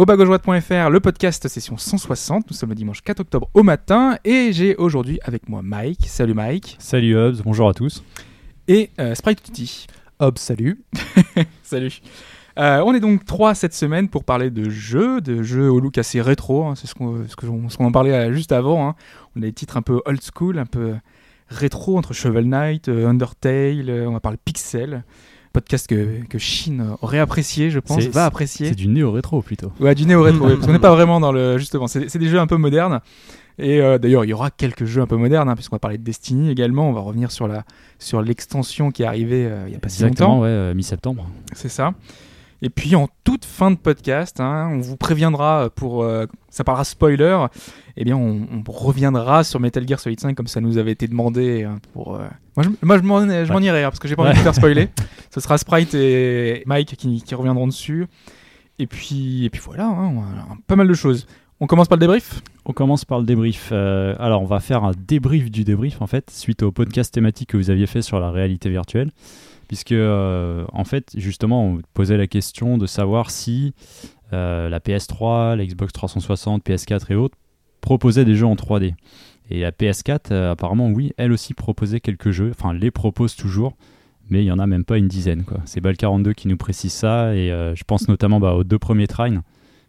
Au bagaujoie.fr, le podcast session 160. Nous sommes le dimanche 4 octobre au matin et j'ai aujourd'hui avec moi Mike. Salut Mike. Salut Hobbs, bonjour à tous. Et euh, Sprite Tutti. Hop, salut. salut. Euh, on est donc trois cette semaine pour parler de jeux, de jeux au look assez rétro. hein, c'est ce qu'on ce qu'on en parlait euh, juste avant. hein. On a des titres un peu old school, un peu rétro entre Shovel Knight, euh, Undertale. on va parler Pixel. Podcast que, que Shin aurait apprécié, je pense, va apprécier. C'est du néo-rétro plutôt. Ouais, du néo-rétro, oui, parce qu'on n'est pas vraiment dans le. Justement, c'est des jeux un peu modernes. Et euh, d'ailleurs, il y aura quelques jeux un peu modernes, hein, puisqu'on va parler de Destiny également. On va revenir sur la sur l'extension qui est arrivée euh, il y a pas si longtemps. ouais, euh, mi-septembre. C'est ça. Et puis en toute fin de podcast, hein, on vous préviendra pour. euh, ça parlera spoiler. Eh bien, on, on reviendra sur Metal Gear Solid 5 comme ça nous avait été demandé. hein, pour, euh, Moi, je, moi, je m'en Ouais. irai hein, parce que j'ai pas envie de vous faire spoiler. Ce sera Sprite et Mike qui, qui reviendront dessus. Et puis, et puis voilà, hein, on a pas mal de choses. On commence par le débrief? On commence par le débrief. Euh, alors, on va faire un débrief du débrief en fait, suite au podcast thématique que vous aviez fait sur la réalité virtuelle. Puisque, euh, en fait, justement, on posait la question de savoir si euh, la PS3, la Xbox 360, PS4 et autres proposaient des jeux en 3D. Et la PS4, euh, apparemment, oui, elle aussi proposait quelques jeux, enfin, les propose toujours, mais il n'y en a même pas une dizaine. C'est Bal42 qui nous précise ça, et je pense notamment bah, aux deux premiers Trine,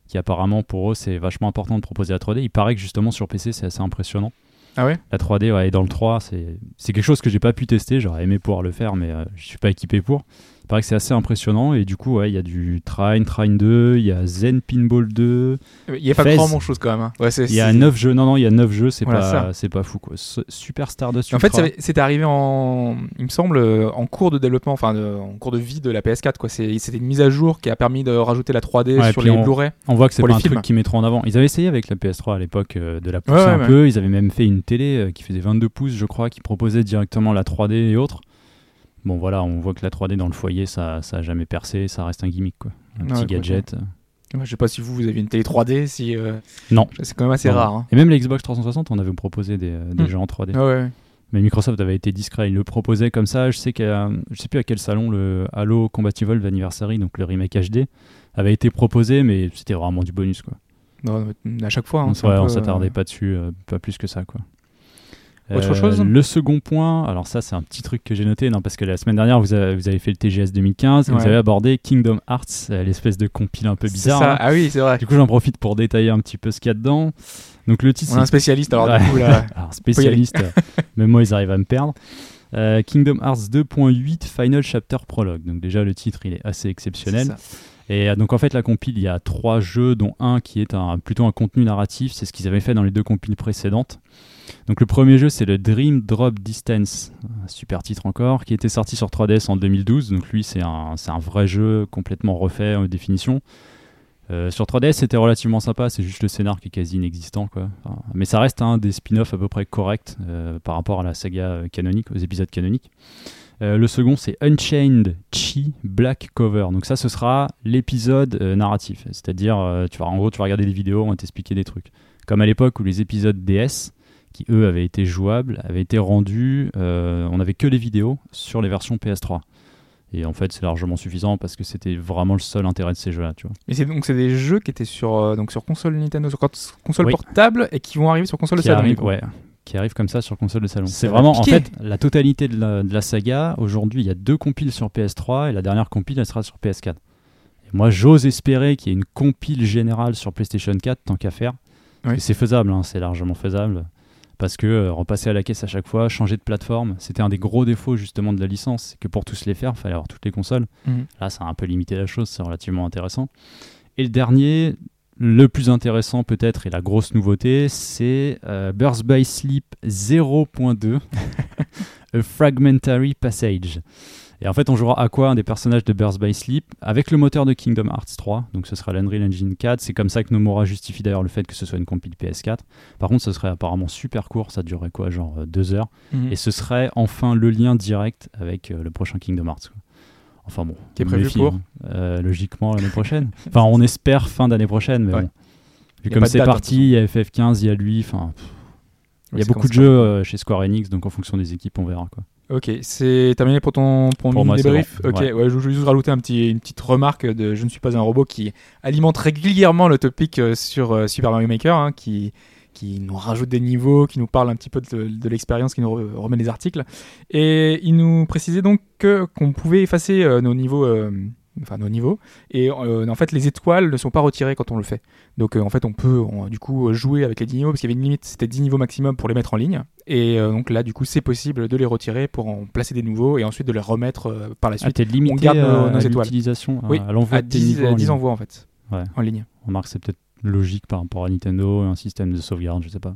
qui apparemment, pour eux, c'est vachement important de proposer la 3D. Il paraît que justement, sur PC, c'est assez impressionnant. Ah ouais La 3D, ouais, dans le 3, c'est c'est quelque chose que j'ai pas pu tester. J'aurais aimé pouvoir le faire, mais euh, je suis pas équipé pour. Il paraît que c'est assez impressionnant. Et du coup, ouais, il y a du Trine, Trine 2, il y a Zen Pinball 2. Il y a pas Fez. grand chose quand même. hein. Ouais, Il y a c'est- 9 jeux. Non, non, il y a 9 jeux. C'est Voilà, pas, pas fou, quoi. Super Stardust En fait, c'est arrivé en, il me semble, euh, en cours de développement, enfin, de- en cours de vie de la PS4. Quoi. C'était une mise à jour qui a permis de rajouter la 3D Ouais, sur les on- Blu-ray. On voit que c'est pas un films. truc qu'ils mettront en avant. Ils avaient essayé avec la PS3 à l'époque euh, de la pousser un peu. Ils avaient même fait une télé euh, qui faisait 22 pouces, je crois, qui proposait directement la 3D et autres. Bon, voilà, on voit que la 3D dans le foyer, ça, ça a jamais percé. Ça reste un gimmick, quoi. Un Ouais, petit gadget. Je sais pas si vous, vous avez une télé 3D, si. euh, Non. C'est quand même assez Non. rare. hein. Et même la Xbox 360, on avait proposé des, euh, des Hmm. jeux en 3D. Ouais, ouais. Mais Microsoft avait été discret, il le proposait comme ça. Je sais qu'à, je sais plus à quel salon le Halo Combat Evolved Anniversary, donc le remake HD, avait été proposé, mais c'était vraiment du bonus quoi. Non, à chaque fois. hein, on ouais, on s'attardait euh, pas dessus, euh, pas plus que ça quoi. Autre chose Le second point, alors ça c'est un petit truc que j'ai noté, non parce que la semaine dernière vous avez, vous avez fait le TGS 2015, et Ouais. vous avez abordé Kingdom Hearts, euh, l'espèce de compile un peu bizarre. ça. hein. Ah oui, c'est vrai. Du coup j'en profite pour détailler un petit peu ce qu'il y a dedans. Donc le titre On a un spécialiste, alors Ouais. du coup, là. Alors, spécialiste, euh, même moi, ils arrivent à me perdre. Euh, Kingdom Hearts 2.8 Final Chapter Prologue. Donc, déjà, le titre, il est assez exceptionnel. Et euh, donc, en fait, la compile, il y a trois jeux, dont un qui est un, plutôt un contenu narratif. C'est ce qu'ils avaient fait dans les deux compiles précédentes. Donc, le premier jeu, c'est le Dream Drop Distance. Un super titre encore, qui était sorti sur 3DS en 2012. Donc, lui, c'est un, un vrai jeu complètement refait en définition. Euh, sur 3DS, c'était relativement sympa, c'est juste le scénar qui est quasi inexistant. Quoi. Mais ça reste un des spin-offs à peu près corrects euh, par rapport à la saga euh, canonique, aux épisodes canoniques. Euh, le second, c'est Unchained Chi Black Cover. Donc ça, ce sera l'épisode euh, narratif. C'est-à-dire, euh, tu vas, en gros, tu vas regarder des vidéos, on va t'expliquer des trucs. Comme à l'époque où les épisodes DS, qui eux avaient été jouables, avaient été rendus, euh, on n'avait que les vidéos sur les versions PS3. Et en fait, c'est largement suffisant parce que c'était vraiment le seul intérêt de ces jeux-là, tu vois. Mais c'est donc c'est des jeux qui étaient sur euh, donc sur console Nintendo, sur cons- console Oui. portable et qui vont arriver sur console de salon. arrive, ouais, qui arrive comme ça sur console de salon. C'est vraiment, en fait, la totalité de la, de la saga. Aujourd'hui, il y a deux compiles sur PS3 et la dernière compile, elle sera sur PS4. Et moi, j'ose espérer qu'il y ait une compile générale sur PlayStation 4, tant qu'à faire. Oui. Et c'est faisable, hein, c'est largement faisable. Parce que euh, repasser à la caisse à chaque fois, changer de plateforme, c'était un des gros défauts justement de la licence, c'est que pour tous les faire, il fallait avoir toutes les consoles. Mhm. Là, ça a un peu limité la chose, c'est relativement intéressant. Et le dernier, le plus intéressant peut-être et la grosse nouveauté, c'est euh, Birth by Sleep 0.2, A Fragmentary Passage. Et en fait, on jouera à quoi un des personnages de Birth by Sleep avec le moteur de Kingdom Hearts 3. Donc ce sera l'Unreal Engine 4. C'est comme ça que Nomura justifie d'ailleurs le fait que ce soit une compile PS4. Par contre, ce serait apparemment super court. Ça durerait quoi, genre euh, deux heures. Mhm. Et ce serait enfin le lien direct avec euh, le prochain Kingdom Hearts. quoi. Enfin bon, Qui est prévu méfie, pour hein. Euh, Logiquement l'année prochaine. enfin, on espère fin d'année prochaine, mais Ouais. bon. Vu comme c'est parti, il y a FF15, il y a lui. Enfin, il y a beaucoup de jeux euh, chez Square Enix, donc en fonction des équipes, on verra quoi. Ok, c'est terminé pour ton pour, Pour mini moi, c'est débrief. bon. Ok, Ouais. ouais, je voulais juste rajouter un petit, une petite remarque de je ne suis pas un robot qui alimente régulièrement le topic euh, sur euh, Super Mario Maker, hein, qui qui nous rajoute des niveaux, qui nous parle un petit peu de, de l'expérience, qui nous re- remet des articles. Et il nous précisait donc qu'on pouvait effacer euh, nos niveaux. euh, Enfin, nos niveaux. Et euh, en fait, les étoiles ne sont pas retirées quand on le fait. Donc, euh, en fait, on peut on- du coup jouer avec les 10 niveaux parce qu'il y avait une limite, c'était 10 niveaux maximum pour les mettre en ligne. Et euh, donc là, du coup, c'est possible de les retirer pour en placer des nouveaux et ensuite de les remettre euh, par la Ah, suite t'es limité garde nos- à, nos à étoiles. l'utilisation, Oui, à l'envoi à de tes 10, niveaux en 10 ligne. envois en fait, Ouais. en ligne. On remarque que c'est peut-être logique par rapport à Nintendo, un système de sauvegarde, je sais pas.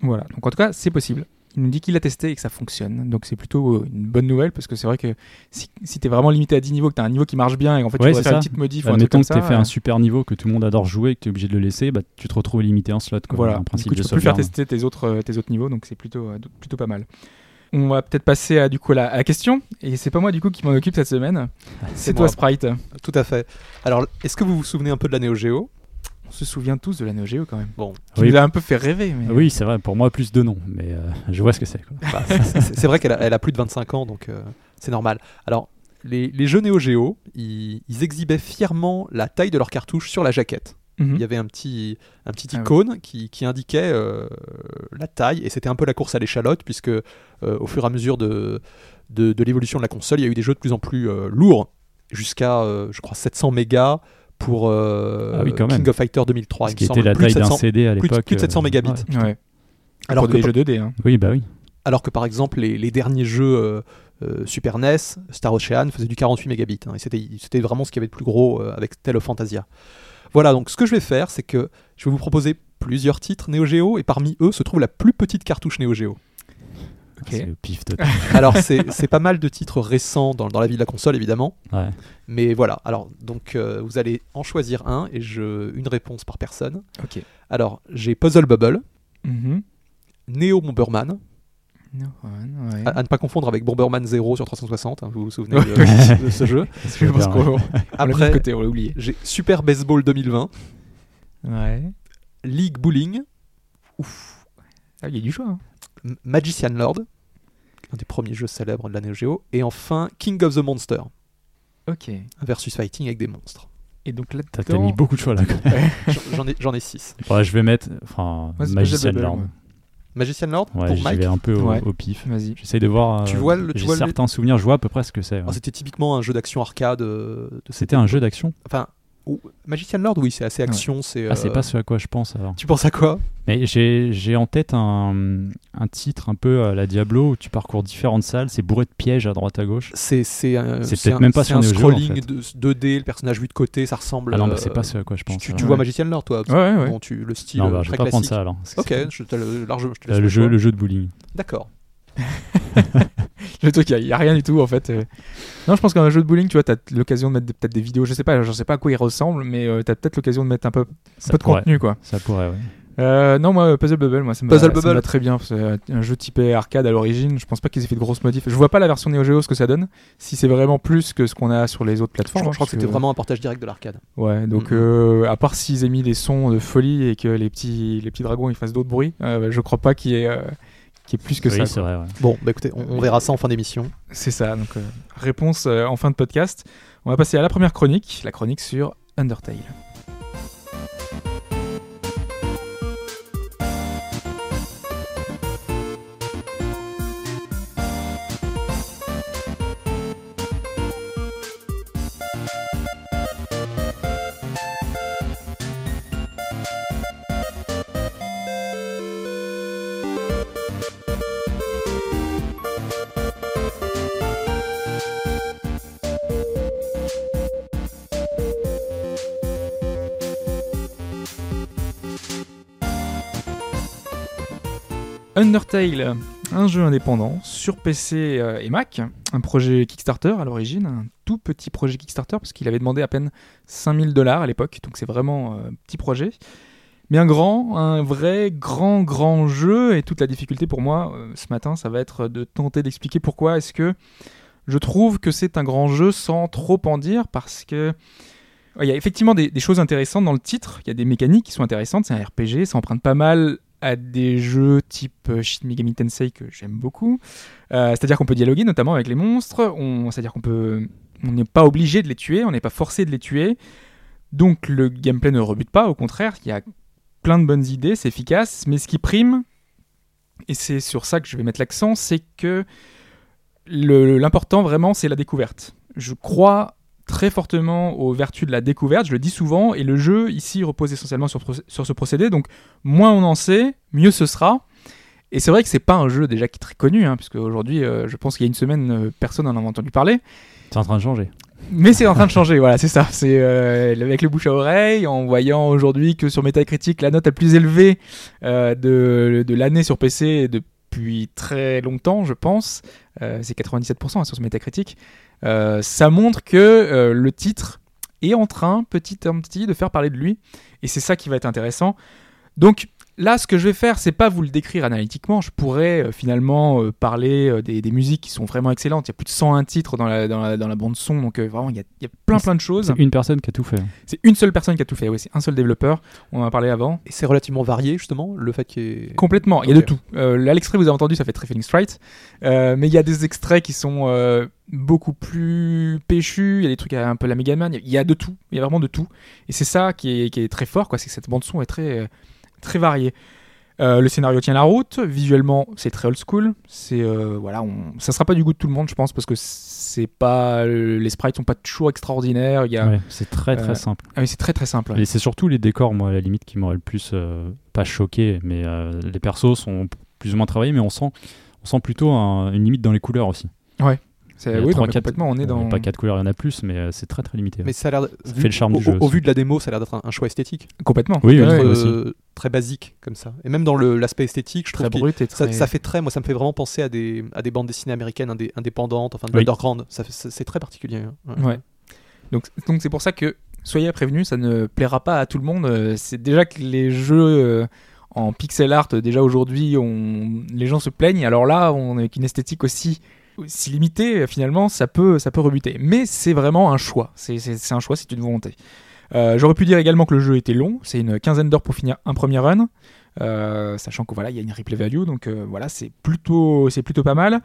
Voilà. Donc en tout cas, c'est possible. Il nous dit qu'il a testé et que ça fonctionne. Donc c'est plutôt euh, une bonne nouvelle parce que c'est vrai que si, si t'es vraiment limité à 10 niveaux, que t'as un niveau qui marche bien et qu'en fait Ouais, tu vas c'est faire une ça. petite modif ou un truc Admettons comme que ça. fait euh, un super niveau que tout le monde adore jouer et que t'es obligé de le laisser, bah, tu te retrouves limité en slot. Quoi, Voilà, un du principe coup, tu de peux plus faire tester tes autres, euh, tes autres niveaux, donc c'est plutôt, euh, plutôt pas mal. On va peut-être passer à, du coup, à la, à la question, et c'est pas moi du coup qui m'en occupe cette semaine, c'est toi moi. Sprite. Tout à fait. Alors, est-ce que vous vous souvenez un peu de la Neo Geo? On se souvient tous de la Neo Geo quand même. Bon, Qui Oui. nous a un peu fait rêver. Mais... Oui, c'est vrai, pour moi, plus de noms, mais euh, je vois ce que c'est. bah, c'est vrai qu'elle a, elle a plus de 25 ans, donc euh, c'est normal. Alors, les, les jeux Neo Geo, ils, ils exhibaient fièrement la taille de leur cartouche sur la jaquette. Mhm. Il y avait un petit, un petit Ah oui. icône qui, qui indiquait euh, la taille, et c'était un peu la course à l'échalote, puisque euh, au fur et à mesure de, de, de l'évolution de la console, il y a eu des jeux de plus en plus euh, lourds, jusqu'à, euh, je crois, 700 mégas pour euh, Ah oui, quand même. King of Fighter 2003. Ce il qui était la plus taille d'un 700 CD à plus l'époque. plus de 700 euh, mégabits. ouais. Ouais. Alors Pour que, des jeux 2D. Hein. Oui, bah oui. alors que par exemple les, les derniers jeux euh, euh, Super NES, Star Ocean faisaient du 48 mégabits. hein, et c'était, c'était vraiment ce qu'il y avait de plus gros euh, avec Tale of Fantasia. Voilà, donc ce que je vais faire, c'est que je vais vous proposer plusieurs titres Neo Geo, et parmi eux se trouve la plus petite cartouche Neo Geo. Ok. C'est le pif total. Alors c'est, pas mal de titres récents dans, dans la vie de la console, évidemment. Ouais. Mais voilà, alors donc euh, vous allez en choisir un, et je, une réponse par personne. Ok. Alors j'ai Puzzle Bubble, Mhm. Neo Bomberman, ouais. à, à ne pas confondre avec Bomberman 0 sur 360, hein, vous vous souvenez de- de ce jeu. Je pense qu'on Après, côté, on l'a oublié. j'ai Super Baseball 2020, Ouais. League Bowling, Ah, il y a du choix. hein. Magician Lord, un des premiers jeux célèbres de la Neo Geo, et enfin King of the Monster, Ok. un versus fighting avec des monstres. Et donc là, T'as t'as mis beaucoup de choix là. J'en- J'en ai, j'en ai six. Ouais, je vais mettre enfin, Ouais, Magician Lord. Magician Lord Ouais, pour Mike. vais un peu au, Ouais. au pif. Vas-y. J'essaye de voir. Tu euh, vois le- tu J'ai vois le- certains souvenirs, je vois à peu près ce que c'est. ouais. Alors, C'était typiquement un jeu d'action arcade. euh, de C'était un jeu d'action? Enfin, Magician Lord, oui, c'est assez action. C'est. Ah, c'est euh, pas ce à quoi je pense alors. Tu penses à quoi? Mais j'ai j'ai en tête un, un titre un peu à la Diablo où tu parcours différentes salles, c'est bourré de pièges à droite à gauche. C'est c'est un- C'est peut-être un- même pas sur un Geo, en scrolling fait. de 2D, le personnage vu de côté, ça ressemble. Ah non, euh, bah, c'est pas ce à quoi je pense. Tu, tu vois Ouais. Magician Lord, toi? Ouais, ouais, ouais. Bon, tu, le style Non, euh, bah, je très vais pas prendre ça alors. Ok, je te le, large, je te Euh, laisse le, jeu, le jeu de bowling. D'accord. Le truc, il n'y a, rien du tout en fait. euh. Non, je pense qu'un jeu de bowling, tu vois, tu as l'occasion de mettre peut-être des vidéos. Je sais pas, je sais pas à quoi il ressemble, mais tu as peut-être l'occasion de mettre un peu, un peu de pourrait. contenu quoi. Ça pourrait, ouais. Euh, non, moi, Puzzle Bubble, moi, ça me, Puzzle va, très bien. C'est un jeu typé arcade à l'origine. Je pense pas qu'ils aient fait de grosses modifs. Je vois pas la version Neo Geo ce que ça donne. Si c'est vraiment plus que ce qu'on a sur les autres Je, plateformes. crois- je crois parce que c'était vraiment un portage direct de l'arcade. Ouais, donc Mhm. euh, à part s'ils aient mis des sons de folie et que les petits, les petits dragons ils fassent d'autres bruits, euh, je crois pas qu'il y ait, y ait plus que oui, ça. c'est vrai. ouais. Bon, bah écoutez, on, on verra ça en fin d'émission. C'est ça, donc euh, réponse euh, en fin de podcast. On va passer à la première chronique, la chronique sur Undertale. Undertale. un jeu indépendant sur PC euh, et Mac, un projet Kickstarter à l'origine, un tout petit projet Kickstarter parce qu'il avait demandé à peine 5000 dollars à l'époque, donc c'est vraiment un petit projet. Mais un grand, un vrai grand grand jeu et toute la difficulté pour moi euh, ce matin, ça va être de tenter d'expliquer pourquoi est-ce que je trouve que c'est un grand jeu sans trop en dire parce que il y a effectivement des, choses intéressantes dans le titre, il y a des mécaniques qui sont intéressantes, c'est un RPG, ça emprunte pas mal à des jeux type euh, Shin Megami Tensei que j'aime beaucoup. Euh, c'est-à-dire qu'on peut dialoguer notamment avec les monstres. C'est-à-dire qu'on peut, on n'est pas obligé de les tuer, on n'est pas forcé de les tuer. Donc le gameplay ne rebute pas, au contraire, il y a plein de bonnes idées, c'est efficace. Mais ce qui prime, et c'est sur ça que je vais mettre l'accent, c'est que l'important vraiment, c'est la découverte. Je crois très fortement aux vertus de la découverte, je le dis souvent, et le jeu ici repose essentiellement sur, sur ce procédé, donc moins on en sait, mieux ce sera. Et c'est vrai que c'est pas un jeu déjà qui est très connu, hein, puisque aujourd'hui, euh, je pense qu'il y a une semaine, euh, personne n'en a entendu parler. C'est en train de changer. Mais c'est en train de changer, voilà, c'est ça. C'est euh, avec le bouche à oreille, en voyant aujourd'hui que sur Metacritic, la note la plus élevée de, de l'année sur PC depuis très longtemps, je pense, c'est 97% hein, sur Metacritic. Euh, ça montre que euh, le titre est en train, petit à petit, de faire parler de lui. Et c'est ça qui va être intéressant. Donc, Là, ce que je vais faire, c'est pas vous le décrire analytiquement. Je pourrais euh, finalement parler des, musiques qui sont vraiment excellentes. Il y a plus de 101 titres dans la, dans la, bande son, donc vraiment, il y, a, il y, a, plein plein de choses. C'est une personne qui a tout fait. C'est une seule personne qui a tout fait, oui, c'est un seul développeur. On en a parlé avant. Et c'est relativement varié, justement, le fait qu'il y ait... Complètement, il y a de tout. là, l'extrait vous avez entendu, ça fait très Feeling Strike. mais il y a des extraits qui sont beaucoup plus péchu, il y a des trucs un peu la Mega Man, il y a de tout, il y a vraiment de tout. Et c'est ça qui est, qui est, très fort, quoi, c'est que cette bande son est très, très variée. Euh, le scénario tient la route, visuellement c'est très old school, c'est euh, voilà, on... ça sera pas du goût de tout le monde je pense parce que c'est pas les sprites sont pas toujours extraordinaires, il y a c'est très très euh, simple. Ah c'est très très simple. Et c'est surtout les décors moi à la limite qui m'auraient le plus pas choqué, mais les persos sont plus ou moins travaillés mais on sent on sent plutôt une limite dans les couleurs aussi. Ouais. Oui, 3, complètement, on est dans. Pas quatre couleurs, il y en a plus, mais euh, c'est très très limité. Mais ça a l'air. fait le charme au, du jeu. Au, vu de la démo, ça a l'air d'être un, choix esthétique. Complètement. Oui, euh, très basique comme ça. Et même dans l'aspect esthétique, je trouve que ça, ça, fait très. Moi, ça me fait vraiment penser à des, à des bandes dessinées américaines indépendantes, enfin de l'underground. C'est très particulier. Hein. Ouais. Donc donc c'est pour ça que soyez prévenus, ça ne plaira pas à tout le monde. Euh, c'est déjà que les jeux en pixel art déjà aujourd'hui, on... les gens se plaignent. Alors là, on est avec une esthétique aussi si limité, finalement, ça peut, ça peut rebuter. Mais c'est vraiment un choix. C'est un choix, c'est une volonté. Euh, j'aurais pu dire également que le jeu était long. C'est une quinzaine d'heures pour finir un premier run. Euh, sachant que voilà, il y a une replay value, donc euh, voilà, c'est plutôt, c'est plutôt pas mal.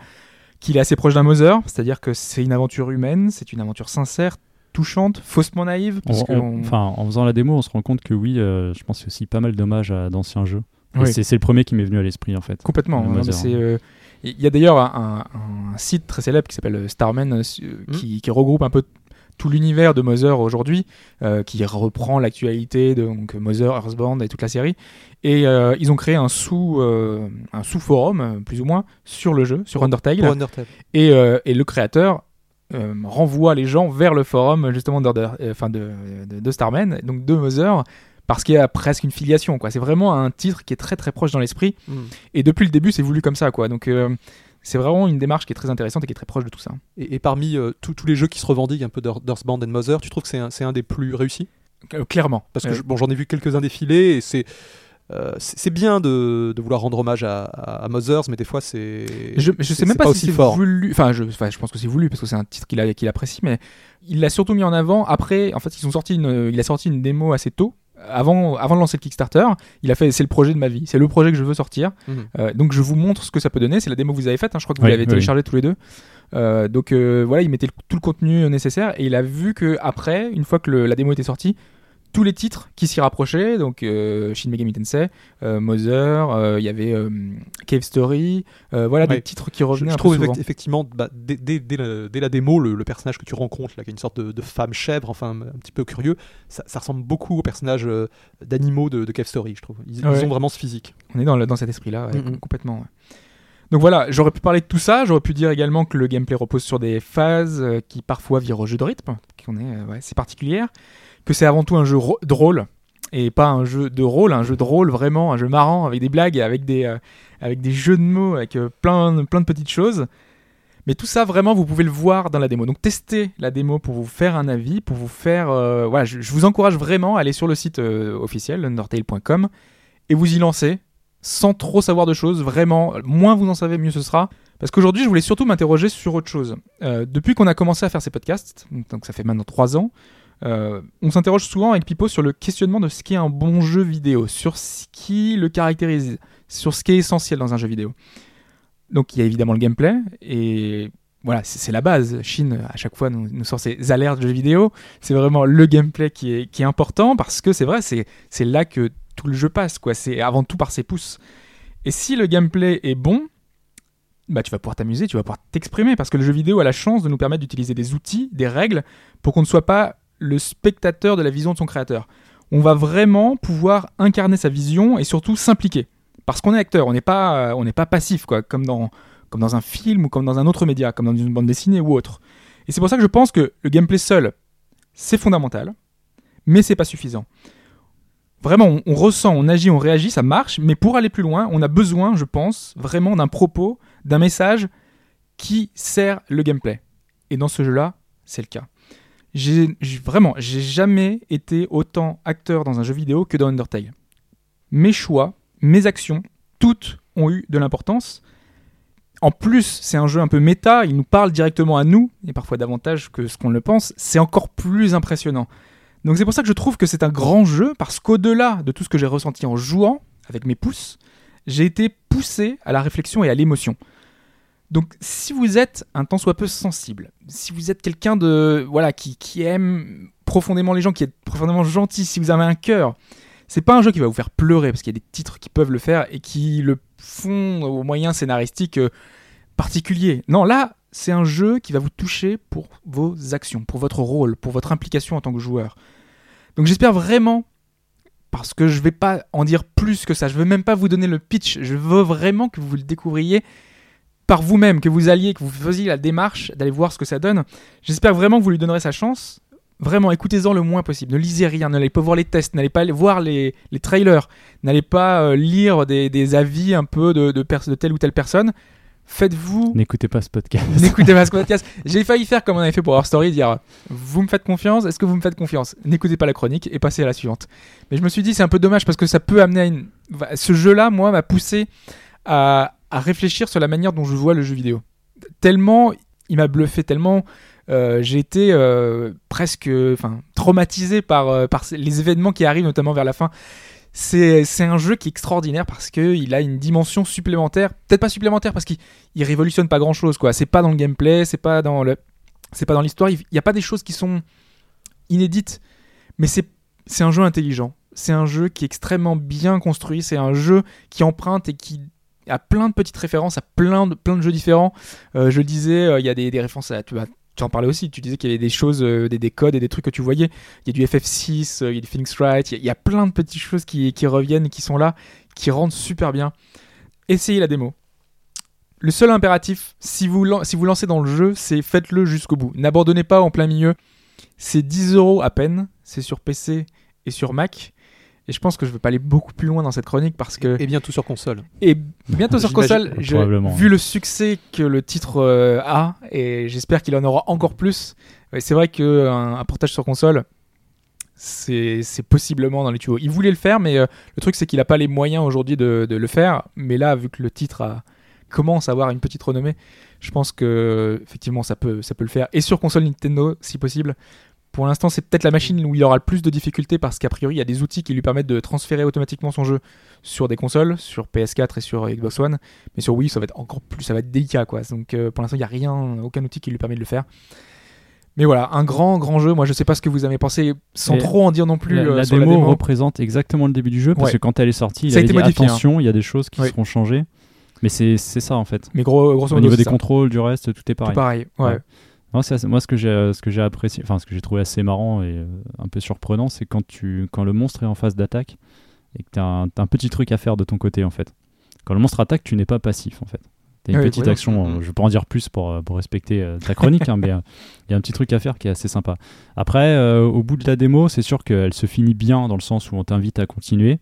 Qu'il est assez proche d'un Mother, c'est-à-dire que c'est une aventure humaine, c'est une aventure sincère, touchante, faussement naïve. Enfin, en faisant la démo, on se rend compte que oui, je pense y a aussi pas mal d'hommages à d'anciens jeux. C'est le premier qui m'est venu à l'esprit en fait. Complètement. C'est il y a d'ailleurs un, site très célèbre qui s'appelle Starman euh, hmm. qui, regroupe un peu tout l'univers de Mother aujourd'hui, euh, qui reprend l'actualité de donc, Mother, Earthbound et toute la série. Et euh, ils ont créé un sous, un sous forum, plus ou moins, sur le jeu, sur Undertale. Et, le créateur renvoie les gens vers le forum justement de, de, de, Starman, donc de Mother, parce qu'il y a presque une filiation. quoi. C'est vraiment un titre qui est très très proche dans l'esprit. Mm. Et depuis le début, c'est voulu comme ça. quoi. Donc euh, c'est vraiment une démarche qui est très intéressante et qui est très proche de tout ça. Et, parmi euh, tous les jeux qui se revendiquent un peu d'Earthbound and Mother, tu trouves que c'est un, un, des plus réussis? Euh, Clairement. Parce que bon, j'en ai vu quelques-uns défiler et c'est. c'est bien de, de, vouloir rendre hommage à, à, Mothers, mais des fois c'est. Je, je sais même pas, si c'est voulu. Enfin, je, je pense que c'est voulu parce que c'est un titre qu'il qu'il apprécie, mais il l'a surtout mis en avant. Après, en fait, ils ont sorti une, il a sorti une démo assez tôt avant, avant de lancer le Kickstarter, il a fait c'est le projet de ma vie, c'est le projet que je veux sortir. Mhm. Euh, donc je vous montre ce que ça peut donner. C'est la démo que vous avez faite, hein, je crois que vous l'avez téléchargé tous les deux. Euh, donc euh, voilà, il mettait tout le contenu nécessaire et il a vu que après, une fois que la démo était sortie, tous les titres qui s'y rapprochaient, donc euh, Shin Megami Tensei, euh, Mother, euh, il y avait Cave Story, voilà des titres qui revenaient je, un trouve peu souvent. effectivement, bah, dès, dès, dès, la, démo, le, personnage que tu rencontres, là, qui est une sorte de, femme chèvre, enfin un petit peu curieux, ça, ressemble beaucoup au personnage d'animaux de, Cave Story, je trouve. Ils, ont vraiment ce physique. On est dans, dans cet esprit-là, complètement. Donc voilà, j'aurais pu parler de tout ça, j'aurais pu dire également que le gameplay repose sur des phases qui parfois virent au jeu de rythme, qui est, c'est particulière que c'est avant tout un jeu drôle. et pas un jeu de rôle, un jeu de rôle vraiment, un jeu marrant avec des blagues, avec des, euh, avec des jeux de mots, avec euh, plein, plein de petites choses. Mais tout ça, vraiment, vous pouvez le voir dans la démo. Donc, testez la démo pour vous faire un avis, pour vous faire. euh, voilà, je, je vous encourage vraiment à aller sur le site officiel, undertale.com, et vous y lancer, sans trop savoir de choses. Vraiment, moins vous en savez, mieux ce sera. Parce qu'aujourd'hui, je voulais surtout m'interroger sur autre chose. Depuis qu'on a commencé à faire ces podcasts, donc ça fait maintenant trois ans, euh, on s'interroge souvent avec Pipo sur le questionnement de ce qu'est un bon jeu vidéo, sur ce qui le caractérise, sur ce qui est essentiel dans un jeu vidéo. Donc il y a évidemment le gameplay, et voilà, c'est la base. Chine, à chaque fois, nous, sort ses alertes de jeux vidéo. C'est vraiment le gameplay qui est, qui est important, parce que c'est vrai, c'est là que tout le jeu passe, quoi. C'est avant tout par ses pouces. Et si le gameplay est bon, bah, tu vas pouvoir t'amuser, tu vas pouvoir t'exprimer, parce que le jeu vidéo a la chance de nous permettre d'utiliser des outils, des règles, pour qu'on ne soit pas le spectateur de la vision de son créateur. On va vraiment pouvoir incarner sa vision et surtout s'impliquer. Parce qu'on est acteur, on n'est pas, euh, on pas passif, quoi, comme dans, comme dans un film ou comme dans un autre média, comme dans une bande dessinée ou autre. Et c'est pour ça que je pense que le gameplay seul, c'est fondamental, mais c'est pas suffisant. Vraiment, on ressent, on agit, on réagit, ça marche, mais pour aller plus loin, on a besoin, je pense, vraiment d'un propos, d'un message qui sert le gameplay. Et dans ce jeu-là, c'est le cas. J'ai vraiment, j'ai jamais été autant acteur dans un jeu vidéo que dans Undertale. Mes choix, mes actions, toutes ont eu de l'importance. En plus, c'est un jeu un peu méta, il nous parle directement à nous, et parfois davantage que ce qu'on le pense, c'est encore plus impressionnant. Donc c'est pour ça que je trouve que c'est un grand jeu, parce qu'au-delà de tout ce que j'ai ressenti en jouant, avec mes pouces, j'ai été poussé à la réflexion et à l'émotion. Donc si vous êtes un tant soit peu sensible, si vous êtes quelqu'un de voilà qui, aime profondément les gens, qui est profondément gentil, si vous avez un cœur, c'est pas un jeu qui va vous faire pleurer parce qu'il y a des titres qui peuvent le faire et qui le font aux moyens scénaristiques euh, particuliers. Non, là, c'est un jeu qui va vous toucher pour vos actions, pour votre rôle, pour votre implication en tant que joueur. Donc j'espère vraiment parce que je vais pas en dire plus que ça, je veux même pas vous donner le pitch, je veux vraiment que vous le découvriez par vous-même, que vous alliez, que vous faisiez la démarche d'aller voir ce que ça donne. J'espère vraiment que vous lui donnerez sa chance. Vraiment, écoutez-en le moins possible. Ne lisez rien, n'allez pas voir les tests, n'allez pas voir les, les trailers, n'allez pas euh, lire des, des avis un peu de, de, telle ou telle personne. Faites-vous N'écoutez pas ce podcast. N'écoutez pas ce podcast. J'ai failli faire comme on avait fait pour Our Story, dire vous me faites confiance, est-ce que vous me faites confiance? N'écoutez pas la chronique et passez à la suivante. Mais je me suis dit c'est un peu dommage parce que ça peut amener à une. Ce jeu-là, moi, m'a poussé à, à réfléchir sur la manière dont je vois le jeu vidéo. Tellement il m'a bluffé, tellement euh, j'ai été euh, presque enfin, traumatisé par, euh, les événements qui arrivent, notamment vers la fin. C'est un jeu qui est extraordinaire parce qu'il a une dimension supplémentaire, peut-être pas supplémentaire parce qu'il il révolutionne pas grand chose quoi. C'est pas dans le gameplay, c'est pas dans l'histoire. Il y a pas des choses qui sont inédites, mais c'est un jeu intelligent. C'est un jeu qui est extrêmement bien construit. C'est un jeu qui emprunte et qui a plein de petites références à plein de plein de jeux différents. Euh, je disais, euh, il y a des, des références à tu tu en parlais aussi, tu disais qu'il y avait des choses, euh, des, des codes et des trucs que tu voyais. Il y a du FF6, euh, il y a du Phoenix il y a- plein de petites choses qui, qui reviennent, qui sont là, qui rendent super bien. Essayez la démo. Le seul impératif, si vous, si vous lancez dans le jeu, c'est faites-le jusqu'au bout. N'abandonnez pas en plein milieu. C'est 10 euros à peine. C'est sur PC et sur Mac. Et je pense que je vais pas aller beaucoup plus loin dans cette chronique parce que Et bientôt sur console. et bientôt sur console, je- probablement. vu le succès que le titre euh, a, et j'espère qu'il en aura encore plus. Ouais, c'est vrai qu'un un portage sur console, c'est c'est possiblement dans les tuyaux. Il voulait le faire, mais euh, le truc c'est qu'il n'a pas les moyens aujourd'hui de, de le faire. Mais là, vu que le titre a, commence à avoir une petite renommée, je pense que effectivement ça peut, ça peut le faire. Et sur console Nintendo, si possible. Pour l'instant, c'est peut-être la machine où il aura le plus de difficultés parce qu'a priori, il y a des outils qui lui permettent de transférer automatiquement son jeu sur des consoles, sur PS4 et sur Xbox One. Mais sur Wii, ça va être encore plus, ça va être délicat, quoi. Donc, euh, pour l'instant, il n'y a rien, aucun outil qui lui permet de le faire. Mais voilà, un grand, grand jeu. Moi, je sais pas ce que vous avez pensé, sans Et trop en dire non plus la, euh, la sur démo, la démo. représente exactement le début du jeu parce Ouais. que quand elle est sortie, il Ça a été dit modifié, hein. attention, il y a des choses qui Ouais. seront changées. Mais c'est ça en fait. Mais gros, grosso Au modo, niveau c'est des ça. contrôles, du reste, tout est Tout pareil. pareil. Ouais. Ouais. Non, c'est assez- moi, ce que j'ai euh, ce que j'ai apprécié, enfin ce que j'ai trouvé assez marrant et euh, un peu surprenant, c'est quand tu quand le monstre est en phase d'attaque et que tu as un, t'as un petit truc à faire de ton côté en fait. Quand le monstre attaque, tu n'es pas passif en fait. T'as une Oui, petite action, euh, je vais pas en dire plus pour, pour respecter euh, ta chronique, hein, mais euh, il y a un petit truc à faire qui est assez sympa. Après, au bout de la démo, c'est sûr qu'elle se finit bien dans le sens où on t'invite à continuer.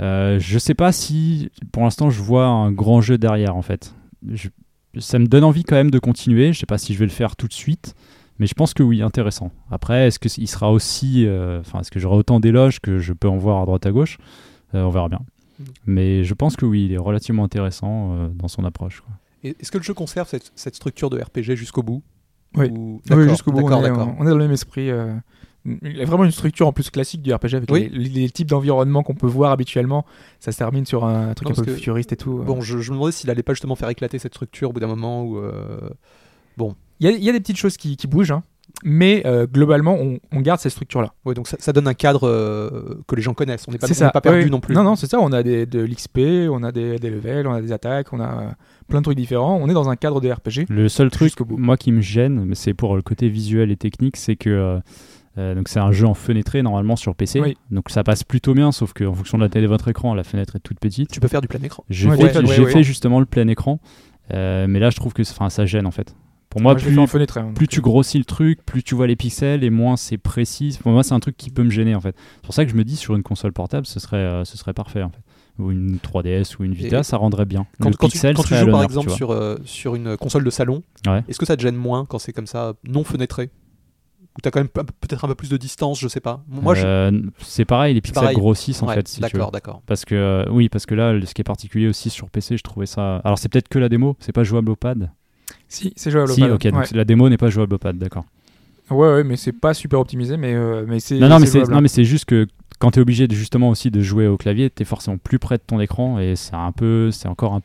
Je sais pas si, pour l'instant, je vois un grand jeu derrière, en fait. Je- ça me donne envie quand même de continuer. Je sais pas si je vais le faire tout de suite, mais je pense que oui, intéressant. Après, est-ce qu'il sera aussi, euh, enfin, est-ce que j'aurai autant d'éloges que je peux en voir à droite à gauche? Euh, On verra bien. Mais je pense que oui, il est relativement intéressant euh, dans son approche. quoi. Et Est-ce que le jeu conserve cette, cette structure de RPG jusqu'au bout? Oui. Ou- Oui, D'accord, jusqu'au bout, est, on est dans le même esprit. Euh, Il y a vraiment une structure en plus classique du RPG avec Oui. les, les types d'environnement qu'on peut voir habituellement. Ça se termine sur un truc Non, un peu futuriste et tout. Bon, je, je me demandais s'il allait pas justement faire éclater cette structure au bout d'un moment où. euh, Il y, a- il y a des petites choses qui, qui bougent, hein, mais euh, globalement, on, on garde cette structure-là. Ouais, donc ça, ça donne un cadre euh, que les gens connaissent. On n'est pas, on perdu non plus. Non, non, c'est ça. On a des, de l'XP, on a des, des levels, on a des attaques, on a euh, plein de trucs différents. On est dans un cadre de RPG. Le seul truc, moi, qui me gêne, c'est pour le côté visuel et technique, c'est que euh, euh, donc c'est un jeu en fenêtré normalement sur PC. Oui. Donc ça passe plutôt bien, sauf qu'en fonction de la taille de votre écran, la fenêtre est toute petite. Tu peux faire du plein écran. J'ai Ouais, fait, ouais, j'ai ouais, fait ouais. justement le plein écran, euh, mais là je trouve que enfin, ça gêne en fait. Pour moi, plus, fait en fenêtre. hein, plus tu grossis le truc, plus tu vois les pixels et moins c'est précis. Pour moi, c'est un truc qui peut me gêner en fait. C'est pour ça que je me dis sur une console portable, ce serait, euh, ce serait parfait en fait. Ou une 3DS ou une Vita, Et- ça rendrait bien. Quand, le quand tu, pixel quand tu serait à joues par exemple tu sur, euh, sur une console de salon, Ouais. est-ce que ça te gêne moins quand c'est comme ça, non fenêtré? Ou t'as quand même peut-être un peu plus de distance, je sais pas. Moi, je. Euh, c'est pareil, les pixels pareil. grossissent en Ouais, fait. Si tu veux. d'accord, d'accord. Parce que euh, oui, parce que là, ce qui est particulier aussi sur PC, je trouvais ça. Alors c'est peut-être que la démo, c'est pas jouable au pad? Si, c'est jouable. au Si, pad. ok, donc ouais. la démo n'est pas jouable au pad, d'accord. ouais, ouais, mais c'est pas super optimisé, mais, euh, mais c'est. Non, non, mais c'est jouable, non, hein. mais c'est juste que quand tu es obligé de, justement aussi de jouer au clavier, tu es forcément plus près de ton écran et c'est un peu, c'est encore un,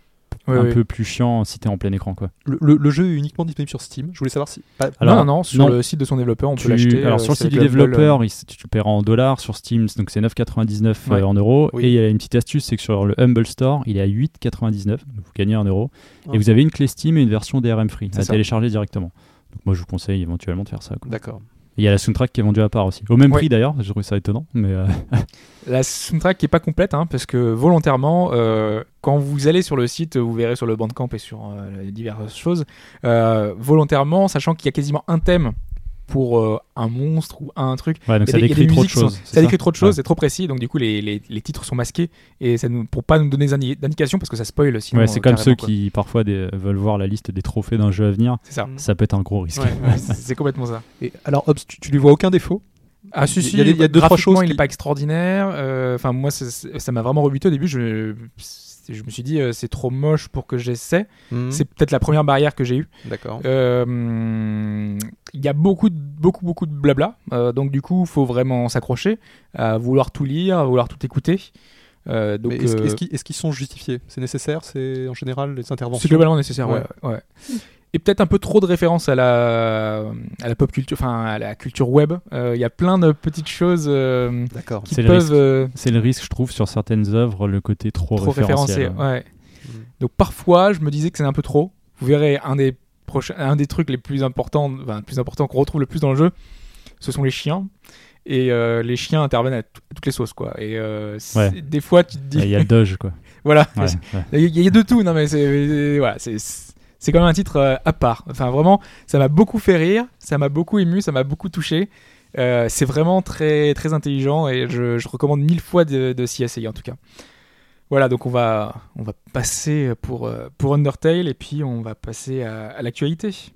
Ouais, un ouais. peu plus chiant si tu es en plein écran, quoi. Le, le- le jeu est uniquement disponible sur Steam. Je voulais savoir si. ah, Alors, non, non, non, sur non. le site de son développeur, on Tu- peut l'acheter. alors euh, sur le site du le bundle, développeur, il- tu, tu paieras en dollars sur Steam, donc c'est 9,99 Ouais. euh, en euros. Oui. Et il y a une petite astuce, c'est que sur le Humble Store, il est à 8,99, donc vous gagnez un euro. Ah. Et vous avez une clé Steam et une version DRM free C'est à ça. télécharger directement. Donc moi je vous conseille éventuellement de faire ça. D'accord. Il y a la soundtrack qui est vendue à part aussi. Au même Ouais. prix d'ailleurs, je trouve ça étonnant. Mais euh, La soundtrack qui est pas complète, hein, parce que volontairement, euh, quand vous allez sur le site, vous verrez sur le Bandcamp et sur euh, diverses choses, volontairement, sachant qu'il y a quasiment un thème pour euh, un monstre ou un truc. ouais, donc ça des- décrit trop de sont- choses. c'est Ça décrit trop de choses, Ouais. c'est trop précis, donc du coup les, les, les titres sont masqués et ça nous, pour pas nous donner d'indications parce que ça spoil sinon. Ouais, c'est euh, comme ceux quoi. qui parfois des- veulent voir la liste des trophées d'un jeu à venir. C'est ça. Ça peut être un gros risque. Ouais, ouais, c'est complètement ça. Et alors, Hobbs, tu, tu lui vois aucun défaut? Ah si Il y a si, il y a deux, trois choses il qui- n'est pas extraordinaire. euh, Enfin moi ça m'a vraiment rebuté au début. Je, je me suis dit euh, c'est trop moche pour que j'essaie. Hmm, C'est peut-être la première barrière que j'ai eue. D'accord. Euh, Il y a beaucoup de, beaucoup beaucoup de blabla. euh, donc du coup il faut vraiment s'accrocher à vouloir tout lire, à vouloir tout écouter. Euh, donc est-ce euh, est-ce qu'ils est-ce qu'ils sont justifiés? C'est nécessaire? C'est en général les interventions? C'est globalement nécessaire, ouais. Ouais. ouais. Et peut-être un peu trop de références à la, à la pop culture, enfin à la culture web. Euh, Il y a plein de petites choses euh, D'accord. qui C'est le peuvent risque. euh, C'est le risque, je trouve, sur certaines œuvres, le côté trop, trop référencées. référentiel. Ouais. Mm. Donc parfois, je me disais que c'est un peu trop. Vous verrez, un des, prochains, un des trucs les plus importants, enfin, plus important qu'on retrouve le plus dans le jeu, ce sont les chiens. Et euh, les chiens interviennent à, t- à toutes les sauces, quoi. Et euh, Ouais. des fois, tu te dis, Il y a le Doge, quoi. voilà, Ouais, ouais. Il y, a- il y a de tout, non mais c'est c'est- voilà, c'est c'est quand même un titre euh, à part. Enfin vraiment, ça m'a beaucoup fait rire, ça m'a beaucoup ému, ça m'a beaucoup touché. Euh, c'est vraiment très très intelligent et je, recommande mille fois de, s'y essayer en tout cas. Voilà, donc on va on va passer pour euh, pour Undertale et puis on va passer à l'actualité.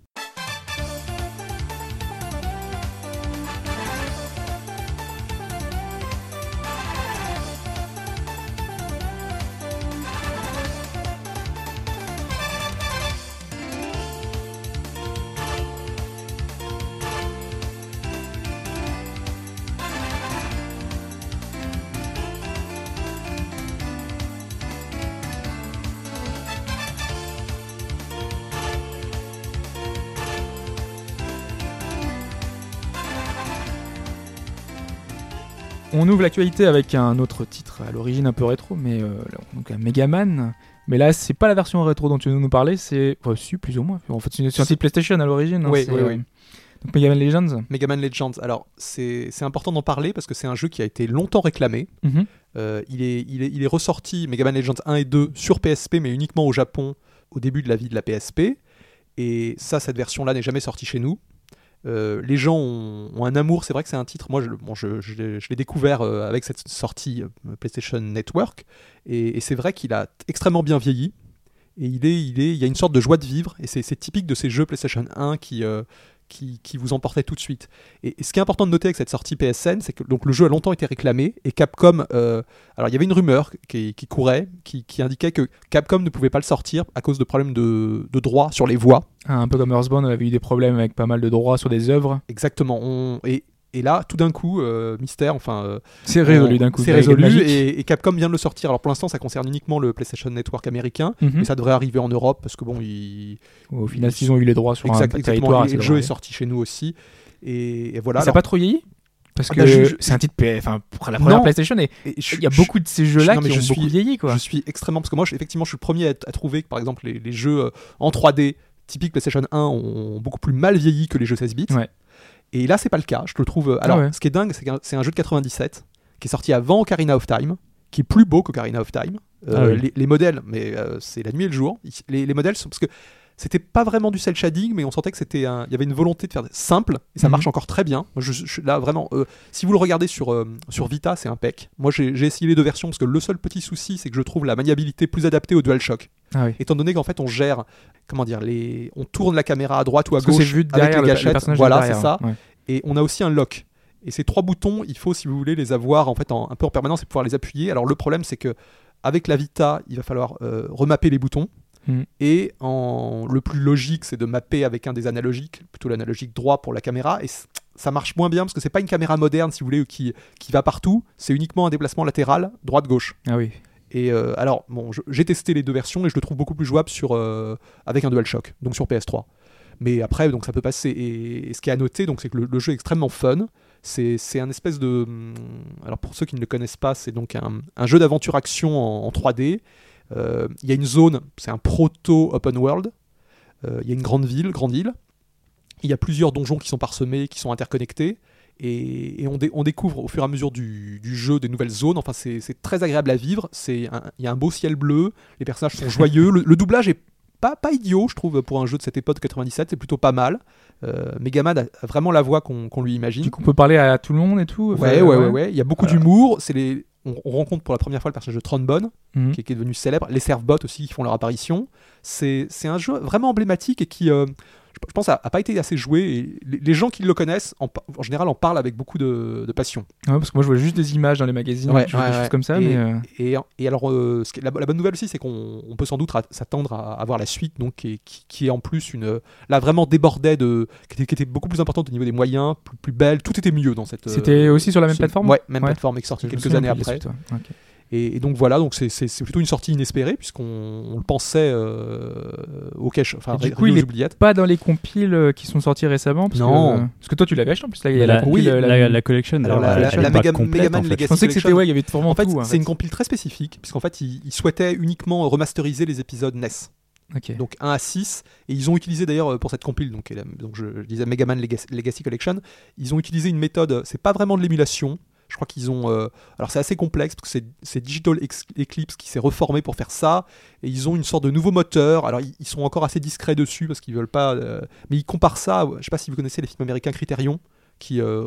On ouvre l'actualité avec un autre titre à l'origine un peu rétro, mais euh, donc un Megaman. Mais là, c'est pas la version rétro dont tu veux nous parler, c'est enfin, si, plus ou moins. En fait, c'est une- un titre PlayStation à l'origine. hein, Oui, oui, oui. Donc Megaman Legends. Megaman Legends. Alors, c'est c'est important d'en parler parce que c'est un jeu qui a été longtemps réclamé. Mhm. Euh, il, est, il, est, il est ressorti, Megaman Legends 1 et 2, sur PSP, mais uniquement au Japon, au début de la vie de la PSP. Et ça, cette version-là n'est jamais sortie chez nous. Euh, les gens ont, un amour, c'est vrai que c'est un titre, moi je, l'ai- découvert euh, avec cette sortie euh, PlayStation Network, et, et c'est vrai qu'il a extrêmement bien vieilli, et il, est, il, est, il y a une sorte de joie de vivre, et c'est typique de ces jeux PlayStation 1 qui, qui, qui vous emportaient tout de suite. Et, et ce qui est important de noter avec cette sortie PSN, c'est que donc, le jeu a longtemps été réclamé, et Capcom, euh, alors il y avait une rumeur qui, qui courait, qui, qui indiquait que Capcom ne pouvait pas le sortir à cause de problèmes de, de droit sur les voix. Ah, un peu comme Earthbound, on avait eu des problèmes avec pas mal de droits sur des œuvres. Exactement. On, et, et là, tout d'un coup, euh, mystère, enfin, euh, C'est résolu on- d'un coup. C'est résolu et, et Capcom vient de le sortir. Alors pour l'instant, ça concerne uniquement le PlayStation Network américain, Mhm. mais ça devrait arriver en Europe parce que bon, il... Au final, s'ils ont eu les droits sur Exact- un exactement. territoire, Et le jeu est sorti chez nous aussi. Et, et voilà. Ça n'a pas trop vieilli? Parce Ah que bah, c'est un titre, enfin, pour la première Non. PlayStation, et il y a beaucoup de ces jeux-là qui je ont beaucoup suis- vieilli, quoi. Je suis extrêmement parce que moi, je- effectivement, je suis le premier à, à trouver que par exemple les, les jeux euh, en 3D typiques PlayStation 1 ont beaucoup plus mal vieilli que les jeux 16 bits. Ouais. Et là, c'est pas le cas. Je le trouve. euh, Alors, Ah ouais. ce qui est dingue, c'est c'est un jeu de 97 qui est sorti avant Ocarina of Time, qui est plus beau qu'Ocarina of Time. Euh, Ah oui. les, les modèles, mais euh, c'est la nuit et le jour. Les, les modèles sont parce que c'était pas vraiment du cel shading, mais on sentait que c'était un- il y avait une volonté de faire simple et ça Mhm. marche encore très bien. Moi, je, je- là vraiment, euh, si vous le regardez sur euh, sur Vita, c'est impec. Moi, j'ai essayé les deux versions parce que le seul petit souci, c'est que je trouve la maniabilité plus adaptée au DualShock. Ah oui. Étant donné qu'en fait, on gère, comment dire, les, on tourne la caméra à droite ou à Parce gauche c'est vu avec les le, le gâchettes. personnage voilà, c'est ça. ouais. Et on a aussi un lock. Et ces trois boutons, il faut, si vous voulez, les avoir en fait en- un peu en permanence et pouvoir les appuyer. Alors le problème, c'est que avec la Vita, il va falloir euh, remapper les boutons. Mhm. Et en... le plus logique, c'est de mapper avec un des analogiques, plutôt l'analogique droit pour la caméra. Et ça marche moins bien parce que c'est pas une caméra moderne, si vous voulez, qui, qui va partout. C'est uniquement un déplacement latéral, droite-gauche. Ah oui. Et euh, alors, bon, j'ai testé les deux versions et je le trouve beaucoup plus jouable sur, euh, avec un DualShock, donc sur PS3. Mais après, donc ça peut passer. Et, et ce qui est à noter, donc, c'est que le, le jeu est extrêmement fun. C'est c'est un espèce de. hum, Alors, pour ceux qui ne le connaissent pas, c'est donc un, un jeu d'aventure-action en, en 3D. Euh, Il y a une zone, c'est un proto-open world. Euh, Il y a une grande ville, grande île. Il y a plusieurs donjons qui sont parsemés, qui sont interconnectés. Et, et on, dé- on découvre au fur et à mesure du, du jeu des nouvelles zones. Enfin, c'est très agréable à vivre. Il y a un beau ciel bleu. Les personnages sont joyeux. Le, le doublage est pas, pas idiot, je trouve, pour un jeu de cette époque 97. C'est plutôt pas mal. Euh, Megaman a, vraiment la voix qu'on lui imagine. Du coup, on peut parler à tout le monde et tout enfin, Ouais, ouais, ouais, ouais. Il y a beaucoup Euh. d'humour. C'est les. On, on rencontre pour la première fois le personnage de Trombone, Mhm. qui, est- qui est devenu célèbre. Les Servbots aussi qui font leur apparition. C'est c'est un jeu vraiment emblématique et qui, euh, je, pense, a, a pas été assez joué. Et les, les gens qui le connaissent, en, général, en parlent avec beaucoup de, de passion. Ouais, parce que moi, je vois juste des images dans les magazines, Ouais, des choses- ouais, des choses ouais. comme ça, Et- mais. euh, Et, et alors, euh, ce qui est- la, la bonne nouvelle aussi, c'est qu'on on peut sans doute s'attendre à avoir la suite, donc qui est, qui, qui est en plus une, là vraiment débordait de, qui était, qui était beaucoup plus importante au niveau des moyens, plus, plus belle, tout était mieux dans cette. C'était aussi sur la même plateforme Ouais, même plateforme, et qui sortie quelques années après. suite. Et, et donc voilà, donc c'est- plutôt une sortie inespérée puisqu'on on le pensait euh, au cache, enfin du coup, il aux est oubliettes. Pas dans les compiles euh, qui sont sortis récemment parce Non. Que, euh, parce que toi, tu l'avais acheté en plus. Là, il y a la, la, compile, oui, euh, la, la collection, Alors, la- la- la pas Mega- complète, Megaman en fait. Legacy Je pensais que c'était, Collection. ouais, il y avait vraiment En fait, tout. hein, c'est une compile très spécifique puisqu'en fait, ils, souhaitaient uniquement remasteriser les épisodes NES. Ok. donc 1 à 6 et ils ont utilisé d'ailleurs pour cette compile donc, la- je, je disais Megaman Legacy, Legacy Collection ils ont utilisé une méthode c'est pas vraiment de l'émulation je crois qu'ils ont euh, alors c'est assez complexe parce que c'est- Digital Eclipse qui s'est reformé pour faire ça et ils ont une sorte de nouveau moteur. Alors ils, ils sont encore assez discrets dessus parce qu'ils veulent pas euh, mais ils comparent ça je sais pas si vous connaissez les films américains Criterion qui euh,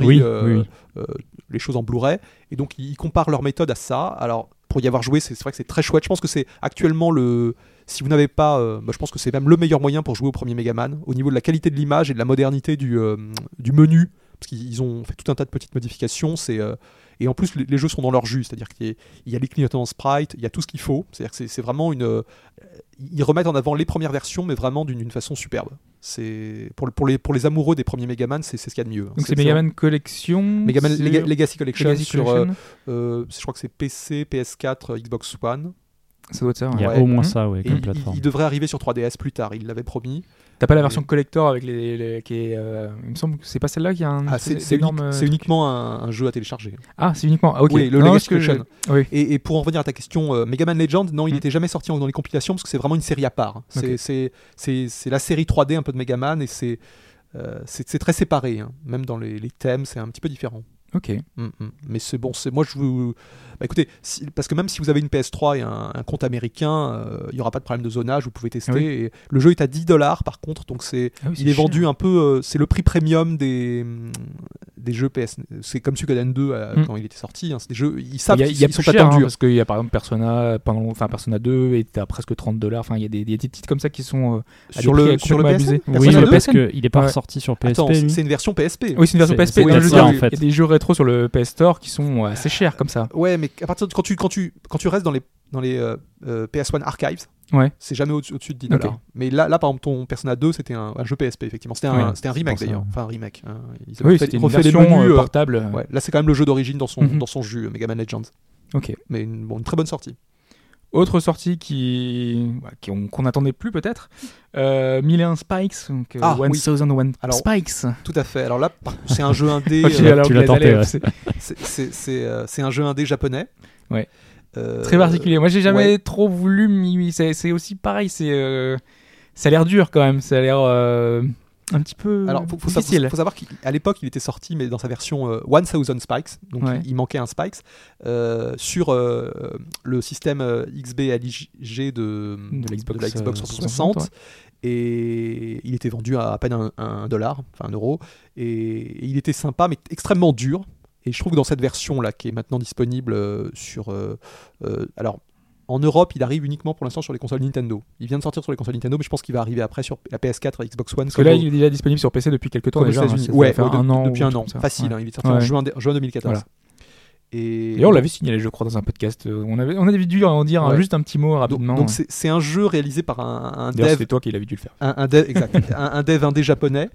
Oui, euh, oui, oui. les choses en Blu-ray et donc ils comparent leur méthode à ça. Alors pour y avoir joué c'est c'est vrai que c'est très chouette. Je pense que c'est actuellement le si vous n'avez pas euh, bah, je pense que c'est même le meilleur moyen pour jouer au premier Megaman au niveau de la qualité de l'image et de la modernité du, euh, du menu parce qu'ils ont fait tout un tas de petites modifications c'est euh, et en plus les, les jeux sont dans leur jus c'est à dire qu'il y, a- il y a les clignotants sprite il y a tout ce qu'il faut c'est à dire que c'est- vraiment une euh, ils remettent en avant les premières versions mais vraiment d'une façon superbe c'est pour, le- pour, les, pour les amoureux des premiers Megaman c'est c'est ce qu'il y a de mieux Donc c'est Megaman Collection. Megaman Lega- Legacy Collection Legacy sur euh, Collection. euh, je crois que c'est PC, PS4, Xbox One. Ça doit être ça. Il y a ouais. au moins Mhm. ça, ouais, comme il, plateforme. il devrait arriver sur 3DS plus tard, il l'avait promis. T'as pas la version collector avec les, les- qui est. euh, il me semble que c'est pas celle-là qui a un. Ah, c'est c'est énorme, euh, c'est uniquement un, un jeu à télécharger. Ah, c'est uniquement. ah, ok. Oui, le Non, Legacy je-. Oui. Et, et pour en revenir à ta question, euh, Mega Man Legend, non, il Mm. n'était jamais sorti dans les compilations parce que c'est vraiment une série à part. C'est Ok. c'est- c'est- c'est la série 3D un peu de Mega Man et c'est euh, c'est c'est très séparé. hein. Même dans les, les thèmes, c'est un petit peu différent. Ok. Mm, mm. Mais c'est bon, c'est moi je vous. Bah, écoutez, si- parce que même si vous avez une PS3 et un, un compte américain, euh, il n'y aura pas de problème de zonage, vous pouvez tester. Ah oui. Et le jeu est à 10 dollars par contre, donc c'est Ah oui, il est vendu un peu. euh, c'est le prix premium des, des jeux PS. C'est comme Suikoden 2 euh, Mm. quand il était sorti. hein, c'est des jeux, ils savent qu'ils sont cher, hein, attendus. parce qu'il y a par exemple Persona, pendant, enfin Persona 2 était à presque 30 dollars. Enfin, il y a des, des titres comme ça qui sont. euh, à sur des le sur le PSN. Oui, Persona mais 2? parce qu'il est pas Ouais. ressorti sur PSP. C'est une version PSP. Oui, c'est une version PSP. Il fait. y a des jeux rétro sur le PS Store qui sont assez chers comme ça. Ouais, mais à partir de quand tu quand tu quand tu restes dans les dans les euh, euh, PS1 archives, Ouais. c'est jamais au- au-dessus de 10 Ok. dollars. Mais là, là, par exemple, ton Persona 2, c'était un, un jeu PSP, effectivement. C'était un, Ouais, c'était un remake d'ailleurs. Enfin, un remake. hein. Ils Oui, c'était une les version menus. euh, euh, portable. ouais. Là, c'est quand même le jeu d'origine dans son, Mhm. dans son jus, Mega Man Legends. Ok. Mais une, bon, une très bonne sortie. Autre sortie qui bah, qu'on qu'on n'attendait plus peut-être, euh, 1001 Spikes, donc euh, Ah, oui. 1001 Alors, Spikes. Tout à fait. Alors là, c'est un jeu indé. Ok, euh, alors tu que l'as les tenté, allées, ouais. c'est un jeu indé japonais. Ouais. Euh, Très particulier. Moi, j'ai jamais ouais. trop voulu. C'est c'est aussi pareil. C'est euh, ça a l'air dur quand même. Ça a l'air euh, un petit peu Alors, faut, faut, difficile. faut savoir qu'à l'époque, il était sorti, mais dans sa version euh, 1000 Spikes, donc Ouais. il, il manquait un Spikes, euh, sur euh, le système euh, XB-LIG de, De la Xbox, la Xbox euh, 360. 360, ouais. Et il était vendu à à peine un, un dollar, enfin un euro. Et, et il était sympa, mais extrêmement dur. Et je trouve que dans cette version-là, qui est maintenant disponible euh, sur. euh, euh, alors, en Europe, il arrive uniquement pour l'instant sur les consoles Nintendo. Il vient de sortir sur les consoles Nintendo, mais je pense qu'il va arriver après sur la PS4 et Xbox One. Parce que là, il est déjà disponible sur PC depuis quelques temps déjà. hein. Ouais, ouais, un de- an. depuis un an, facile. Ouais. hein, il est sorti en juin, juin 2014. Voilà. Et D'ailleurs, on l'avait signalé, je crois, dans un podcast. Euh, On avait, on avait dû en dire Ouais. juste un petit mot rapidement. donc c'est un jeu réalisé par un, un dev c'est toi qui l'avais dû le faire. un, un dev, exact, un, un dev indé japonais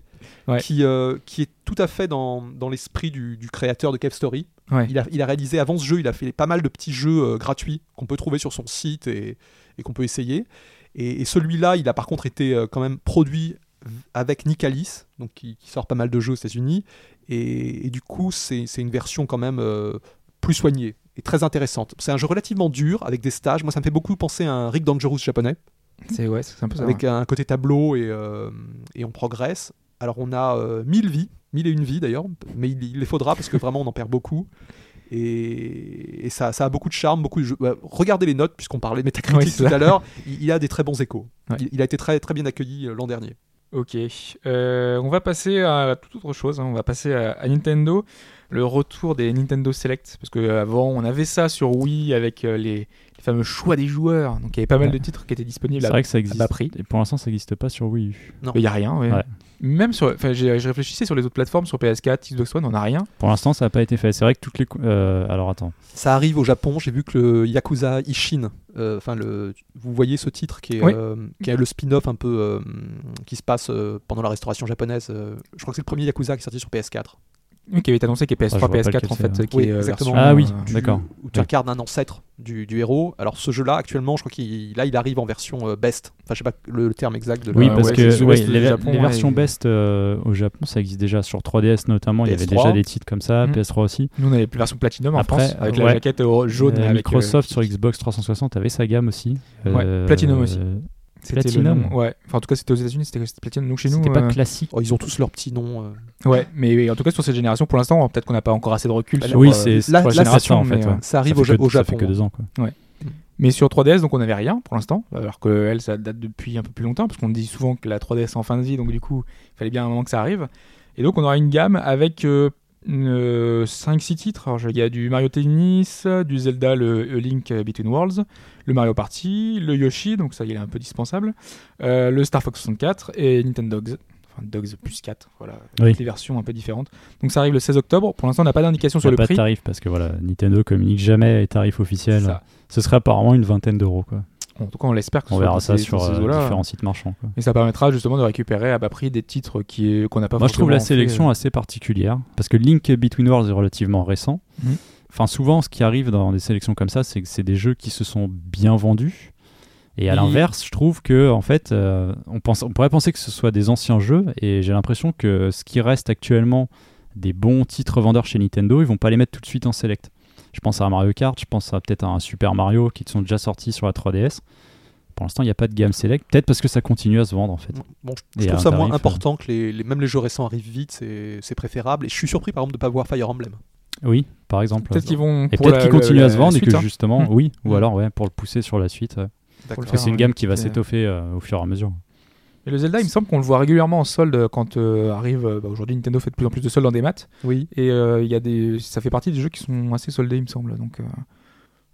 Ouais. qui, euh, qui est tout à fait dans, dans l'esprit du, du créateur de Cave Story. Ouais. Il, a, il a réalisé avant ce jeu, il a fait pas mal de petits jeux euh, gratuits qu'on peut trouver sur son site et, et qu'on peut essayer. Et, et celui-là, il a par contre été euh, quand même produit avec Nicalis, donc qui, qui sort pas mal de jeux aux États-Unis. Et, et du coup, c'est c'est une version quand même euh, plus soignée et très intéressante. C'est un jeu relativement dur avec des stages. Moi, ça me fait beaucoup penser à un Rick Dangerous japonais C'est ouais, c'est un peu ça. avec ouais. un côté tableau et, euh, et on progresse. Alors on a euh, 1000 vies, 1000 et une vies d'ailleurs, mais il, il les faudra parce que vraiment on en perd beaucoup. Et, et ça, ça a beaucoup de charme, beaucoup de jeux. Ouais, regardez les notes puisqu'on parlait de Metacritic c'est tout à l'heure. Il, il a des très bons échos. Ouais. Il, il a été très, très bien accueilli euh, l'an dernier. Ok. Euh, on va passer à toute autre chose. hein. On va passer à, à Nintendo. Le retour des Nintendo Select. Parce qu'avant, on avait ça sur Wii avec euh, les, les fameux choix des joueurs. Donc il y avait pas mal de titres qui étaient disponibles C'est à, vrai que ça à existe. bas prix. Et pour l'instant, ça n'existe pas sur Wii U. Non. Il n'y a rien, ouais. Ouais. Même sur. Enfin, j'ai- je réfléchissais sur les autres plateformes, sur PS4, Xbox One, on n'a rien. Pour l'instant, ça n'a pas été fait. C'est vrai que toutes les. euh, alors attends. Ça arrive au Japon. J'ai vu que le Yakuza Ishin, euh, enfin le, vous voyez ce titre qui est, Oui. euh, qui est le spin-off un peu euh, qui se passe euh, pendant la restauration japonaise. euh, je crois que c'est le premier Yakuza qui est sorti sur PS4. Oui, qui avait été annoncé qui est Ah, je PS3, vois pas PS4 lequel en fait. Qui Oui, est, euh, exactement. version, Ah oui, euh, D'accord. Où tu Oui. incarnes un ancêtre du, du héros. Alors ce jeu-là, actuellement, je crois qu'il là, il arrive en version euh, best. Enfin, je sais pas le, le terme exact de Oui, Euh, parce ouais, que ouais, les, Japon, les ouais, versions et- best euh, au Japon, ça existe déjà sur 3DS notamment. Il y avait PS3. déjà des titres comme ça, Mhm. PS3 aussi. Nous, on avait plus version Platinum en Après, France, avec la jaquette jaune. Euh, avec, Microsoft euh, sur Xbox 360 avait sa gamme aussi. Ouais, Euh, Platinum aussi. Le Platinum. nom. Ouais. Enfin, en tout cas, c'était aux États-Unis, c'était c'était Platinum. Donc chez nous. C'était pas euh, classique. Oh, ils ont tous leurs petits noms. euh. Ouais, mais en tout cas, sur cette génération, pour l'instant, peut-être qu'on n'a pas encore assez de recul Bah, sur, oui, euh, c'est la c'est génération ça, en fait. mais, ouais. euh, Ça arrive fait au, que- au Ça Japon. fait que deux ans. Quoi. Mais sur 3DS, donc on n'avait rien pour l'instant, alors que elle, ça date depuis un peu plus longtemps, parce qu'on dit souvent que la 3DS est en fin de vie, donc du coup, il fallait bien un moment que ça arrive. Et donc on aura une gamme avec 5-6 titres. Alors, il y a du Mario Tennis, du Zelda, le A Link Between Worlds, le Mario Party, le Yoshi, donc ça il est un peu dispensable, euh, le Star Fox 64 et Nintendo Dogs. Enfin, Dogs plus 4, voilà, Oui. toutes les versions un peu différentes. Donc ça arrive le 16 octobre. Pour l'instant, on n'a pas d'indication Il sur n'y le a pas prix. de tarif parce que voilà, Nintendo communique jamais les tarifs officiels. Ce serait apparemment une vingtaine d'euros. quoi. En tout cas, on l'espère que ce On soit verra ça ces- sur ces euh, différents sites marchands. quoi. Et ça permettra justement de récupérer à bas prix des titres qui qu'on n'a pas Moi, je trouve la fait, sélection euh, assez particulière parce que Link Between Worlds est relativement récent. Mhm. Enfin, souvent, ce qui arrive dans des sélections comme ça, c'est que c'est des jeux qui se sont bien vendus. Et à l'inverse, je trouve que en fait, euh, on, pense, on pourrait penser que ce soit des anciens jeux, et j'ai l'impression que ce qui reste actuellement des bons titres vendeurs chez Nintendo, ils vont pas les mettre tout de suite en select. Je pense à un Mario Kart, je pense à peut-être à un Super Mario qui sont déjà sortis sur la 3DS. Pour l'instant, il n'y a pas de gamme select, peut-être parce que ça continue à se vendre en fait. Bon, je trouve ça moins tarif, euh, important que les, les- même les jeux récents arrivent vite, c'est préférable. Et je suis surpris par exemple de ne pas voir Fire Emblem. Oui, par exemple. Peut-être qu'ils vont. Et peut-être qu'ils la- continuent à se vendre et que hein. justement, oui, ou Mm. alors ouais, pour le pousser sur la suite. ouais. Parce que c'est une gamme qui va s'étoffer euh, au fur et à mesure. Et le Zelda, il me semble qu'on le voit régulièrement en solde quand euh, arrive. euh, bah, Aujourd'hui, Nintendo fait de plus en plus de soldes dans des maths. Oui. Et euh, il y a des, ça fait partie des jeux qui sont assez soldés, il me semble. Donc euh,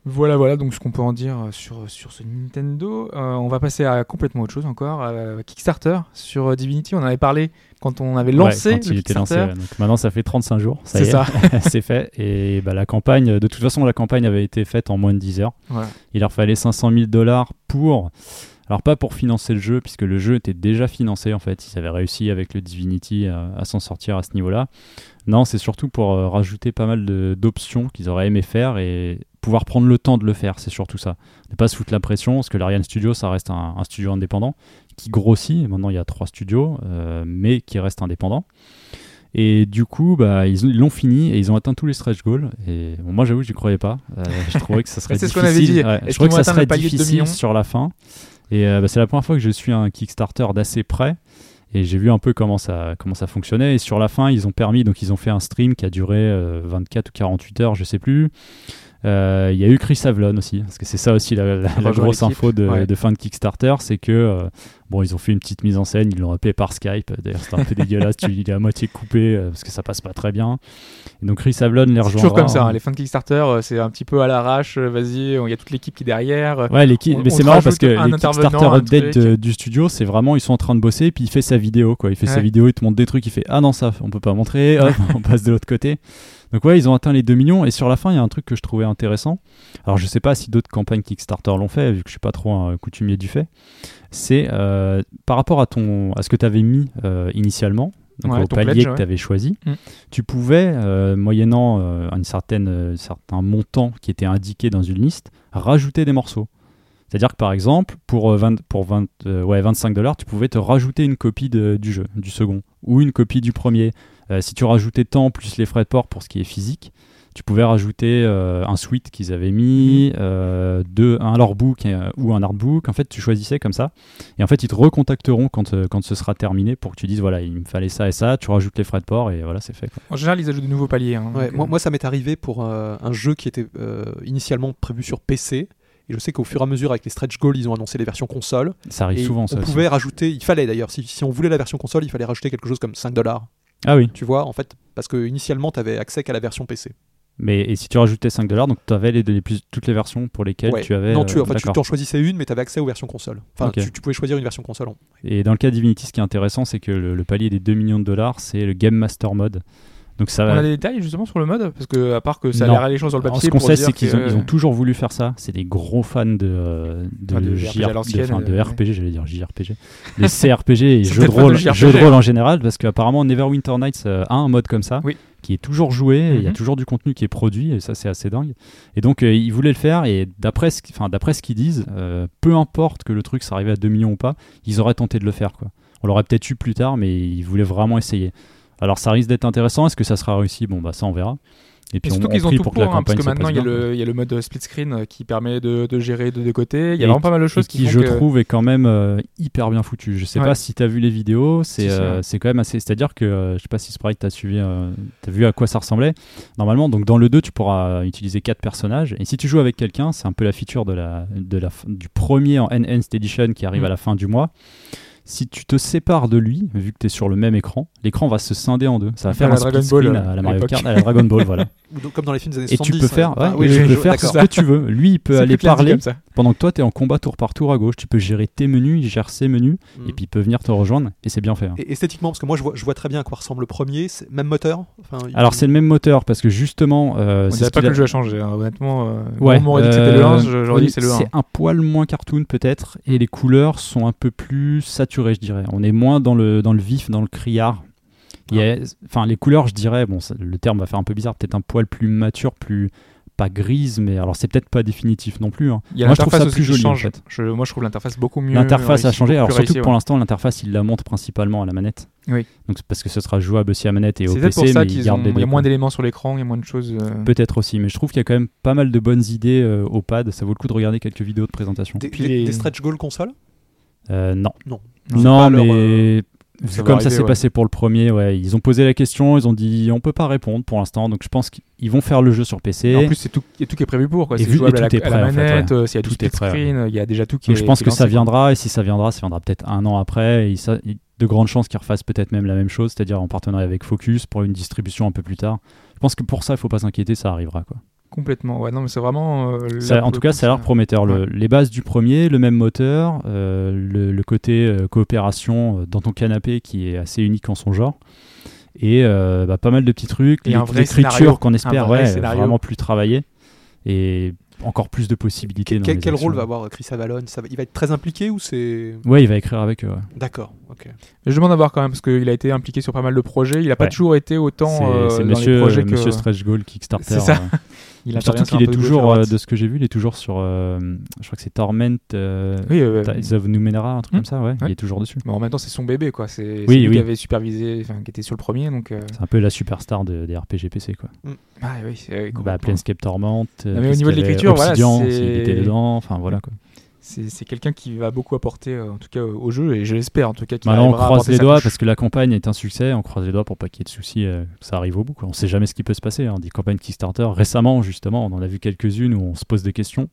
voilà, voilà. Donc ce qu'on peut en dire sur sur ce Nintendo. Euh, on va passer à complètement autre chose encore. Kickstarter sur euh, Divinity. On en avait parlé quand on avait lancé Ouais, quand le il était lancé. Kickstarter. ouais. Donc maintenant, ça fait 35 jours. Ça C'est y est, ça. c'est fait. Et bah, la campagne, de toute façon, la campagne avait été faite en moins de 10 heures. Voilà. Il leur fallait 500 000 dollars pour. Alors, pas pour financer le jeu, puisque le jeu était déjà financé en fait. Ils avaient réussi avec le Divinity à, à s'en sortir à ce niveau-là. Non, c'est surtout pour euh, rajouter pas mal d'options qu'ils auraient aimé faire et pouvoir prendre le temps de le faire. C'est surtout ça. Ne pas se foutre la pression, parce que l'Ariane Studio, ça reste un, un studio indépendant qui grossit. Maintenant, il y a trois studios, euh, mais qui reste indépendant. Et du coup, bah, ils l'ont fini et ils ont atteint tous les stretch goals. Et bon, moi, j'avoue, je n'y croyais pas. Euh, je trouvais que ça serait difficile. Ouais, je trouvais que ça serait palier de 2 difficile sur la fin. Et euh, bah, c'est la première fois que je suis un Kickstarter d'assez près. Et j'ai vu un peu comment ça, comment ça fonctionnait. Et sur la fin, ils ont permis, donc ils ont fait un stream qui a duré euh, 24 ou 48 heures, je sais plus. Euh, Il y a eu Chris Avlon aussi, parce que c'est ça aussi la, la- la rejoint grosse info de, ouais. de fin de Kickstarter, c'est que euh, bon, ils ont fait une petite mise en scène, ils l'ont appelé par Skype. D'ailleurs, c'était un peu dégueulasse, tu, il est à moitié coupé euh, parce que ça passe pas très bien. Et donc Chris Avlon les rejoindra. toujours comme ça. hein. Les fins de Kickstarter, c'est un petit peu à l'arrache. Vas-y, il y a toute l'équipe qui est derrière. Ouais, l'équipe, mais c'est marrant parce que les Kickstarter update de- du studio, c'est vraiment ils sont en train de bosser, puis il fait sa vidéo, quoi. Il fait sa vidéo, il te montre des trucs, il fait ah non ça, on peut pas montrer, hop, on passe de l'autre côté. Donc ouais, ils ont atteint les 2 millions et sur la fin, il y a un truc que je trouvais intéressant. Alors je sais pas si d'autres campagnes Kickstarter l'ont fait, vu que je suis pas trop un coutumier du fait. C'est euh, par rapport à ton à ce que tu avais mis euh, initialement. Donc Ouais, au palier pledge, que tu avais choisi, Mm. tu pouvais, euh, moyennant euh, certain montant qui était indiqué dans une liste, rajouter des morceaux. C'est-à-dire que par exemple, pour, euh, 20 pour 20, euh, ouais, 25 dollars, tu pouvais te rajouter une copie de- du jeu, du second, ou une copie du premier. Euh, si tu rajoutais tant plus les frais de port pour ce qui est physique, tu pouvais rajouter euh, un suite qu'ils avaient mis, euh, deux, un lorebook euh, ou un artbook. En fait, tu choisissais comme ça. Et en fait, ils te recontacteront quand, euh, quand ce sera terminé pour que tu dises voilà, il me fallait ça et ça. Tu rajoutes les frais de port et voilà, c'est fait. quoi. En général, ils ajoutent de nouveaux paliers. hein. Ouais, Donc, moi, euh, moi, ça m'est arrivé pour euh, un jeu qui était euh, initialement prévu sur PC. Et je sais qu'au fur et à mesure, avec les stretch goals, ils ont annoncé les versions console. Ça arrive Et souvent, ça on aussi. pouvait rajouter, il fallait d'ailleurs, si, si on voulait la version console, il fallait rajouter quelque chose comme 5 dollars. Ah oui. Tu vois, en fait, parce que initialement, tu avais accès qu'à la version PC. Mais et si tu rajoutais 5 dollars, donc tu avais les, les plus, toutes les versions pour lesquelles Ouais. tu avais. non, tu, euh, en fait, tu t'en choisissais une, mais tu avais accès aux versions console. Enfin, tu, tu pouvais choisir une version console. en- Et dans le cas Divinity, ce qui est intéressant, c'est que le, le palier des 2 millions de dollars, c'est le Game Master Mode. Donc ça On a des détails justement sur le mode Parce que, à part que ça a l'air alléchant sur le papier. ce qu'on sait, c'est qu'ils ont, toujours voulu faire ça. C'est des gros fans de, RPG euh, RPG, j'allais dire JRPG. Des CRPG et jeux de rôle, JRPG, jeux de rôle en général, parce qu'apparemment Neverwinter Nights euh, a un mode comme ça, Oui. qui est toujours joué, il y a Mhm. toujours du contenu qui est produit, et ça c'est assez dingue. Et donc euh, ils voulaient le faire, et d'après ce, enfin, d'après ce qu'ils disent, euh, peu importe que le truc s'arrivait à 2 millions ou pas, ils auraient tenté de le faire. Quoi. On l'aurait peut-être eu plus tard, mais ils voulaient vraiment essayer. Alors ça risque d'être intéressant, est-ce que ça sera réussi? Bon bah ça on verra. Et puis on, surtout on qu'ils ont tout pour la hein, parce que maintenant il y, a le, il y a le mode split screen euh, qui permet de, de gérer de deux côtés. Il y a Et vraiment pas mal de choses qui, qui, je que- trouve, est quand même euh, hyper bien foutu. Je sais Ouais. pas si tu as vu les vidéos, c'est Si, si, euh, ouais. quand même assez. C'est-à-dire que, euh, je sais pas si Sprite t'as suivi, t'as vu à quoi ça ressemblait. Normalement, donc dans le 2, tu pourras utiliser quatre personnages. Et si tu joues avec quelqu'un, c'est un peu la feature de la, de la, du premier en Enhanced Edition qui arrive Mm. à la fin du mois. Si tu te sépares de lui, vu que tu es sur le même écran, l'écran va se scinder en deux. Ça va faire la un split Dragon Ball, screen à la Mario. Kart, à la Dragon Ball, voilà. Donc, Comme dans les films des années Et tu 70. peux faire, oui, je- tu peux faire ce que tu veux. Lui, il peut aller parler pendant que toi, tu es en combat tour par tour à gauche. Tu peux gérer tes menus, il gère ses menus, Mm. et puis il peut venir te rejoindre, et c'est bien fait. hein. Et esthétiquement, parce que moi je vois, je vois très bien à quoi ressemble le premier, c'est même moteur? Enfin, il- Alors c'est le même moteur parce que justement, euh, On c'est dirait pas que le jeu a changé, hein, honnêtement. euh, Ouais, on dit que c'était le 1, euh, j'aurais dit que c'est le 1. C'est un poil moins cartoon peut-être, et les couleurs sont un peu plus saturées, je dirais. On est moins dans le, dans le vif, dans le criard. Il y a- Enfin, les couleurs, je dirais, bon, ça- le terme va faire un peu bizarre, peut-être un poil plus mature, plus pas grise, mais alors c'est peut-être pas définitif non plus. hein. Il y a Moi, je trouve ça aussi plus joli en fait. Je- moi, je trouve l'interface beaucoup mieux. L'interface a changé, alors surtout que pour ouais. l'instant, l'interface il la monte principalement à la manette. Oui. Donc parce que ce sera jouable aussi à manette et au PC, pour ça mais les y a moins d'éléments sur l'écran, il y a moins de choses. euh, Peut-être aussi, mais je trouve qu'il y a quand même pas mal de bonnes idées euh, au pad. Ça vaut le coup de regarder quelques vidéos de présentation. Des, Puis les- des stretch goals console? Non. Non. Non. Non, leur, mais Vu va comme ça s'est ouais. passé pour le premier, ouais, ils ont posé la question, ils ont dit on peut pas répondre pour l'instant, donc je pense qu'ils vont faire le jeu sur PC. Et en plus, c'est tout, il y a tout qui est prévu pour. Quoi. Et vu- jouable et à la, tout est à la prêt, en fait, manette, ouais. euh, s'il y a Tout split est prêt, ouais. screen, il y a déjà tout qui donc est je pense qui que ça quoi. viendra, et si ça viendra, ça viendra peut-être un an après, et il ça- de grandes chances qu'ils refassent peut-être même la même chose, c'est-à-dire en partenariat avec Focus pour une distribution un peu plus tard. Je pense que pour ça, il faut pas s'inquiéter, ça arrivera. Quoi. Complètement. Ouais, non, mais c'est vraiment. euh, Ça- en tout cas, ça a l'air prometteur. Le- les bases du premier, le même moteur, euh, le, le côté euh, coopération dans ton canapé qui est assez unique en son genre. Et euh, bah, pas mal de petits trucs, l'écriture qu'on espère vrai ouais, scénario. vraiment plus travaillée et encore plus de possibilités. Quel, dans quel- rôle va avoir Chris Avalon? Ça va- Il va être très impliqué ou c'est. Ouais, il va écrire avec eux. ouais. D'accord, ok. Je demande à voir quand même, parce qu'il a été impliqué sur pas mal de projets. Il a pas toujours été autant C'est euh, monsieur, les projets que. monsieur Stretch Goal Kickstarter. C'est ça. il Surtout qu'il est toujours, euh, de ce que j'ai vu, il est toujours sur. euh, je crois que c'est Torment, euh, Oui, euh, Tides of Numenera, un truc Hmm. comme ça, ouais, Ouais. Il est toujours dessus. mais en même temps, c'est son bébé, quoi. C'est Oui, lui oui. qui avait supervisé, enfin, qui était sur le premier, donc. euh, C'est un peu la superstar de- des RPG PC, quoi. Ah oui, Bah. Planescape Torment. Non, mais au niveau de l'écriture, voilà, il était dedans. Enfin, voilà, quoi. C'est quelqu'un qui va beaucoup apporter, euh, en tout cas, au jeu, et je l'espère, en tout cas. qu'il Maintenant, on croise les doigts parce que la campagne est un succès. On croise les doigts pour pas qu'il y ait de soucis, euh, que ça arrive au bout. Quoi. On sait jamais ce qui peut se passer. Hein. Des campagnes Kickstarter, récemment, justement, on en a vu quelques-unes où on se pose des questions.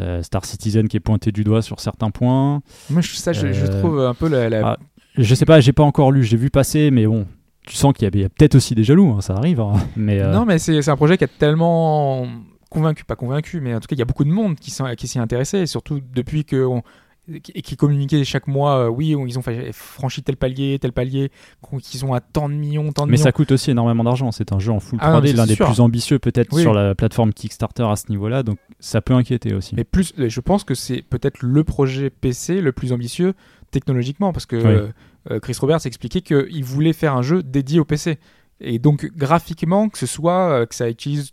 Euh, Star Citizen qui est pointé du doigt sur certains points. Moi, ça, je, je trouve un peu la. la- ah, Je sais pas, j'ai pas encore lu, j'ai vu passer, mais bon, tu sens qu'il y a, peut-être aussi des jaloux, hein, ça arrive. hein. Mais euh, Non, mais c'est c'est un projet qui a tellement convaincu, pas convaincu, mais en tout cas, il y a beaucoup de monde qui, s'y intéressait, et surtout depuis que. on- et qui communiquaient chaque mois, euh, oui, ils ont franchi tel palier, tel palier, qu'on- qu'ils ont à tant de millions, tant de mais millions. ça coûte aussi énormément d'argent. C'est un jeu en full Ah non, mais 3D, c'est l'un des sûr. plus ambitieux peut-être Oui. sur la plateforme Kickstarter à ce niveau-là, donc ça peut inquiéter aussi. Mais plus, je pense que c'est peut-être le projet PC le plus ambitieux technologiquement, parce que Oui. euh, Chris Roberts expliquait qu'il voulait faire un jeu dédié au PC. Et donc graphiquement, que ce soit euh, que ça utilise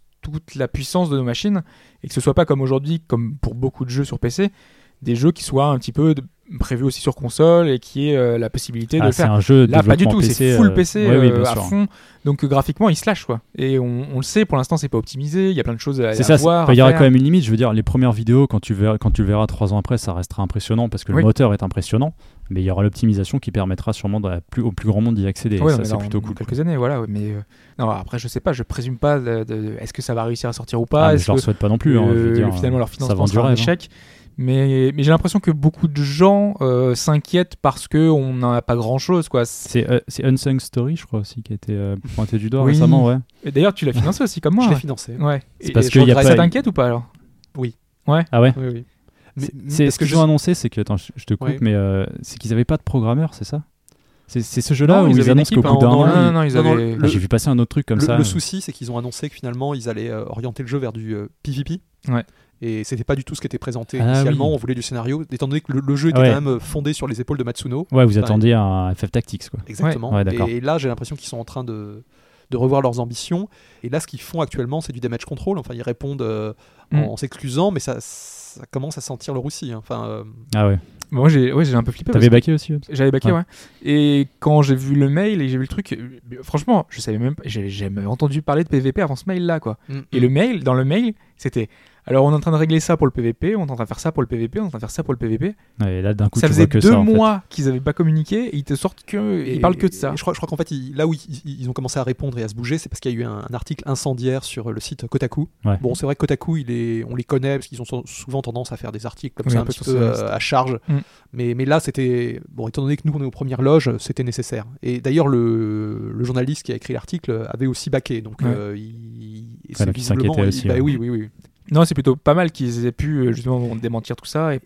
la puissance de nos machines, et que ce soit pas comme aujourd'hui, comme pour beaucoup de jeux sur PC, des jeux qui soient un petit peu prévus aussi sur console et qui aient euh, la possibilité de Ah, le c'est faire. un jeu de Là, pas du tout, c'est full euh, PC oui, euh, à sûr. fond. Donc graphiquement, il se lâche quoi. Et on, on le sait, pour l'instant, c'est pas optimisé. Il y a plein de choses à, ça, voir. il y aura quand même une limite. Je veux dire, les premières vidéos, quand tu, verras, quand tu le verras trois ans après, ça restera impressionnant parce que Oui. le moteur est impressionnant. Mais il y aura l'optimisation qui permettra sûrement de plus, au plus grand monde d'y accéder. Ouais, ça, c'est plutôt cool. quelques années, voilà. Mais euh, non, après, je sais pas. Je présume pas. de- de- Est-ce que ça va réussir à sortir ou quoi. pas? Ah, je leur souhaite pas non plus. hein, je veux dire, finalement, leur financement sera un rêve. hein. Mais, mais j'ai l'impression que beaucoup de gens euh, s'inquiètent parce que on n'en a pas grand chose, quoi. C'est- C'est euh, c'est Unsung Story, je crois aussi, qui a été euh, pointé du doigt Oui. récemment. Ouais. Et D'ailleurs, tu l'as financé aussi comme moi. Je l'ai ouais. financé. Ouais. C'est Et- parce que y a pas- Ça t'inquiète ou pas alors? Ah ouais? Oui, oui. Mais- C'est- ce que qu'ils je- ont annoncé, c'est que attends, je, je te coupe, Ouais. mais euh, c'est qu'ils avaient pas de programmeur, c'est ça? C'est c'est ce jeu-là Non, où ils ils, annoncent qu'au bout hein, d'un non, an, non, ils- non, non, ils Non, non, avaient- Ah, j'ai vu passer un autre truc comme le, ça. le souci, c'est qu'ils ont annoncé que finalement, ils allaient euh, orienter le jeu vers du euh, PvP. Ouais. Et c'était pas du tout ce qui était présenté Ah initialement. oui. On voulait du scénario, étant donné que le, le jeu était ouais. quand même euh, fondé sur les épaules de Matsuno. Ouais, vous attendiez un FF Tactics, quoi. Exactement. Ouais, et là, j'ai l'impression qu'ils sont en train de, de revoir leurs ambitions. Et là, ce qu'ils font actuellement, c'est du damage control. Enfin, ils répondent euh, en, Mm. en s'excusant, mais ça, ça commence à sentir le roussi. hein. Enfin, euh, Ah ouais. Moi, j'ai ouais, j'ai un peu flippé. T'avais baqué aussi J'avais baqué, Ouais. ouais. Et quand j'ai vu le mail et j'ai vu le truc, franchement, je savais même pas, j'ai jamais entendu parler de PVP avant ce mail-là, quoi. mm, Et le mail, dans le mail, c'était alors on est en train de régler ça pour le PVP, on est en train de faire ça pour le PVP, on est en train de faire ça pour le PVP. Ouais, Et là, d'un coup, ça tu faisait vois que deux ça, en fait. mois qu'ils avaient pas communiqué et ils te sortent que, Et- ils parlent que de ça. je crois, je crois qu'en fait, ils- là où ils, ont commencé à répondre et à se bouger, c'est parce qu'il y a eu un, un article incendiaire sur le site Kotaku. Ouais. Bon, c'est vrai que Kotaku, il est, on les connaît parce qu'ils ont sou- souvent tendance à faire des articles comme Oui, ça un un peu petit peu euh, à charge. Mm. Mais, mais là, c'était bon, étant donné que nous on est aux premières loges, c'était nécessaire. Et d'ailleurs, le, le journaliste qui a écrit l'article avait aussi baqué, donc Ouais. euh, il, c'est donc il visiblement- aussi, bah ouais. oui, oui, oui. Non, c'est plutôt pas mal qu'ils aient pu euh, justement démentir tout ça et,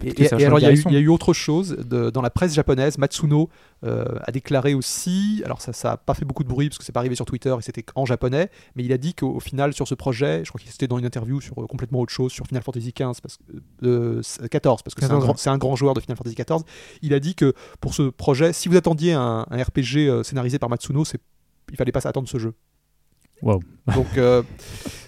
alors, il y, a eu- direction. il y a eu autre chose de- dans la presse japonaise. Matsuno euh, a déclaré aussi, alors ça n'a pas fait beaucoup de bruit parce que c'est pas arrivé sur Twitter et c'était en japonais, mais il a dit qu'au au final, sur ce projet, je crois qu'il était dans une interview sur euh, complètement autre chose, sur Final Fantasy XV, parce que, euh, euh, 14, parce que c'est un, 14, grand- un joueur de Final Fantasy XIV. Il a dit que pour ce projet, si vous attendiez un, un RPG scénarisé par Matsuno, c'est il fallait pas s'attendre ce jeu. Wow. Donc euh,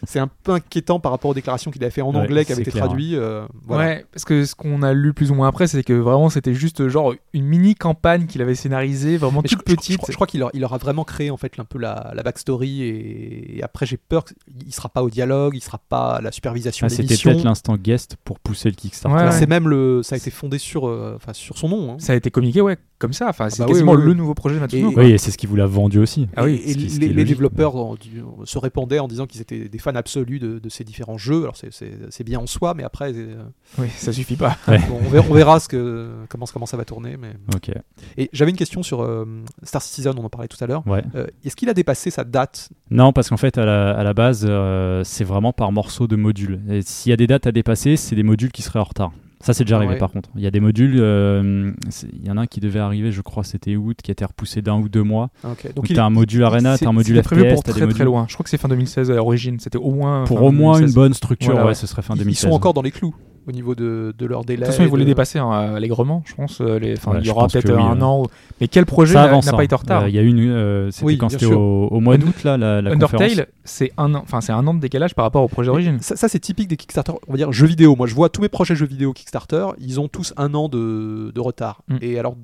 c'est un peu inquiétant par rapport aux déclarations qu'il a fait en Ouais, anglais qui avaient été clair. traduites. euh, voilà. Ouais, parce que ce qu'on a lu plus ou moins après, c'est que vraiment c'était juste genre une mini campagne qu'il avait scénarisée, vraiment Mais je, toute je- je petite. je crois qu'il leur, il leur a vraiment créé en fait un peu la, la backstory et, et après j'ai peur qu'il sera pas au dialogue, il sera pas à la supervision Ah, C'était peut-être l'instant guest pour pousser le Kickstarter. Ouais, Enfin, ouais. C'est même le, ça a été fondé sur, euh, enfin, sur son nom. hein. Ça a été communiqué, ouais, comme ça. Enfin, c'est bah oui, quasiment oui, oui. le nouveau projet de Matsuno. Et-. Oui, et c'est ce qu'il vous l'a vendu aussi. Ah oui, et qui- qui les, développeurs ont dû- se répandaient en disant qu'ils étaient des fans absolus de, de ces différents jeux. Alors c'est- bien en soi, mais après, euh, Oui, ça suffit pas. Ouais. bon, on verra, on verra ce que, comment, comment ça va tourner. Mais... Ok. Et j'avais une question sur euh, Star Citizen, on en parlait tout à l'heure. Ouais. Euh, Est-ce qu'il a dépassé sa date? Non, parce qu'en fait, à la, à la base, euh, c'est vraiment par morceau de modules. Et S'il y a des dates à dépasser, c'est des modules qui seraient en retard. Ça, c'est déjà arrivé Ouais. par contre. Il y a des modules, euh, il y en a un qui devait arriver, je crois, c'était août, qui a été repoussé d'un ou deux mois. Ah, ok. Donc, il- t'as un module Arena, c'est- t'as un module C'était prévu FPS, pour très très modules. loin. Je crois que c'est fin 2016 à l'origine. C'était au moins. Pour au moins une 2016. bonne structure, Voilà, ouais, ouais. ce serait fin ils- 2016. Ils sont encore dans les clous au niveau de, de leur délai. De toute façon, ils voulaient de- dépasser hein, allègrement, je pense. euh, les- enfin, Ouais, il y aura peut-être oui, un ouais. an. où- Mais quel projet n'a n'a hein. pas été en retard Euh, Il y a une, euh, c'était Oui, quand c'était au, au mois d'août là, la, la. Undertale, c'est un an. Enfin, c'est un an de décalage par rapport au projet d'origine. Ça, ça, c'est typique des Kickstarter, on va dire jeux vidéo. Moi, je vois tous mes projets jeux vidéo Kickstarter, ils ont tous un an de, de retard. Mm. Et alors,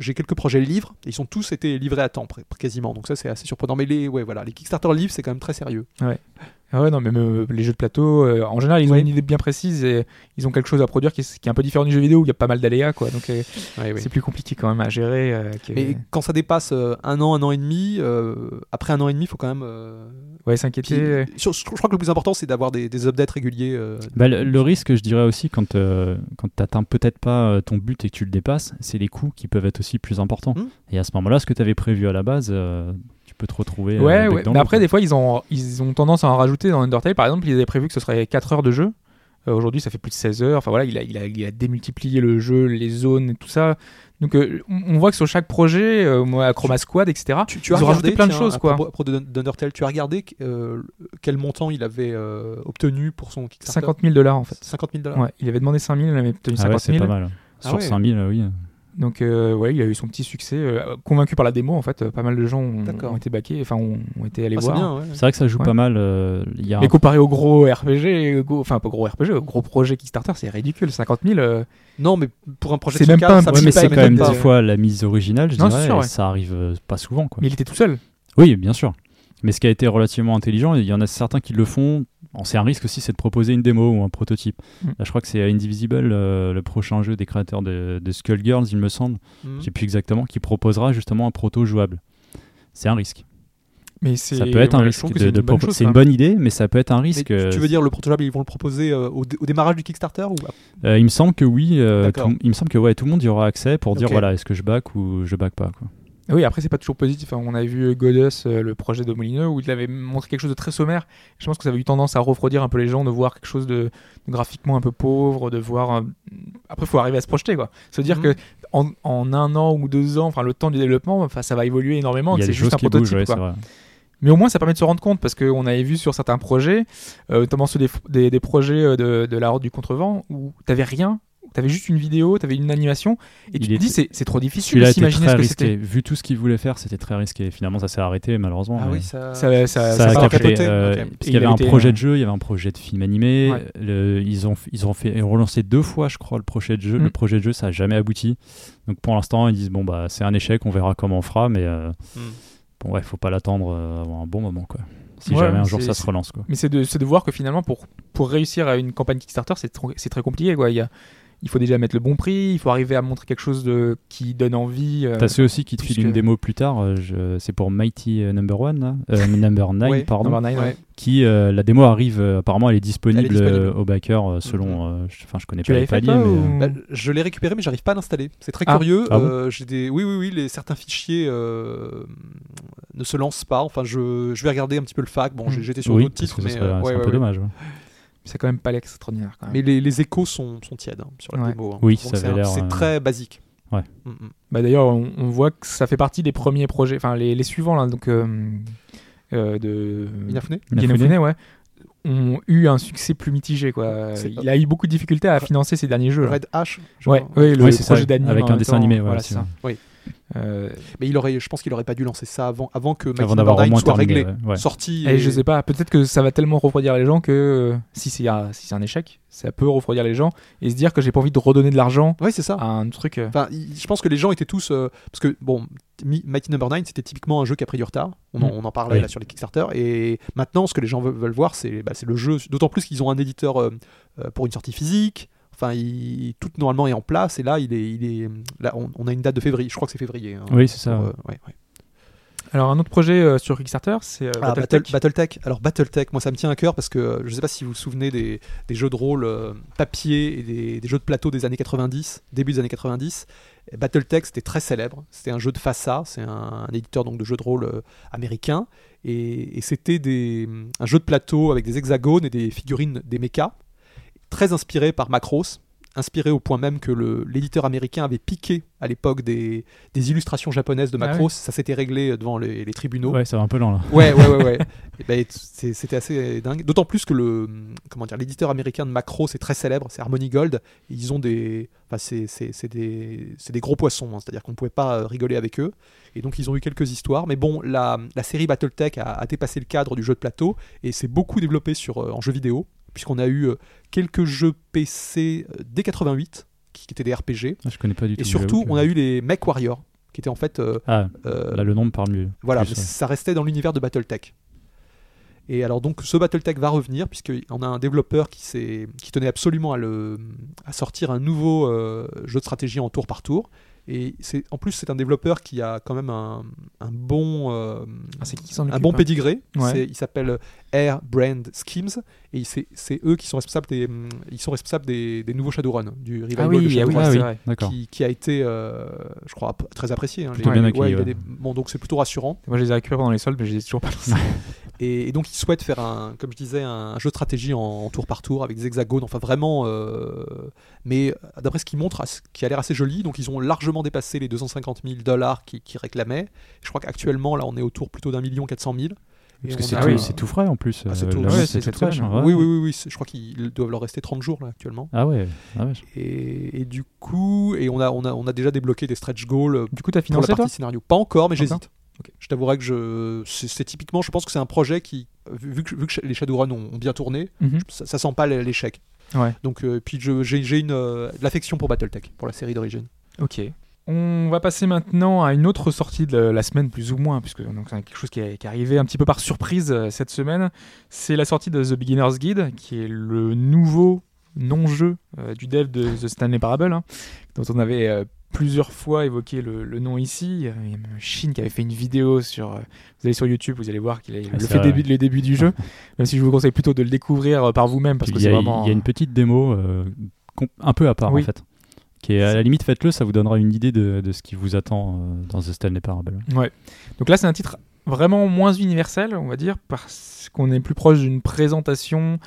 j'ai quelques projets livres, et ils ont tous été livrés à temps, quasiment. Donc ça, c'est assez surprenant. Mais les, ouais, voilà, les Kickstarter livres, c'est quand même très sérieux. Ah ouais, non, mais euh, les jeux de plateau, euh, en général, ils ont Oui. une idée bien précise et ils ont quelque chose à produire qui est, qui est un peu différent du jeu vidéo où il y a pas mal d'aléas, quoi. Donc euh, c'est plus compliqué quand même à gérer. euh, que- Mais quand ça dépasse euh, un an, un an et demi, euh, après un an et demi, il faut quand même. euh, Ouais, s'inquiéter. je crois que le plus important, c'est d'avoir des, des updates réguliers. euh, Bah, le, le risque, je dirais aussi, quand, euh, quand tu n'atteins peut-être pas euh, ton but et que tu le dépasses, c'est les coûts qui peuvent être aussi plus importants. Hmm. Et à ce moment-là, ce que tu avais prévu à la base, euh, peux te retrouver. euh, Ouais, bec ouais. Mais après, quoi. des fois, ils ont, ils ont tendance à en rajouter dans Undertale. Par exemple, ils avaient prévu que ce serait 4 heures de jeu. Euh, Aujourd'hui, ça fait plus de 16 heures. Enfin voilà, il a, il a, il a démultiplié le jeu, les zones et tout ça. Donc, euh, on voit que sur chaque projet, euh, moi, à Chroma Squad, etc., Tu, tu as ils ont rajouté plein de choses, à quoi. propos- à propos de- d'Undertale, tu as regardé euh, quel montant il avait euh, obtenu pour son Kickstarter 50 000 dollars en fait. 50 000 dollars. Ouais, il avait demandé 5 000, il avait obtenu Ah ouais, 50 c'est 000. pas mal. Ah Sur ouais. 5000, euh, oui. Donc, euh, ouais, il a eu son petit succès. euh, convaincu par la démo, en fait, euh, pas mal de gens ont, été baqués, enfin, ont, ont été allés Ah, c'est voir. ouais. C'est vrai que ça joue Ouais. pas mal. euh, Il y a Mais un- comparé au gros RPG, enfin pas gros RPG, au gros projet Kickstarter, c'est ridicule. 50 000, euh, Non, mais pour un projet C'est même cas, pas un ça petit Ouais, mais c'est quand même pas. fois la mise originale, je Non, dirais. sûr. Ça arrive pas souvent. Quoi. mais il était tout seul. Oui, bien sûr. Mais ce qui a été relativement intelligent, il y en a certains qui le font. C'est un risque aussi, c'est de proposer une démo ou un prototype. Mm. Là, je crois que c'est Indivisible, euh, le prochain jeu des créateurs de, de Skullgirls, il me semble. Mhm. Je sais plus exactement, qui proposera justement un proto jouable. C'est un risque. Mais Ça peut être un ouais, risque. de- c'est une bonne chose, une bonne idée, mais ça peut être un risque. tu, euh, tu veux dire le prototype, ils vont le proposer euh, au, dé- au démarrage du Kickstarter ou euh, Il me semble que oui. euh, tout- il me semble que ouais, tout le monde y aura accès pour dire voilà, est-ce que je back ou je back pas. Quoi. Oui, après, c'est pas toujours positif. Enfin, on avait vu Godus, euh, le projet de Molineux, où il avait montré quelque chose de très sommaire. Je pense que ça avait eu tendance à refroidir un peu les gens, de voir quelque chose de, de graphiquement un peu pauvre, de voir. un- Après, il faut arriver à se projeter, quoi. Se dire Mhm. que en, en un an ou deux ans, enfin, le temps du développement, enfin, ça va évoluer énormément. A C'est juste un prototype, bougent, ouais, quoi. Mais au moins, ça permet de se rendre compte parce qu'on avait vu sur certains projets, euh, notamment ceux des, des, des projets euh, de, de la Horde du Contrevent, où t'avais rien, t'avais juste une vidéo, t'avais une animation, et Il tu te dis c'est trop difficile Celui-là était s'imaginer très ce que risqué. Vu tout ce qu'il voulait faire, c'était très risqué. Finalement, ça s'est arrêté malheureusement. Ah oui, ça. Ça, ça, ça a capoté, euh, ok. parce qu'il y avait un été, projet euh, de jeu, il y avait un projet de film animé. Ouais. le- ils ont ils ont fait ils ont relancé deux fois, je crois, le projet de jeu. Mm. Le projet de jeu, ça a jamais abouti. Donc pour l'instant, ils disent bon bah c'est un échec, on verra comment on fera, mais euh, Mm. bon ouais, faut pas l'attendre euh, avant un bon moment quoi. Si Ouais, jamais un jour ça se relance quoi. Mais c'est de, c'est de voir que finalement, pour, pour réussir à une campagne Kickstarter, c'est très compliqué. Quoi. Il, y a, il faut déjà mettre le bon prix, il faut arriver à montrer quelque chose de, qui donne envie. euh, T'as ceux aussi qui te filent une démo plus tard. euh, je- C'est pour Mighty euh, Number One. Euh, Number 9, Ouais, pardon. Number Nine, Ouais. ouais. Qui euh, la démo arrive apparemment elle est disponible, Elle est disponible. au backer euh, selon. euh, je- Enfin, je connais Tu pas les paliers, toi, mais. ou- Bah, je l'ai récupéré, mais j'arrive pas à l'installer. C'est très Ah. curieux. Ah bon j'ai des... Oui, oui, oui, les, certains fichiers euh, ne se lancent pas. Enfin, je, je vais regarder un petit peu le fac. Bon, j'ai- Mm. j'étais sur oui, d'autres titres, mais, euh, c'est ouais, un ouais, peu ouais. dommage. C'est quand même pas l'extraordinaire. Mais les, les échos sont, sont tièdes hein, sur la Ouais. démo. hein. Oui, Donc, ça c'est avait un- l'air, C'est euh, très basique. Ouais. Mm, mm. Bah, D'ailleurs, on, on voit que ça fait partie des premiers projets, enfin les, les suivants là, donc euh, euh, de Inafune Inafune. Ouais, ont eu un succès plus mitigé. Quoi. Il a eu beaucoup de difficultés à financer ses derniers jeux. Red H Ouais, ouais, le Oui, c'est ça, projet d'anime avec un dessin temps, animé, ouais, voilà, c'est ça. ouais. Euh, Mais il aurait, je pense qu'il aurait pas dû lancer ça avant, avant que Mighty Avant Number d'avoir au 9 moins soit terminé. réglé. ouais, ouais. Sorti. Et je sais pas, peut-être que ça va tellement refroidir les gens que euh, si c'est un, si c'est un échec, ça peut refroidir les gens et se dire que j'ai pas envie de redonner de l'argent Oui, c'est ça. à un truc. euh, Enfin, je pense que les gens étaient tous. euh, parce que, bon, Mi- Mighty Number 9, c'était typiquement un jeu qui a pris du retard. On en, Mm. on en parlait Oui. là sur les Kickstarter. Et maintenant, ce que les gens veulent, veulent voir, c'est bah, c'est le jeu. D'autant plus qu'ils ont un éditeur pour une sortie physique. Enfin, il- tout normalement est en place et là, il est, il est, là, on, on a une date de février. Je crois que c'est février. hein, Oui, c'est ça. pour, ouais. euh, ouais, ouais. Alors, un autre projet euh, sur Kickstarter, c'est euh, Ah, Battletech. Battle- Battletech. Alors Battletech, moi ça me tient à cœur parce que euh, je ne sais pas si vous vous souvenez des, des jeux de rôle euh, papier et des, des jeux de plateau des années 90, début des années 90. Et Battletech c'était très célèbre. C'était un jeu de FASA, c'est un, un éditeur donc de jeux de rôle euh, américain. Et, et c'était des- un jeu de plateau avec des hexagones et des figurines des mechas, très inspiré par Macross. Inspiré au point même que l'éditeur américain avait piqué à l'époque des, des illustrations japonaises de Ah Macross. Ça s'était réglé devant les, les tribunaux. Ouais, ça va un peu lent là. Ouais, ouais, ouais, ouais. Ben, c'était assez dingue. D'autant plus que le, comment dire, l'éditeur américain de Macro, c'est très célèbre, c'est Harmony Gold. Ils ont des, enfin, c'est, des, des gros poissons. hein. C'est-à-dire qu'on ne pouvait pas euh, rigoler avec eux. Et donc ils ont eu quelques histoires. Mais bon, la, la série BattleTech a, a dépassé le cadre du jeu de plateau et c'est beaucoup développé sur, euh, en jeu vidéo, puisqu'on a eu euh, quelques jeux PC euh, dès 88 qui, qui étaient des RPG. Ah, je connais pas du tout. Et surtout, on a eu les Mech Warriors, qui étaient en fait euh, Ah, euh, là le nom me parle mieux. voilà, mais ça restait dans l'univers de Battletech. Et alors donc ce Battletech va revenir puisqu'on a un développeur qui, s'est- qui tenait absolument à, le, à sortir un nouveau euh, jeu de stratégie en tour par tour. Et c'est, en plus c'est un développeur qui a quand même un, un bon, euh, Ah, c'est qui qui s'en un occupe, bon hein? pédigré. Ouais. Il s'appelle Air Brand Schemes et c'est, eux qui sont responsables des, ils sont responsables des, des nouveaux Shadowrun, du revival Ah oui, de ah oui, Shadowrun c'est oui. D'accord. qui, qui a été, euh, je crois, très apprécié. hein. Plutôt Les- bien accueilli, il y a ouais. des- Bon, donc c'est plutôt rassurant. Moi, je les ai récupérés pendant les soldes, mais je les ai toujours pas lancés. Et, et donc, ils souhaitent faire, un, comme je disais, un jeu de stratégie en, en tour par tour avec des hexagones, enfin vraiment. euh, mais d'après ce qu'ils montrent, qui a l'air assez joli, donc ils ont largement dépassé les 250 000 dollars qu'ils qu'ils réclamaient. Je crois qu'actuellement, là, on est autour plutôt d'un million 400 000. Parce que c'est Ah tout, oui. tout frais en plus. Ah, c'est euh, tout- ouais, c'est semaine. hein, Oui, ouais. oui, oui, oui, je crois qu'ils doivent leur rester 30 jours là actuellement. Ah ouais. Ah ouais. Et, et du coup, et on a, on, a, on a déjà débloqué des stretch goals euh, Du coup, t'as pour la financé, toi partie scénario. Pas encore, mais j'hésite. Ok. Je t'avouerai que je, c'est typiquement, je pense que c'est un projet qui, vu que, vu que les Shadowrun ont, ont bien tourné, Mhm. ça, ça sent pas l'échec. Ouais. Donc, euh, puis je- j'ai j'ai une euh, de l'affection pour BattleTech, pour la série d'origine. Ok. On va passer maintenant à une autre sortie de la semaine, plus ou moins, puisque c'est quelque chose qui est, qui est arrivé un petit peu par surprise euh, cette semaine. C'est la sortie de The Beginner's Guide, qui est le nouveau non-jeu euh, du dev de The Stanley Parable, hein, dont on avait euh, plusieurs fois évoqué le, le nom ici. Il y a même Shin qui avait fait une vidéo sur. vous allez sur YouTube, vous allez voir qu'il a le c'est fait début, le début du jeu, même si je vous conseille plutôt de le découvrir par vous-même, parce Puis que c'est a, vraiment. il y a une petite démo un peu à part Oui. en fait. Qui est à la limite, faites-le, ça vous donnera une idée de, de ce qui vous attend euh, dans The Stanley Parable. Ouais. Donc là, c'est un titre vraiment moins universel, on va dire, parce qu'on est plus proche d'une présentation,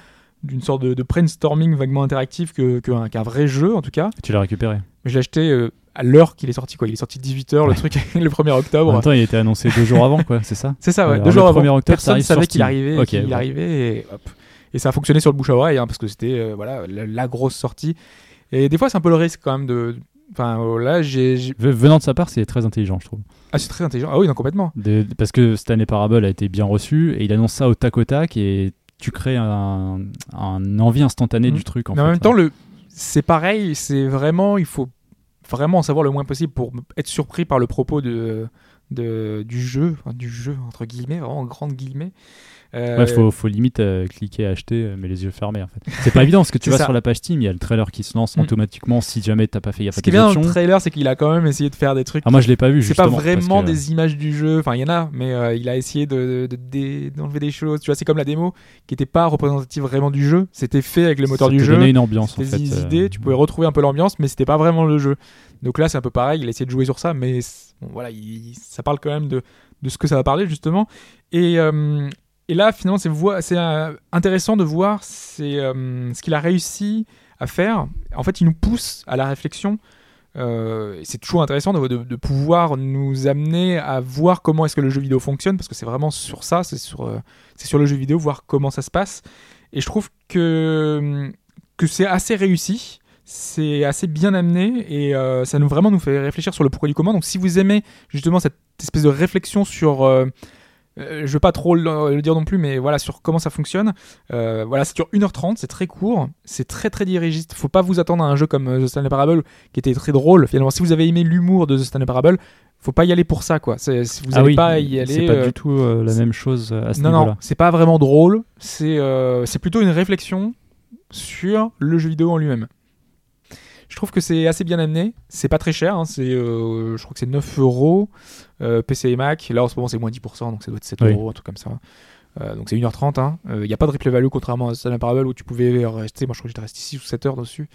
d'une sorte de, de brainstorming vaguement interactif que- qu'un qu'un vrai jeu, en tout cas. Tu l'as récupéré. Je l'ai acheté euh, à l'heure qu'il est sorti, quoi. Il est sorti 18h, le truc, le 1er En octobre. même temps, il a été annoncé deux jours avant, quoi, c'est ça C'est ça, ouais. Alors, Deux le jours avant. 1er octobre, Personne arrive savait qu'il arrivait, Ok, qu'il bon. arrivait, et hop. Et ça a fonctionné sur le bouche à oreille, hein, parce que c'était euh, voilà la, la grosse sortie. Et des fois, c'est un peu le risque quand même de. Enfin, là, j'ai. Venant de sa part, c'est très intelligent, je trouve. Ah, c'est très intelligent. Ah oui, non, complètement. De- parce que Stanley Parable a été bien reçu et il annonce ça au tac au tac et tu crées un, un envie instantanée du truc. En Mais en fait, même temps, le, c'est pareil, c'est vraiment, il faut vraiment en savoir le moins possible pour être surpris par le propos de, de, du jeu, enfin, du jeu, entre guillemets, vraiment en grande guillemets. Euh, Ouais, faut, faut limite euh, cliquer acheter, euh, mais les yeux fermés en fait. C'est pas évident parce que tu vas ça. sur la page Steam, il y a le trailer qui se lance Mm. automatiquement si jamais t'as pas fait gaffe Ce à qui est bien dans le trailer, c'est qu'il a quand même essayé de faire des trucs. Ah, moi je l'ai pas vu c'est pas vraiment que- des images du jeu, enfin il y en a, mais euh, il a essayé de, de- de- d'enlever des choses. Tu vois, c'est comme la démo qui était pas représentative vraiment du jeu. C'était fait avec le moteur ça du jeu. donnait une ambiance en fait. des euh, idées, tu pouvais retrouver un peu l'ambiance, mais c'était pas vraiment le jeu. Donc là, c'est un peu pareil, il a essayé de jouer sur ça, mais bon, voilà, il- ça parle quand même de, de ce que ça va parler, justement. Et, euh, et là, finalement, c'est, euh, intéressant de voir euh, ce qu'il a réussi à faire. En fait, il nous pousse à la réflexion. Euh, c'est toujours intéressant de, pouvoir nous amener à voir comment est-ce que le jeu vidéo fonctionne, parce que c'est vraiment sur ça, c'est sur, euh, le jeu vidéo, voir comment ça se passe. Et je trouve que, c'est assez réussi, c'est assez bien amené, et ça nous vraiment nous fait réfléchir sur le pourquoi du comment. Donc si vous aimez justement cette espèce de réflexion sur... euh, je veux pas trop le, le dire non plus, mais voilà sur comment ça fonctionne. Euh, voilà, ça dure 1h30, c'est très court, c'est très très dirigiste. Faut pas vous attendre à un jeu comme euh, The Stanley Parable qui était très drôle. Finalement, si vous avez aimé l'humour de The Stanley Parable, faut pas y aller pour ça quoi. C'est- si vous ah allez oui, pas y aller. C'est pas du tout la c'est- même chose à ce non, niveau-là. non, c'est pas vraiment drôle. C'est c'est plutôt une réflexion sur le jeu vidéo en lui-même. Je trouve que c'est assez bien amené. C'est pas très cher. hein, C'est, euh, je crois que c'est 9 euros. euh, PC et Mac. Là, en ce moment, c'est moins 10%, donc ça doit être 7 Oui. euros, un truc comme ça. Euh, donc c'est 1h30. Il n'y a pas de replay value, contrairement à Stanley Parable où tu pouvais rester. Moi, je crois que j'étais resté 6 ou 7 heures dessus.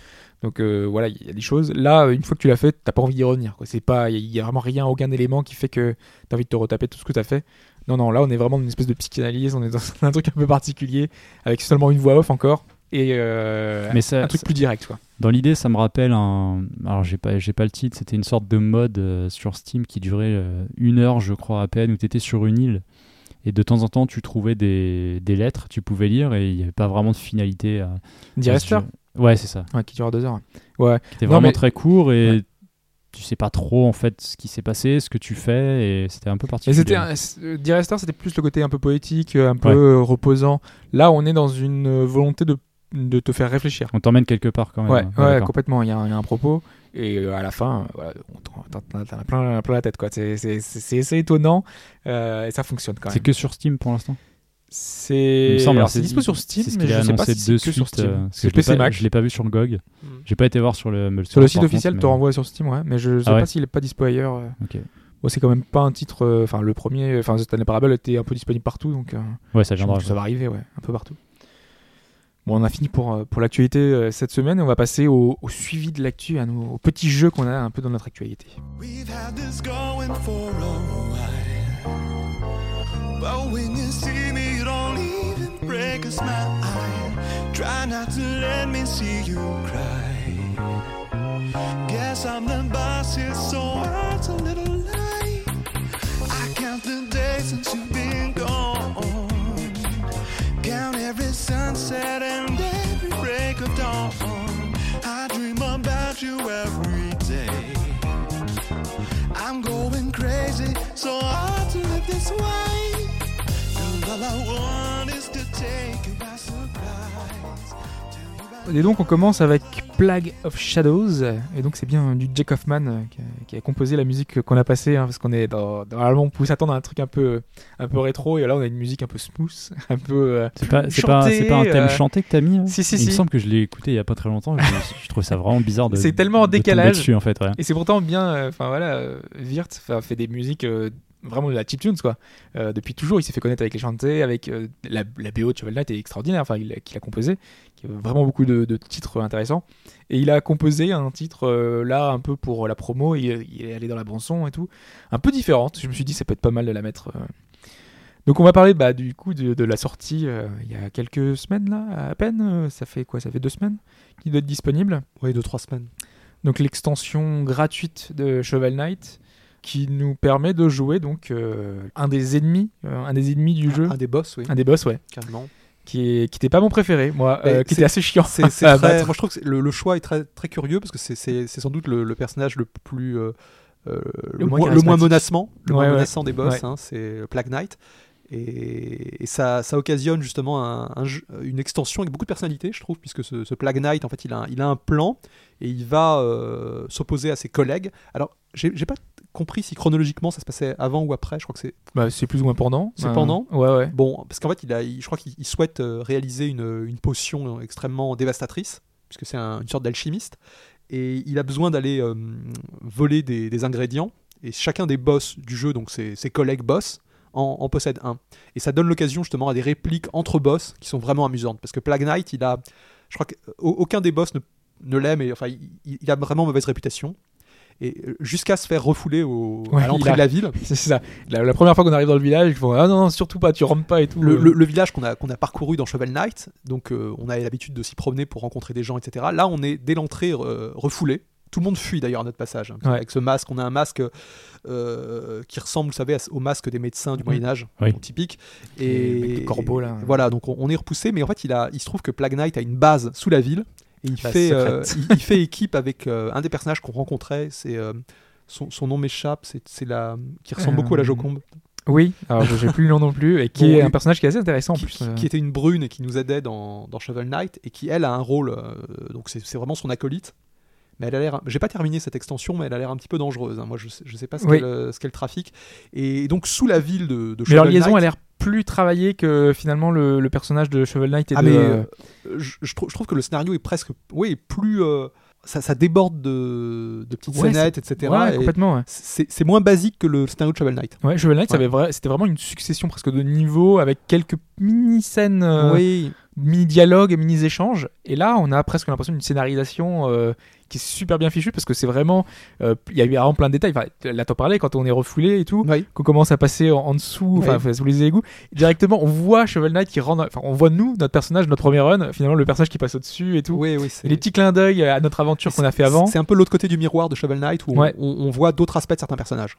Donc euh, voilà, il y a des choses. Là, une fois que tu l'as fait, t'as pas envie d'y revenir. quoi. C'est pas, il y a vraiment rien, aucun élément qui fait que t'as envie de te retaper tout ce que t'as fait. Non, non, là, on est vraiment dans une espèce de psychanalyse. On est dans un truc un peu particulier avec seulement une voix off encore et euh, Mais ça, un truc ça- plus direct, quoi. Dans l'idée, ça me rappelle un. Alors, j'ai pas, j'ai pas le titre. C'était une sorte de mode euh, sur Steam qui durait euh, une heure, je crois, à peine, où tu étais sur une île. Et de temps en temps, tu trouvais des, des lettres, tu pouvais lire, et il n'y avait pas vraiment de finalité. À, jeu. Ouais, c'est ça. ouais, qui dure deux heures. Ouais. Qui était Non, vraiment mais- très court et Ouais. tu sais pas trop en fait ce qui s'est passé, ce que tu fais, et c'était un peu particulier. c'était c'était plus le côté un peu poétique, un peu Ouais. reposant. Là, on est dans une volonté de, de te faire réfléchir. On t'emmène quelque part quand même. Ouais, hein. ouais, complètement. Il y, a un il y a un propos. Et euh, à la fin, voilà, on t'en- as plein, plein la tête. quoi. C'est c'est- c'est- c'est assez étonnant. euh, et ça fonctionne quand C'est même. que sur Steam pour l'instant? Il C'est me semble, alors, hein, c'est dispo sur Steam, c'est ce mais je sais pas si c'est que sur Steam. euh, C'est PC pas- Mac. Je l'ai pas vu sur le GOG. Mm. J'ai pas été voir sur le, le Sur le site officiel, contre, te mais- renvoie sur Steam, ouais. Mais je sais Ah pas s'il est pas dispo ailleurs. euh. Ok. Bon, c'est quand même pas un titre. euh, Enfin, le premier, enfin, The Stanley Parable était un peu disponible partout, donc euh, Ouais, ça viendra. ça va arriver, ouais, un peu partout. Bon, on a fini pour, euh, l'actualité euh, cette semaine et on va passer au, suivi de l'actu, à nos aux petits jeux qu'on a un peu dans notre actualité. Try not to let me see you cry. Guess I'm the boss here, so it's a little lie. I count the days since you've been gone. Count every sunset and every break of dawn. I dream about you every day. I'm going crazy, so hard to live this way. And all I want is to take you by surprise. Et donc on commence avec Plague of Shadows, et donc c'est bien du Jack Hoffman euh, qui a, qui a composé la musique qu'on a passée, hein, parce qu'on est dans, normalement on pouvait s'attendre à un truc un peu, un peu rétro, et là on a une musique un peu smooth, un peu... euh, C'est pas, un thème euh, chanté que t'as mis hein Si, si, Il si. me semble que je l'ai écouté il y a pas très longtemps. Je, je trouve ça vraiment bizarre de. C'est tellement en de décalage. dessus en fait. Ouais. Et c'est pourtant bien, euh, enfin voilà, Wirth fait des musiques vraiment de la chiptunes quoi. Euh, depuis toujours, il s'est fait connaître avec les chantés, avec euh, la, la BO de Shovel Knight est extraordinaire, enfin qu'il a composé, qui a vraiment beaucoup de, de titres intéressants. Et il a composé un titre euh, là un peu pour la promo, il, il est allé dans la bande son et tout, un peu différente. Je me suis dit ça peut être pas mal de la mettre. Donc on va parler bah, du coup de, de la sortie il y a quelques semaines là, à peine. ça fait quoi Ça fait deux semaines qu'il doit être disponible. Oui, deux, trois semaines. Donc l'extension gratuite de Shovel Knight qui nous permet de jouer donc euh, un des ennemis, euh, un des ennemis du jeu, Un des boss, oui, un des boss ouais, carrément. qui est qui était pas mon préféré moi, euh, qui était assez chiant. C'est très- moi je trouve que le, le choix est très, très curieux parce que c'est- sans doute le, le personnage le plus le, moins le moins menacement, le moins Ouais, menaçant des boss, Ouais. hein, c'est Plague Knight. Et, et ça, ça occasionne justement un- un jeu- une extension avec beaucoup de personnalité, je trouve, puisque ce, ce Plague Knight, en fait, il a, un- il a un plan et il va euh, s'opposer à ses collègues. Alors, j'ai pas compris si chronologiquement ça se passait avant ou après. Je crois que c'est Bah, c'est plus ou moins pendant. C'est Euh, pendant Ouais ouais. Bon, parce qu'en fait, il a, il- je crois qu'il il souhaite euh, réaliser une, une potion extrêmement dévastatrice, puisque c'est un- une sorte d'alchimiste, et il a besoin d'aller euh, voler des, des ingrédients, et chacun des boss du jeu, donc ses, ses collègues boss, en, en possède un. Et ça donne l'occasion justement à des répliques entre boss qui sont vraiment amusantes, parce que Plague Knight, il a, je crois qu'aucun des boss ne, ne l'aime, et enfin, il, il a vraiment mauvaise réputation. Et euh, jusqu'à se faire refouler au, Ouais, à l'entrée a- de la ville. C'est ça. La, la première fois qu'on arrive dans le village, ils font ah non, non surtout pas, tu rentres pas et tout. le, le- le village qu'on a, qu'on a parcouru dans Shovel Knight, donc euh, on avait l'habitude de s'y promener pour rencontrer des gens, etc. Là, on est dès l'entrée euh, refoulé. Tout le monde fuit d'ailleurs à notre passage. hein. Ouais. Avec ce masque, on a un masque euh, qui ressemble, vous savez, au masque des médecins du Moyen Âge, Oui. typique. Et de corbeau, là. Voilà, donc on, on est repoussé, mais en fait, il, a, il se trouve que Plague Knight a une base sous la ville et il, fait, euh, il, il fait équipe avec euh, un des personnages qu'on rencontrait. C'est euh, son, son nom m'échappe, c'est la qui ressemble Euh, beaucoup à la Joconde. Oui, alors j'ai plus le nom non plus, et qui Bon, est un personnage qui est assez intéressant en qui, plus. qui- qui était une brune et qui nous aidait dans, dans Shovel Knight et qui elle a un rôle euh, donc c'est vraiment son acolyte mais elle a l'air j'ai pas terminé cette extension mais elle a l'air un petit peu dangereuse hein. moi je sais, je sais pas ce Oui. qu'elle trafique et donc sous la ville de, de Mais leur Shovel liaison Knight- a l'air plus travaillée que finalement le, le personnage de Shovel Knight et ah de. mais euh, euh, je, je trouve, je trouve que le scénario est presque oui plus euh, ça, ça déborde de, de petites Ouais, scénettes, etc. Ouais, et complètement. Ouais. c'est moins basique que le scénario de Shovel Knight. Ouais, Shovel Knight, c'était vraiment une succession presque de niveaux avec quelques mini-scènes, euh, oui, mini-dialogues et mini-échanges. Et là, on a presque l'impression d'une scénarisation euh, qui est super bien fichue parce que c'est vraiment. euh, Il y a eu vraiment plein de détails. Enfin, là, t'en parlais quand on est refoulé et tout. oui. qu'on commence à passer en, en dessous, enfin sous les égouts, directement on voit Shovel Knight qui rentre, enfin on voit nous, notre personnage, notre premier run, finalement le personnage qui passe au-dessus et tout. oui, oui, Et c'est- les petits clins d'œil à notre aventure qu'on a fait avant. C'est un peu l'autre côté du miroir de Shovel Knight où on- Ouais. on, on voit d'autres aspects de certains personnages.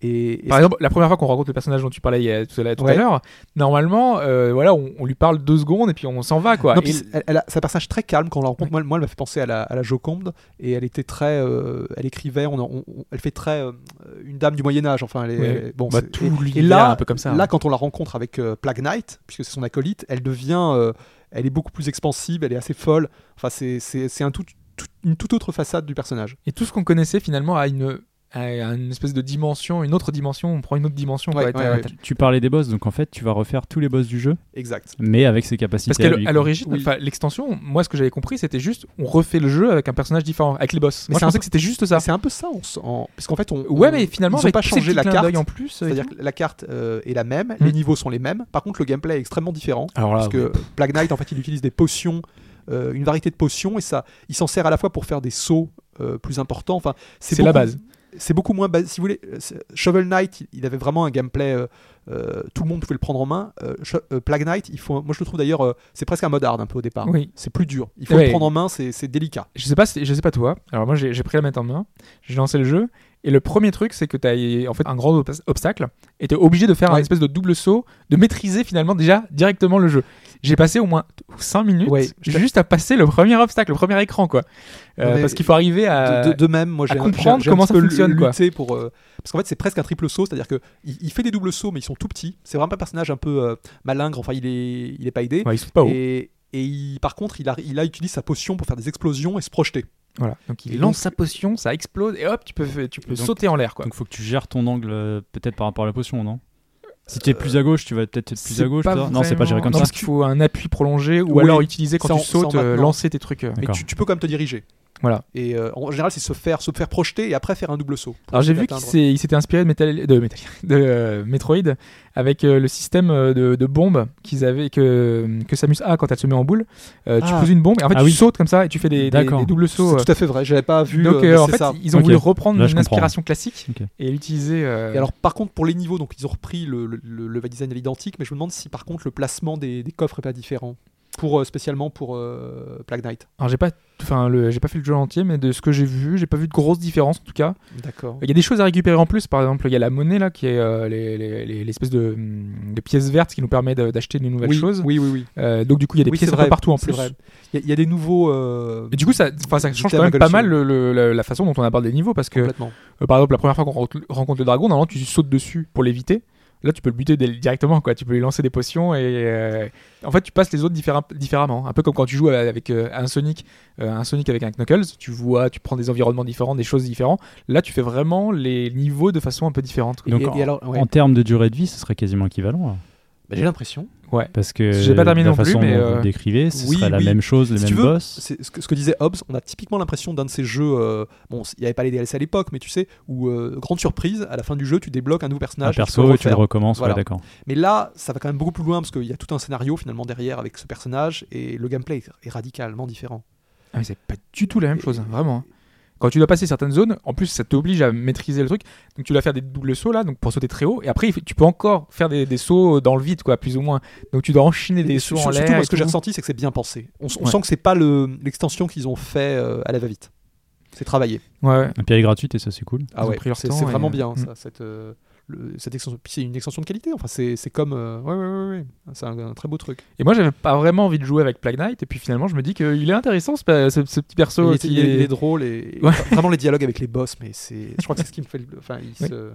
Et, et Par exemple, la première fois qu'on rencontre le personnage dont tu parlais il y a- tout à l'heure, à normalement, euh, voilà, on, on lui parle deux secondes et puis on s'en va quoi. Non, Et- elle, elle a- un personnage très calme quand on la rencontre. Moi, moi, elle m'a fait penser à la, à la Joconde et elle était très. euh, elle écrivait, on, elle fait très euh, une dame du Moyen Âge. Enfin, elle est, Ouais. elle- bon, Bah, tout et- et, là, un peu comme ça, là, hein. quand on la rencontre avec Plague Knight, puisque c'est son acolyte, elle devient, elle est beaucoup plus expansive, elle est assez folle. Enfin, c'est c'est c'est un tout, tout- une toute autre façade du personnage. Et tout ce qu'on connaissait finalement a une, a une espèce de dimension, une autre dimension, on prend une autre dimension. Ouais, ouais, ouais. Tu, tu parlais des boss, donc en fait, tu vas refaire tous les boss du jeu, Exact. mais avec ses capacités. Parce qu'à l'origine, Oui. l'extension, moi ce que j'avais compris, c'était juste on refait le jeu avec un personnage différent, avec les boss. Mais moi c'est je un pensais peu- que c'était juste ça. C'est un peu ça, on en- parce qu'en fait, on. Ouais, on- mais finalement, ils pas changé la carte. en plus. et C'est-à-dire que la carte euh, est la même, Hmm. les niveaux sont les mêmes. Par contre, le gameplay est extrêmement différent. Alors là, parce que Plague Knight, en fait, il utilise des potions, euh, une variété de potions, et ça, il s'en sert à la fois pour faire des sauts euh, plus importants. Enfin, C'est la base. C'est beaucoup moins bas- Si vous voulez, euh, Shovel Knight, il- avait vraiment un gameplay. euh, euh, tout le monde pouvait le prendre en main. Euh, Plague Knight, il faut, moi je le trouve d'ailleurs, c'est presque un mode hard un peu au départ. Oui. C'est plus dur. Il faut Ouais. le prendre en main, c'est délicat. Je sais pas, je sais pas toi. Alors moi, j'ai pris la manette en main, j'ai lancé le jeu, et le premier truc, c'est que tu as en fait un grand ob- obstacle, et tu es obligé de faire un espèce de double saut, de maîtriser finalement déjà directement le jeu. J'ai passé au moins 5 minutes Ouais, juste à passer le premier obstacle, le premier écran, quoi. Euh, parce qu'il faut arriver à. de, de- de même, moi à comprendre comment ça fonctionne, quoi. pour euh, parce qu'en fait c'est presque un triple saut, c'est-à-dire que il, il fait des doubles sauts mais ils sont tout petits. C'est vraiment un personnage un peu euh, malingre. Enfin il est il est pas aidé. Ouais, il saute pas haut. et et il- par contre il a il a utilisé sa potion pour faire des explosions et se projeter. Voilà. Donc il Et lance donc- sa potion, ça explose, et hop, tu peux, tu peux donc- sauter en l'air, quoi. Donc faut que tu gères ton angle euh, peut-être par rapport à la potion, non? Si tu es plus à gauche, tu vas peut-être être plus à gauche. pas Non, c'est pas géré comme non, ça. parce qu'il faut un appui prolongé, ou Oui. alors utiliser quand tu en- sautes, euh, lancer tes trucs. euh. Mais tu, tu peux quand même te diriger. Voilà. Et euh, en général c'est se faire se faire projeter et après faire un double saut. Alors j'ai vu qu'il s'était inspiré de, Metal, de, Metal- de euh, Metroid avec euh, le système euh, de, de bombes qu'ils avaient que, que Samus a quand elle se met en boule. Euh, tu Ah. poses une bombe et en fait Ah tu oui. sautes comme ça et tu fais des, des, doubles sauts. euh. C'est tout à fait vrai. J'avais pas vu. Donc euh, euh, en fait ça. ils ont voulu reprendre Là, une comprends. inspiration classique et l'utiliser. euh, Et alors, par contre, pour les niveaux, donc ils ont repris le, le, le level design à l'identique, mais je me demande si par contre le placement des, des coffres est pas différent. Pour, euh, spécialement pour euh, Plague Knight. Alors j'ai pas, enfin le, j'ai pas fait le jeu entier, mais de ce que j'ai vu, j'ai pas vu de grosses différences en tout cas. D'accord. Il y a des choses à récupérer en plus, par exemple il y a la monnaie là qui est euh, les- les- les- l'espèce de, hum, de pièces vertes qui nous permet d'acheter de nouvelles oui, choses. Oui, oui, oui. Euh, donc du coup il y a des Oui, pièces c'est un peu vrai, partout en plus. Il y, a- il y a des nouveaux. Et du coup, ça, enfin, ça Des change quand même pas mal gauche, le, le- la, la façon dont on aborde les niveaux parce que, par exemple, la première fois qu'on rencontre le dragon, normalement, tu sautes dessus pour l'éviter. Là, tu peux le buter directement, quoi. Tu peux lui lancer des potions et euh, en fait, tu passes les autres différem- différemment. Un peu comme quand tu joues avec euh, un Sonic, euh, un Sonic avec un Knuckles. Tu vois, tu prends des environnements différents, des choses différentes. Là, tu fais vraiment les niveaux de façon un peu différente. quoi. Donc, et alors, ouais. En termes de durée de vie, ce serait quasiment équivalent. alors. Bah, J'ai l'impression. Ouais. Parce que J'ai pas terminé la non plus, façon mais, dont euh, vous le décrivez, ce oui, serait la oui. même chose, les Si mêmes tu veux, boss? C'est ce que, ce que disait Hobbes, on a typiquement l'impression d'un de ces jeux. euh, bon, il n'y avait pas les DLC à l'époque, mais tu sais, où euh, grande surprise, à la fin du jeu, tu débloques un nouveau Un personnage. peux perso, et tu le recommences, Voilà. ouais, d'accord. Mais là, ça va quand même beaucoup plus loin parce qu'il y a tout un scénario finalement derrière avec ce personnage et le gameplay est, radicalement différent. Ah, mais c'est pas du tout la même chose, hein, vraiment. Quand tu dois passer certaines zones, en plus ça t'oblige à maîtriser le truc. Donc tu dois faire des doubles sauts là, donc pour sauter très haut. Et après tu peux encore faire des, des sauts dans le vide, quoi, plus ou moins. Donc tu dois enchaîner des sauts sur- en surtout, l'air. moi, et ce que j'ai ressenti, c'est que c'est bien pensé. On, s- on Ouais. sent que c'est pas le- l'extension qu'ils ont fait euh, à la va-vite. C'est travaillé. Ouais. Et puis elle est gratuite et ça, c'est cool. Ah ouais, c'est et, vraiment euh, bien mm. ça, cette, euh, le- cette extension. Puis c'est une extension de qualité. Enfin, c'est c'est comme. euh, ouais, ouais, ouais, ouais. C'est un, un très beau truc. Et moi j'avais pas vraiment envie de jouer avec Plague Knight. Et puis finalement je me dis qu'il est intéressant ce, ce- ce petit perso il, est, qui est- est- il est drôle et, vraiment les dialogues avec les boss, mais c'est. Je crois que c'est ce qui me fait. le- Enfin, il Oui. se-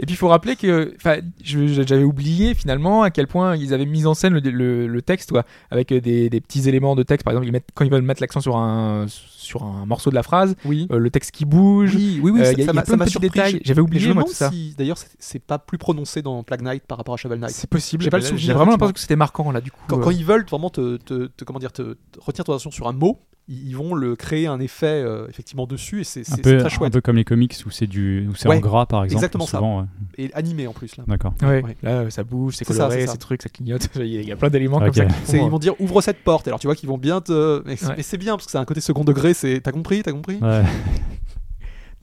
Et puis il faut rappeler que, je- j'avais oublié finalement à quel point ils avaient mis en scène le, le- le texte, quoi, avec euh, des, des petits éléments de texte. Par exemple, ils mettent, quand ils veulent mettre l'accent sur un sur un morceau de la phrase, Oui. euh, le texte qui bouge. Oui, oui, oui, Euh, ça- il y a- ça il y a m'a plein ça de m'a petits surpris. détails. J'avais oublié, moi, tout ça. d'ailleurs c'est- c'est pas plus prononcé dans Plague Knight par rapport à Shovel Knight. C'est possible. J'ai pas le J'ai souvenir, vraiment effectivement. l'impression que c'était marquant là du coup. Quand, euh. quand ils veulent vraiment te, te- te- comment dire, te, te retenir ton attention sur un mot, ils ils vont le créer un effet euh, effectivement dessus et c'est Un c'est- c'est peu, très un chouette. peu comme les comics où c'est du, où c'est Ouais, en gras par exemple. exactement ça. souvent, ouais. Et animé en plus là. D'accord. Ouais, Ouais. Là, euh, ça bouge, c'est C'est ça, coloré, c'est ça. ces trucs, ça clignote. Il y a- plein d'éléments Ok. comme ça. font, ils vont dire ouvre cette porte. Alors tu vois qu'ils vont bien te. Mais c'est Ouais. mais c'est bien parce que c'est un côté second degré. C'est t'as compris, t'as compris?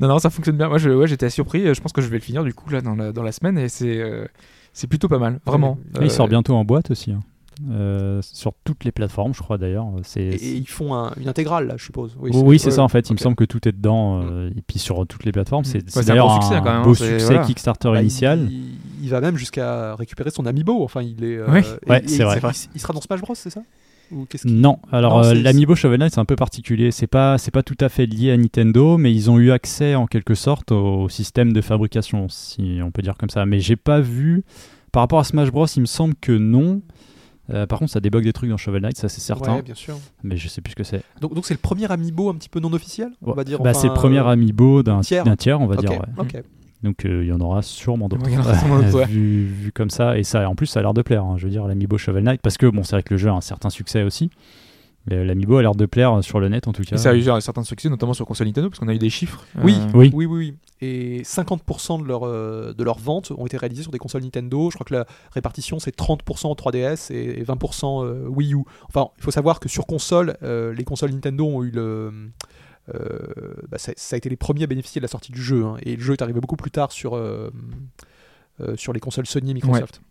Non, non, ça fonctionne bien. Moi, je, ouais, j'étais surpris. Je pense que je vais le finir du coup là dans la, dans la semaine et c'est euh, c'est plutôt pas mal, vraiment. Et il Euh, sort bientôt en boîte aussi. hein. Euh, sur toutes les plateformes, je crois d'ailleurs. C'est, Et, et ils font un- une intégrale là, je suppose. oui, oui, c'est ouais, ça en fait. Il me semble que tout est dedans. euh, Et puis sur toutes les plateformes, c'est, Ouais, c'est un d'ailleurs un, succès, quand même, beau c'est- succès voilà. Kickstarter Bah, initial. Il, il va même jusqu'à récupérer son amiibo. Enfin, il est. euh, Oui. et- Ouais, et c'est il- vrai. Il, il sera dans Smash Bros, c'est ça? Ou qu'est-ce qu'il- Non, alors euh, c'est- l'Amiibo Shovel Knight c'est un peu particulier. C'est pas c'est pas tout à fait lié à Nintendo, mais ils ont eu accès en quelque sorte au système de fabrication, si on peut dire comme ça. Mais j'ai pas vu par rapport à Smash Bros. Il me semble que non. Euh, par contre, ça débug des trucs dans Shovel Knight, ça c'est certain. Ouais, bien sûr. Mais je sais plus ce que c'est. Donc, donc c'est le premier amiibo un petit peu non officiel, on va dire. Bah, enfin, c'est le premier euh, Amiibo d'un tiers. on va dire. ouais. Donc euh, il y en aura sûrement d'autres. Ouais, il y en aura sûrement d'autres, ouais. vu, vu comme ça, et ça, en plus, ça a l'air de plaire. hein, je veux dire, l'Amiibo Shovel Knight, parce que bon, c'est vrai que le jeu a un certain succès aussi. Mais L'Amiibo a l'air de plaire euh, sur le net en tout cas. Et ça a eu un certain succès, notamment sur console Nintendo, parce qu'on a eu des chiffres. Oui, Euh, Oui. Oui, oui, oui. Et 50% de, leur, euh, de leurs ventes ont été réalisées sur des consoles Nintendo. Je crois que la répartition, c'est 30% en 3DS et et 20% euh, Wii U. Enfin, il faut savoir que sur console, euh, les consoles Nintendo ont eu le. Euh, bah, ça, ça a été les premiers à bénéficier de la sortie du jeu. hein. Et le jeu est arrivé beaucoup plus tard sur, euh, euh, sur les consoles Sony et Microsoft.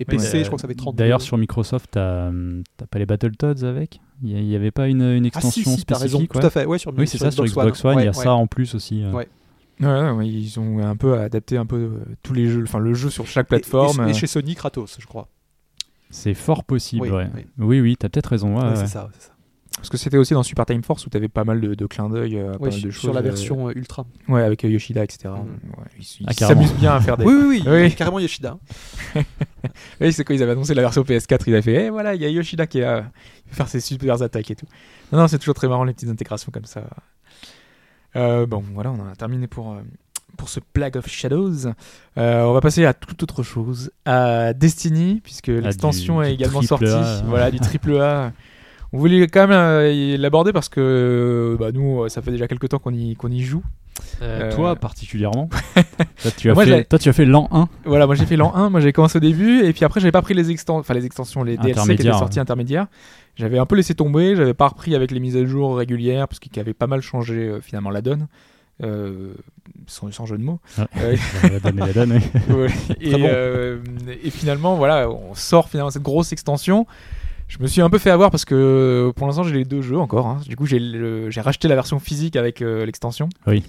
Et PC, Euh, je crois que ça fait 30 D'ailleurs, sur Microsoft, t'as t'as pas les Battletoads avec? Il n'y avait pas une, une Ah, extension si, si, t'as raison, spécifique tout à fait. Ouais, sur, Oui, c'est ça, sur Xbox One, il y a Ouais, ça en plus aussi. euh. Ouais. Ouais, ils ont un peu adapté un peu euh, tous les jeux, enfin le jeu sur chaque Et- et- plateforme. Et, chez Sony, Kratos, je crois. C'est fort possible, Oui, ouais. oui. Oui, oui, t'as peut-être raison. ouais, Ouais, ouais. c'est ça, c'est ça. Parce que c'était aussi dans Super Time Force où t'avais pas mal de, de clins d'œil, euh, pas Ouais, mal de sur la euh, version euh, Ultra. ouais, avec euh, Yoshida, etc. Mm. Ouais, ils Ah, s'amusent bien à faire des. Oui, oui, oui, Oui. carrément Yoshida. Oui, c'est quand ils avaient annoncé la version PS4, ils avaient fait, eh voilà, il y a Yoshida qui va faire ses super attaques et tout. Non, non, c'est toujours très marrant les petites intégrations comme ça. Euh, bon, voilà, on en a terminé pour, euh, pour ce Plague of Shadows. Euh, on va passer à toute autre chose, à Destiny, puisque l'extension du est également sortie. A. Voilà, du triple A. On voulait quand même euh, l'aborder parce que bah, nous, ça fait déjà quelques temps qu'on y, qu'on y joue. Euh, Euh, Toi particulièrement toi, tu as Moi, fait, toi, tu as fait l'an 1. Voilà, moi j'ai fait l'an 1, moi j'ai commencé au début, et puis après j'avais pas pris les, exten- enfin, les extensions, les DLC qui étaient sortis intermédiaires. J'avais un peu laissé tomber, j'avais pas repris avec les mises à jour régulières, parce qu'il avait pas mal changé euh, finalement la donne, euh, sans, sans jeu de mots. Ah. Euh, la donne et. Ouais. et, bon. euh, et finalement, voilà, on sort finalement cette grosse extension. Je me suis un peu fait avoir parce que pour l'instant j'ai les deux jeux encore. hein. Du coup, j'ai le- j'ai racheté la version physique avec euh, l'extension. Oui.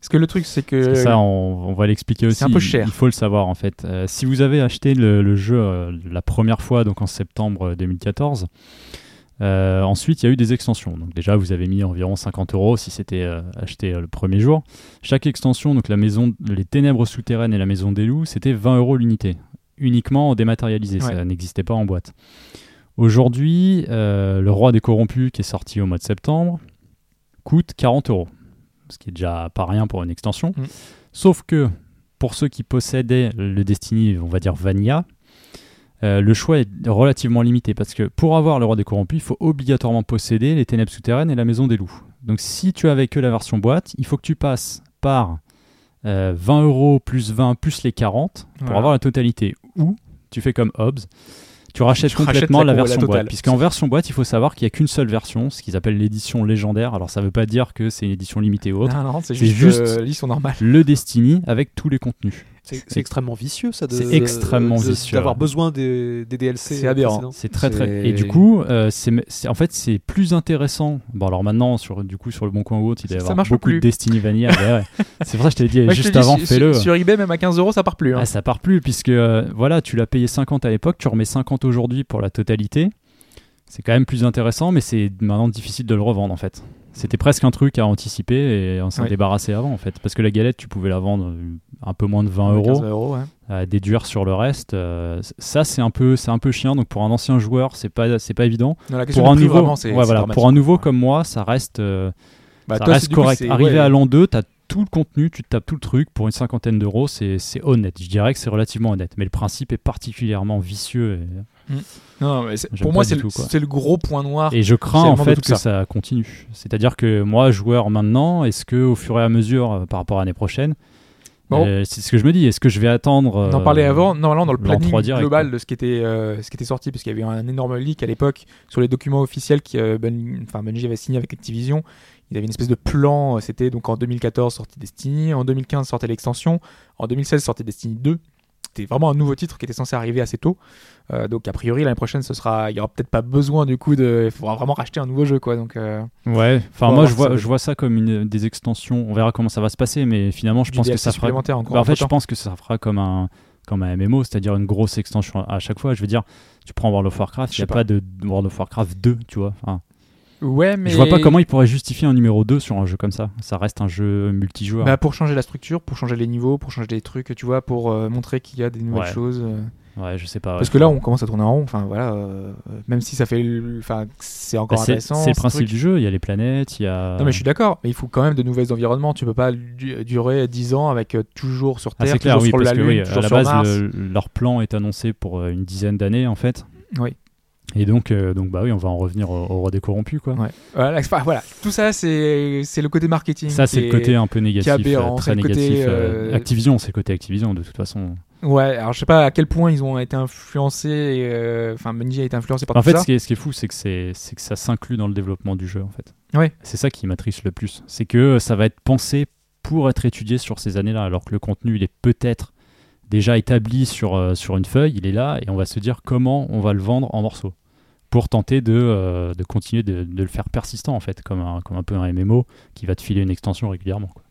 Parce que le truc, c'est que. C'est ça, on, on va l'expliquer aussi. c'est un peu cher. Il faut le savoir en fait. Euh, si vous avez acheté le, le jeu euh, la première fois, donc en septembre 2014, euh, ensuite il y a eu des extensions. Donc déjà vous avez mis environ 50 euros si c'était euh, acheté euh, le premier jour. Chaque extension, donc la maison, les ténèbres souterraines et la maison des loups, c'était 20 euros l'unité, uniquement dématérialisé. Ça n'existait pas en boîte. Aujourd'hui, euh, le roi des corrompus qui est sorti au mois de septembre coûte 40 euros, ce qui est déjà pas rien pour une extension. Mm. Sauf que pour ceux qui possédaient le Destiny, on va dire Vanilla, euh, le choix est relativement limité parce que pour avoir le roi des corrompus, il faut obligatoirement posséder les ténèbres souterraines et la maison des loups. Donc si tu avais que la version boîte, il faut que tu passes par euh, 20 euros plus 20 plus les 40 pour Voilà. avoir la totalité. Ou tu fais comme Hobbs, tu rachètes Tu complètement la la, co- la version boîte. Puisqu'en version boîte, il faut savoir qu'il n'y a qu'une seule version, ce qu'ils appellent l'édition légendaire. Alors ça ne veut pas dire que c'est une édition limitée ou autre. Non, non, c'est juste, juste- euh. Le Destiny avec tous les contenus. C'est extrêmement vicieux, ça. de- C'est extrêmement de- vicieux, D'avoir besoin des, des DLC. C'est aberrant. C'est très très. Et du coup, euh, c'est en fait c'est plus intéressant. Bon alors maintenant sur du coup sur le bon coin ou autre, il doit y avoir beaucoup plus. de Destiny Vanilla. C'est pour ça que je t'ai dit Moi, je te juste avant, fais-le. Sur, sur eBay, même à 15 euros, ça part plus. hein. Ah, ça part plus puisque euh, voilà, tu l'as payé 50 à l'époque, tu remets 50 aujourd'hui pour la totalité. C'est quand même plus intéressant, mais c'est maintenant difficile de le revendre en fait. C'était presque un truc à anticiper et on s'en Ouais. débarrassait avant en fait. Parce que la galette, tu pouvais la vendre euh, un peu moins de 20 euros. 15 euros, ouais. à déduire sur le reste. euh, ça, c'est un peu, un peu chiant. Donc pour un ancien joueur, c'est pas, pas évident. Non, Pour un nouveau, vraiment, ouais, voilà, pour un nouveau comme moi, ça reste, euh, Bah, ça toi, reste coup, correct. c'est- Arrivé à l'an 2, t'as tout le contenu, tu te tapes tout le truc pour une cinquantaine d'euros, c'est, c'est honnête. Je dirais que c'est relativement honnête. Mais le principe est particulièrement vicieux. et Non, mais c'est- J'aime pour moi, c'est le, gros point noir. Et je crains en fait que ça. ça continue. C'est-à-dire que moi, joueur maintenant, est-ce que au fur et à mesure, euh, par rapport à l'année prochaine, Bon. euh, c'est ce que je me dis. Est-ce que je vais attendre On en euh, parlait avant, normalement dans le l'an planning 3 direct, global de ce qui était, euh, ce qui était sorti, parce qu'il y avait un énorme leak à l'époque sur les documents officiels que euh, enfin, Bungie avait signé avec Activision. Il y avait une espèce de plan, euh, c'était donc en 2014 sorti Destiny, en 2015 sortait l'extension, en 2016 sortait Destiny 2. C'était vraiment un nouveau titre qui était censé arriver assez tôt. Euh, donc a priori l'année prochaine ce sera, il y aura peut-être pas besoin du coup de, il faudra vraiment racheter un nouveau jeu quoi. Donc euh, Ouais. Enfin, moi, je vois, je vois ça comme une des extensions. On verra comment ça va se passer, mais finalement, je du pense que ça fera. encore. Bah, en fait, je pense que ça fera comme un comme un MMO, c'est-à-dire une grosse extension à chaque fois. Je veux dire, tu prends World of Warcraft, il n'y a pas. de World of Warcraft 2, tu vois. Enfin, ouais, mais Je vois pas comment ils pourraient justifier un numéro 2 sur un jeu comme ça. Ça reste un jeu multijoueur. Bah, pour changer la structure, pour changer les niveaux, pour changer des trucs, tu vois, pour euh, montrer qu'il y a des nouvelles Ouais. choses. euh. ouais, je sais pas. Parce que là, on commence à tourner en rond. Enfin, voilà. euh, même si ça fait, enfin, c'est Bah, encore c'est intéressant. c'est le ce principe truc. du jeu. Il y a les planètes, il y a. Non, mais je suis d'accord. Mais il faut quand même de nouveaux environnements. Tu peux pas du- durer 10 ans avec euh, toujours sur Ah, Terre, c'est clair, toujours oui, sur la que Lune, oui, à toujours la sur base, Mars. le- leur plan est annoncé pour une dizaine d'années en fait. Oui. Et donc, euh, donc bah oui, on va en revenir au, au roi des corrompus quoi. Ouais. Voilà, enfin, voilà. Tout ça, c'est le côté marketing. Ça, c'est le côté un peu négatif, aberrant, euh, c'est très côté, euh, euh, Activision, c'est le côté Activision de toute façon. Ouais. Alors, je sais pas à quel point ils ont été influencés. euh, Enfin, Bungie a été influencé par En tout fait, ça. qui est, ce qui est fou, c'est que, c'est que ça s'inclut dans le développement du jeu en fait. Ouais. C'est ça qui m'attriste le plus. C'est que ça va être pensé pour être étudié sur ces années-là, alors que le contenu, il est peut-être déjà établi sur, euh, sur une feuille, il est là, et on va se dire comment on va le vendre en morceaux pour tenter de, euh, de continuer de, de le faire persistant en fait, comme un, comme un peu un MMO qui va te filer une extension régulièrement. quoi.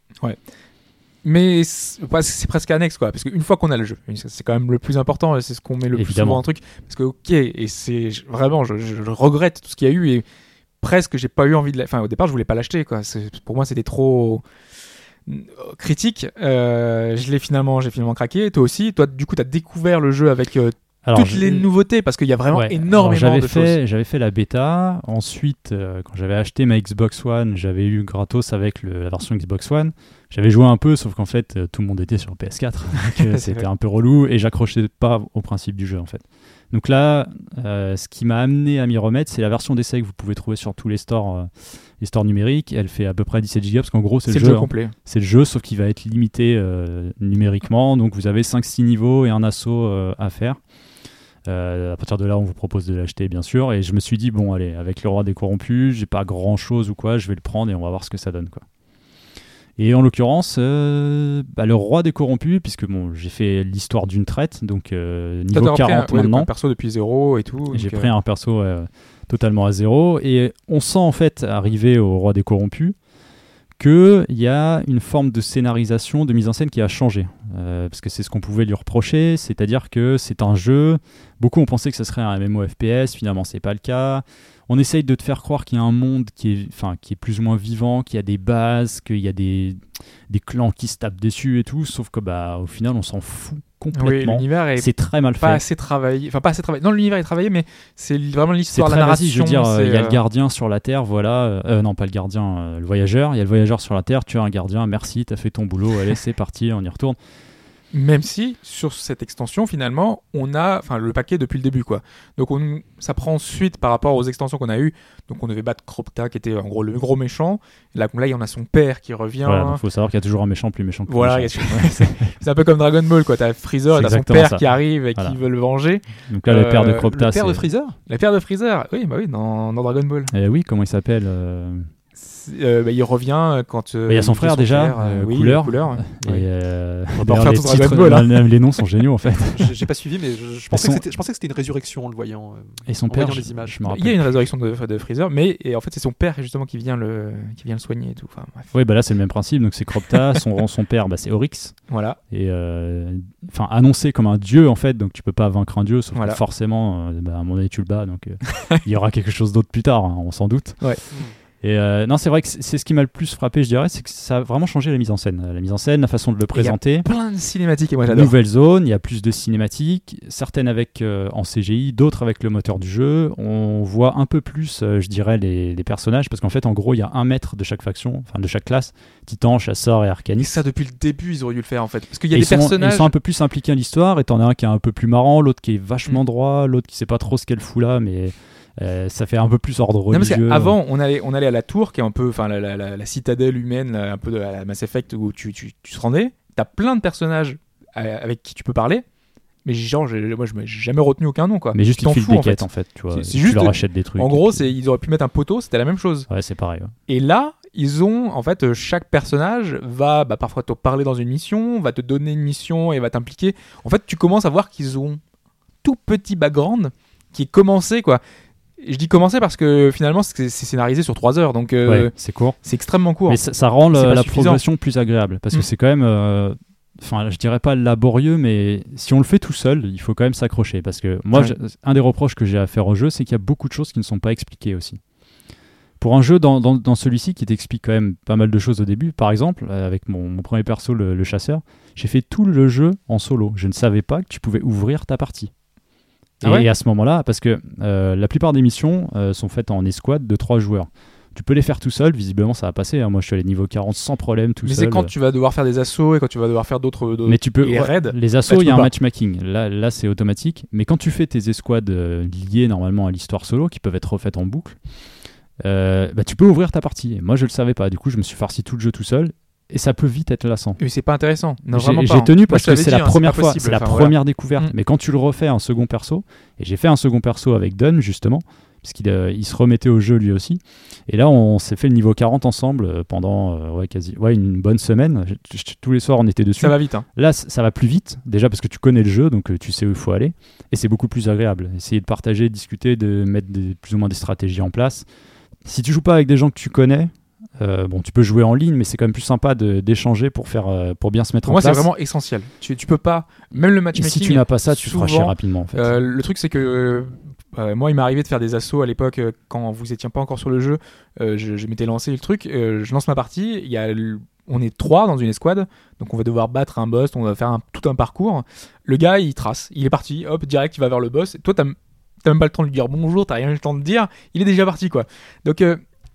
Mais c'est presque annexe, quoi. Parce qu'une fois qu'on a le jeu, c'est quand même le plus important, c'est ce qu'on met le plus souvent en truc. Parce que, ok, et c'est vraiment, je, je- je regrette tout ce qu'il y a eu, et presque, j'ai pas eu envie de. la- Enfin, au départ, je voulais pas l'acheter, quoi. Pour moi, c'était trop euh, critique. Euh, je l'ai finalement, j'ai finalement craqué. Toi aussi, toi, du coup, t'as découvert le jeu avec euh, Alors, toutes je- les nouveautés, parce qu'il y a vraiment Ouais. énormément Alors, de fait, choses. J'avais fait la bêta. Ensuite, euh, quand j'avais acheté ma Xbox One, j'avais eu gratos avec le- la version Xbox One. J'avais joué un peu, sauf qu'en fait, euh, tout le monde était sur PS4. donc, euh, C'était un peu relou et j'accrochais pas au principe du jeu en fait. Donc là, euh, ce qui m'a amené à m'y remettre, c'est la version d'essai que vous pouvez trouver sur tous les stores, euh, les stores numériques. Elle fait à peu près 17 Go parce qu'en gros, c'est le le jeu. hein. complet. C'est le jeu, sauf qu'il va être limité euh, numériquement. Donc vous avez 5-6 niveaux et un assaut à faire. Euh, à partir de là, on vous propose de l'acheter, bien sûr. Et je me suis dit, bon, allez, avec le roi des corrompus, j'ai pas grand chose ou quoi, je vais le prendre et on va voir ce que ça donne. quoi. Et en l'occurrence, euh, bah, le roi des corrompus, puisque bon, j'ai fait l'histoire d'une traite, donc euh, niveau t'as repris un- 40 ouais, maintenant. un perso depuis zéro et tout. J'ai pris euh, un perso totalement à zéro. Et on sent en fait, arrivé au Roi des Corrompus, qu'il y a une forme de scénarisation, de mise en scène qui a changé. Euh, parce que c'est ce qu'on pouvait lui reprocher, c'est-à-dire que c'est un jeu. Beaucoup ont pensé que ce serait un MMO FPS, finalement, c'est pas le cas. On essaye de te faire croire qu'il y a un monde qui est, enfin, qui est plus ou moins vivant, qu'il y a des bases, qu'il y a des, des clans qui se tapent dessus et tout, sauf que bah, au final, on s'en fout Oui, complètement. l'univers est c'est très mal pas fait. assez travaillé. Enfin, pas assez travaillé. Non, l'univers est travaillé, mais c'est vraiment C'est l'histoire, la vas-y, je narration. veux dire, euh, il y a le gardien sur la Terre, voilà. euh, euh, non, pas le gardien, euh, le voyageur. Il y a le voyageur sur la Terre, tu as un gardien, merci, t'as fait ton boulot, allez, c'est parti, on y retourne. Même si sur cette extension finalement on a enfin le paquet depuis le début quoi. Donc on ça prend suite par rapport aux extensions qu'on a eues. Donc on devait battre Kropta qui était en gros le gros méchant. Là, là il y en a son père qui revient. Voilà, donc faut savoir qu'il y a toujours un méchant plus méchant que le Voilà, méchant. il c'est un peu comme Dragon Ball quoi. T'as Freezer t'as son père ça. qui arrive et Voilà. qui veut le venger. Donc là, le père de Euh, Cropta, le père de Freezer? La père de Freezer, oui bah oui dans, dans Dragon Ball. Eh oui, comment il s'appelle euh, euh, bah, il revient quand. euh, Bah, il y a son frère déjà, frère, euh, euh, oui, couleur. couleur. et, euh, On va pas d'ailleurs, refaire les tout Dragon titres, Ball, hein. même les noms sont géniaux en fait. J'ai pas suivi, mais je, je pensais son- que c'était- je pensais que c'était une résurrection en le voyant. euh. Et son En père, voyant je, les images. Il y a une résurrection de, de Freezer, mais et en fait c'est son père justement qui vient le qui vient le soigner et tout. Enfin bref. Oui, bah là c'est le même principe. Donc c'est Cropta, son, son père, bah, c'est Oryx. Voilà. et euh, enfin annoncé comme un dieu en fait donc tu peux pas vaincre un dieu sauf Voilà. que forcément euh, bah, à un moment donné tu le bats donc euh, il y aura quelque chose d'autre plus tard hein, on s'en doute Ouais. Et euh, non, c'est vrai que c'est ce qui m'a le plus frappé, je dirais, c'est que ça a vraiment changé la mise en scène. La mise en scène, la façon de le présenter. Plein de cinématiques et moi j'adore. Nouvelle zone, il y a plus de cinématiques, certaines avec euh, en CGI, d'autres avec le moteur du jeu. On voit un peu plus, euh, je dirais, les, les personnages, parce qu'en fait, en gros, il y a un maître de chaque faction, enfin de chaque classe, Titan, Chasseur et Et Arcanis. ça depuis le début ils auraient dû le faire en fait. Parce qu'il y a Et des ils sont, personnages. ils sont un peu plus impliqués dans l'histoire, et t'en as un qui est un peu plus marrant, l'autre qui est vachement Mm. droit, l'autre qui sait pas trop ce qu'elle fout là, mais euh, ça fait un peu plus ordre Non, parce religieux. qu'avant, on allait, on allait à la tour, qui est un peu, enfin, la, la- la- la citadelle humaine, là, un peu de la Mass Effect où tu, tu, tu te rendais. T'as plein de personnages euh, avec qui tu peux parler, mais genre, moi, je m'ai jamais retenu aucun nom, quoi. mais juste ils filent des quêtes en fait, tu vois. C'est- c'est tu juste- leur achètes des trucs. En gros, c'est, ils auraient pu mettre un poteau, c'était la même chose. Ouais, c'est pareil. ouais. Et là, ils ont, en fait, euh, chaque personnage va bah, parfois te parler dans une mission, va te donner une mission et va t'impliquer. En fait, tu commences à voir qu'ils ont tout petit background qui est commencé, quoi. Je dis commencé parce que finalement, c'est scénarisé sur 3 heures, donc euh, Ouais, c'est court. c'est extrêmement court. Mais ça, ça rend le- la suffisant. progression plus agréable parce que Mm. c'est quand même, euh, enfin, je dirais pas laborieux, mais si on le fait tout seul, il faut quand même s'accrocher parce que moi, Ouais. un des reproches que j'ai à faire au jeu, c'est qu'il y a beaucoup de choses qui ne sont pas expliquées aussi. Pour un jeu dans, dans- dans celui-ci qui t'explique quand même pas mal de choses au début, par exemple, euh, avec mon, mon premier perso, le, le chasseur, j'ai fait tout le jeu en solo. Je ne savais pas que tu pouvais ouvrir ta partie. Ah et, ouais et à ce moment-là, parce que euh, la plupart des missions euh, sont faites en escouade de trois joueurs. Tu peux les faire tout seul, visiblement ça va passer. hein. Moi je suis allé niveau 40 sans problème tout Mais seul. c'est quand tu vas devoir faire des assauts et quand tu vas devoir faire d'autres. Mais tu peux. ouais, les assauts, Bah, tu il y a un pas. matchmaking. Là, là c'est automatique. Mais quand tu fais tes escouades euh, liées normalement à l'histoire solo, qui peuvent être refaites en boucle, euh, bah, tu peux ouvrir ta partie. Et moi je le savais pas. Du coup, je me suis farci tout le jeu tout seul. Et ça peut vite être lassant. Mais c'est pas intéressant. J'ai hein. tenu parce que c'est la hein, première fois, c'est la Enfin, voilà. première découverte. Mm. Mais quand tu le refais en second perso, et j'ai fait un second perso avec Dunn justement, puisqu'il euh, il se remettait au jeu lui aussi. Et là, on s'est fait le niveau 40 ensemble euh, pendant euh, ouais, quasi ouais, une bonne semaine. Je- je- tous les soirs, on était dessus. Ça va vite. Hein. Là, ça va plus vite, déjà parce que tu connais le jeu, donc euh, tu sais où il faut aller, et c'est beaucoup plus agréable. Essayer de partager, discuter, de mettre des- plus ou moins des stratégies en place. Si tu joues pas avec des gens que tu connais, euh, bon, tu peux jouer en ligne, mais c'est quand même plus sympa de- d'échanger pour faire, euh, pour bien se mettre Pour en moi, c'est place. vraiment essentiel. Tu, tu peux pas. Même le Et matchmaking. si tu n'as pas ça, tu te feras chier souvent, rapidement. En fait. Euh, le truc, c'est que euh, moi, il m'est arrivé de faire des assauts à l'époque quand vous étiez pas encore sur le jeu. je je m'étais lancé le truc. je lance ma partie. Il y a on est trois dans une escouade, donc on va devoir battre un boss. On va faire un- tout un parcours. Le gars, il trace. Il est parti. Hop, direct, il va vers le boss. Et toi, t'as t'as même pas le temps de lui dire bonjour. T'as rien eu le temps de dire. Il est déjà parti, quoi. Donc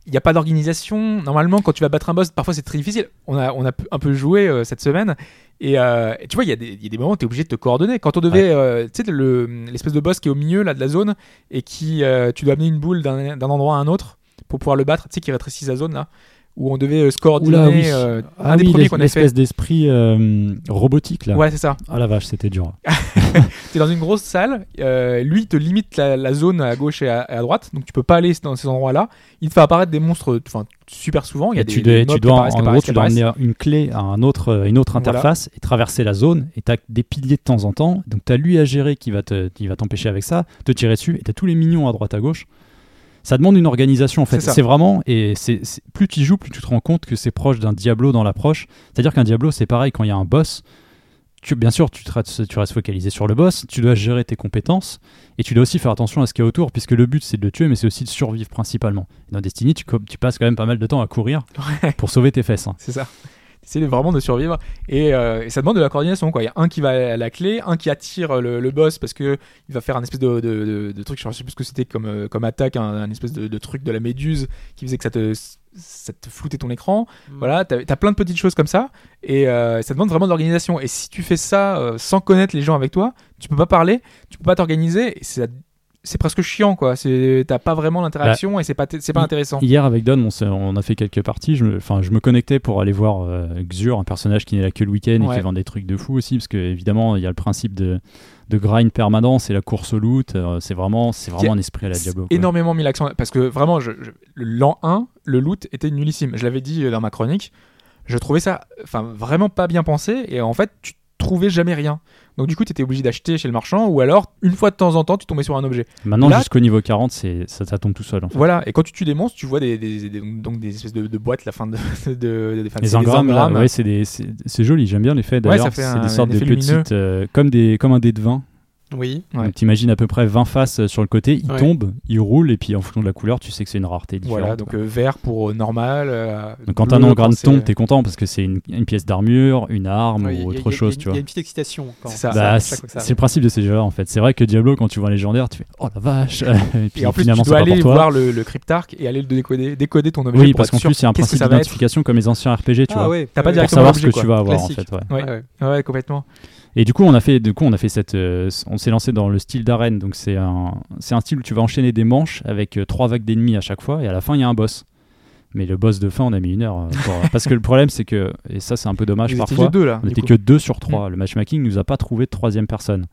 il n'y a pas d'organisation. Normalement, quand tu vas battre un boss, parfois c'est très difficile. On a, on a un peu joué euh, cette semaine. Et, euh, et tu vois, il y, a des- il y a des moments où tu es obligé de te coordonner. Quand on devait, euh, tu sais, le- l'espèce de boss qui est au milieu là, de la zone et qui, tu dois amener une boule d'un d'un endroit à un autre pour pouvoir le battre, tu sais, qui rétrécit sa zone là, où on devait euh, se coordonner. Oula, oui. euh, Ah un des premiers qu'on a fait. d'esprit euh, robotique là. Ouais, c'est ça. Ah la vache, c'était dur. T'es dans une grosse salle, euh, lui il te limite la, la zone à gauche et à, droite, donc tu peux pas aller dans ces endroits-là. Il te fait apparaître des monstres, enfin super souvent. Il y a Et des, tu des tu dois en gros, tu dois amener une clé à un autre, une autre Voilà. interface et traverser la zone. Et tu as des piliers de temps en temps. Donc tu as lui à gérer qui va te- qui va t'empêcher avec ça, te tirer dessus. Et tu as tous les mignons à droite à gauche. Ça demande une organisation en fait. C'est vraiment. Et c'est plus tu y joues, plus tu te rends compte que c'est proche d'un Diablo dans l'approche. C'est-à-dire qu'un Diablo, c'est pareil quand il y a un boss. Tu, bien sûr, tu, te tu restes focalisé sur le boss, tu dois gérer tes compétences et tu dois aussi faire attention à ce qu'il y a autour, puisque le but c'est de le tuer, mais c'est aussi de survivre principalement. Dans Destiny, tu, passes quand même pas mal de temps à courir Ouais. pour sauver tes fesses. hein. C'est ça. C'est vraiment de survivre. Et, euh, et ça demande de la coordination. Quoi. Il y a un qui va à la clé, un qui attire le, le boss parce que il va faire un espèce de, de, de- de truc, je sais plus ce que c'était comme, euh, comme attaque, un, un espèce de, truc de la méduse qui faisait que ça te, ça te floutait ton écran. Voilà, t'as as plein de petites choses comme ça. Et euh, ça demande vraiment de l'organisation. Et si tu fais ça euh, sans connaître les gens avec toi, tu peux pas parler, tu peux pas t'organiser. Et c'est presque chiant quoi. C'est t'as pas vraiment l'interaction et c'est pas c'est pas intéressant. Hier avec Don, on, a fait quelques parties. Je me, enfin, je me connectais pour aller voir euh, Xur, un personnage qui n'est là que le week-end et Ouais. qui vend des trucs de fou aussi, parce que évidemment il y a le principe de, de grind permanent, c'est la course au loot. euh, c'est vraiment, c'est vraiment un esprit à la Diablo. quoi. énormément mis l'accent parce que vraiment je, je- le l'an 1 le loot était nullissime je l'avais dit euh, dans ma chronique je trouvais ça enfin vraiment pas bien pensé et en fait tu trouvais jamais rien donc du coup tu étais obligé d'acheter chez le marchand ou alors une fois de temps en temps tu tombais sur un objet Maintenant Là- jusqu'au niveau 40, c'est, ça, ça tombe tout seul. En fait. voilà et quand tu tues des monstres tu vois des, des- des- donc des espèces de, de boîtes la fin de, de, de- c'est Les des engrammes, là, ouais, c'est, c'est, c'est joli, j'aime bien l'effet Ouais, d'ailleurs. ça fait c'est un- des sortes de lumineux. petites, euh, comme, des, comme un dé de vin. Oui. Ouais. Donc t'imagines à peu près 20 faces euh, sur le côté, il Ouais. tombe, il roule, et puis en fonction de la couleur, tu sais que c'est une rareté différente. Voilà, donc euh, vert pour euh, normal. euh, Donc quand bleu un engramme tombe, t'es content parce que c'est une, une pièce d'armure, une arme a- ou a- autre il y a- chose, il y tu a vois. une petite excitation. quand- C'est ça. Bah, le principe de ces jeux-là en fait. C'est vrai que Diablo, quand tu vois un légendaire, tu fais oh la vache. et puis Et en plus, tu finalement, c'est dois aller pour toi. voir le, le cryptarque et aller le décoder, décoder ton objet. Oui, parce qu'en plus, il y a un principe d'identification comme les anciens RPG, tu Ah vois. ouais. T'as pas directement savoir ce que tu vas avoir en fait. Ouais, complètement. Et du coup, on a fait, du coup, on a fait cette, euh, on s'est lancé dans le style d'arène. Donc c'est un, c'est un style où tu vas enchaîner des manches avec euh, trois vagues d'ennemis à chaque fois, et à la fin il y a un boss. Mais le boss de fin, on a mis une heure. euh, pour- parce que le problème, c'est que, et ça c'est un peu dommage Vous étiez parfois, que deux là. on du n'était coup. que deux sur trois. Le matchmaking nous a pas trouvé de troisième personne.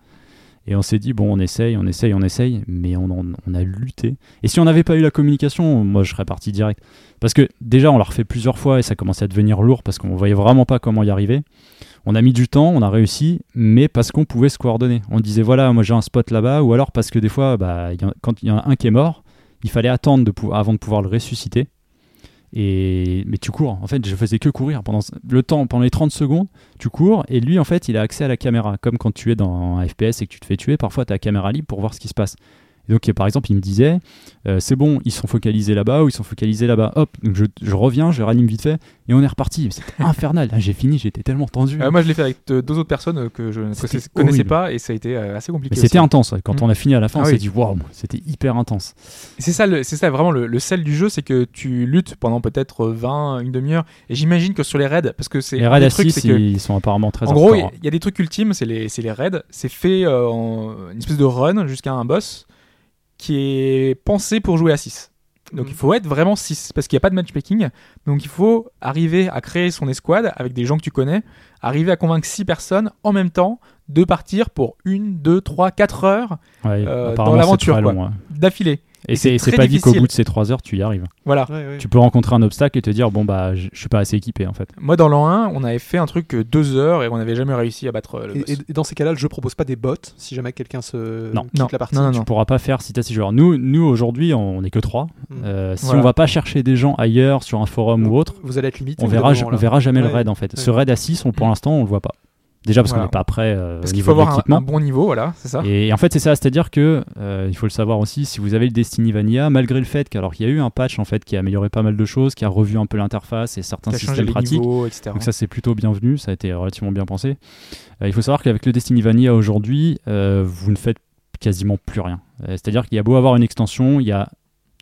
Et on s'est dit, bon, on essaye, on essaye, on essaye, mais on, en- on a lutté. Et si on n'avait pas eu la communication, moi je serais parti direct. Parce que déjà, on l'a refait plusieurs fois et ça commençait à devenir lourd parce qu'on voyait vraiment pas comment y arriver. On a mis du temps, on a réussi, mais parce qu'on pouvait se coordonner. On disait, voilà, moi j'ai un spot là-bas, ou alors parce que des fois, bah, quand il y en a un qui est mort, il fallait attendre avant de pouvoir le ressusciter. Et mais tu cours. En fait, je faisais que courir pendant le temps, pendant les 30 secondes tu cours et lui en fait il a accès à la caméra comme quand tu es dans un FPS et que tu te fais tuer parfois tu as la caméra libre pour voir ce qui se passe et donc par exemple il me disait euh, c'est bon ils sont focalisés là-bas ou ils sont focalisés là-bas hop donc je, je reviens je ranime vite fait et on est reparti c'était infernal Là, j'ai fini j'étais tellement tendu Euh, moi, je l'ai fait avec deux autres personnes que je ne connaissais- pas et ça a été euh, assez compliqué. mais c'était intense ouais. quand Mm. on a fini à la fin Ah on s'est oui. dit waouh c'était hyper intense C'est ça, c'est ça vraiment le, le sel du jeu, c'est que tu luttes pendant peut-être 20, une demi-heure. Et j'imagine que sur les raids, parce que c'est les raids à trucs, 6 c'est que ils sont apparemment très en gros, il y, a des trucs ultimes, c'est les, c'est les raids. C'est fait euh, en une espèce de run jusqu'à un boss qui est pensé pour jouer à 6. Donc Mhm. il faut être vraiment 6 parce qu'il n'y a pas de matchmaking. Donc il faut arriver à créer son escouade avec des gens que tu connais, arriver à convaincre 6 personnes en même temps de partir pour une, deux, trois, quatre heures Ouais, euh, dans l'aventure, ouais. d'affilée. Et Et c'est pas dit qu'au bout de ces 3 heures tu y arrives Voilà. Ouais, ouais. tu peux rencontrer un obstacle et te dire bon bah je je suis pas assez équipé en fait Moi dans l'an 1, on avait fait un truc euh, deux heures et on n'avait jamais réussi à battre euh, le boss. Et, dans ces cas-là, le jeu propose pas des bots si jamais quelqu'un se Non. quitte Non. la partie. Non, non, tu pourras pas faire si t'as six joueurs. Nous, nous aujourd'hui, on n'est que trois. Mm. Euh, si Voilà. on va pas chercher des gens ailleurs sur un forum ou autre, Vous allez être limité. on verra, on verra jamais le raid en fait. Ce raid à 6, on, pour l'instant, on le voit pas. Déjà parce qu'on n'est pas prêt euh, Parce qu'il faut avoir un, bon niveau, voilà, c'est ça. Et en fait, c'est ça, c'est-à-dire que euh, il faut le savoir aussi, si vous avez le Destiny Vanilla, malgré le fait qu'alors qu'il y a eu un patch en fait qui a amélioré pas mal de choses, qui a revu un peu l'interface et certains Qui a changé systèmes les pratiques, niveaux, etc. donc ça c'est plutôt bienvenu, ça a été relativement bien pensé. Euh, il faut savoir qu'avec le Destiny Vanilla aujourd'hui, euh, vous ne faites quasiment plus rien. C'est-à-dire qu'il y a beau avoir une extension, il y a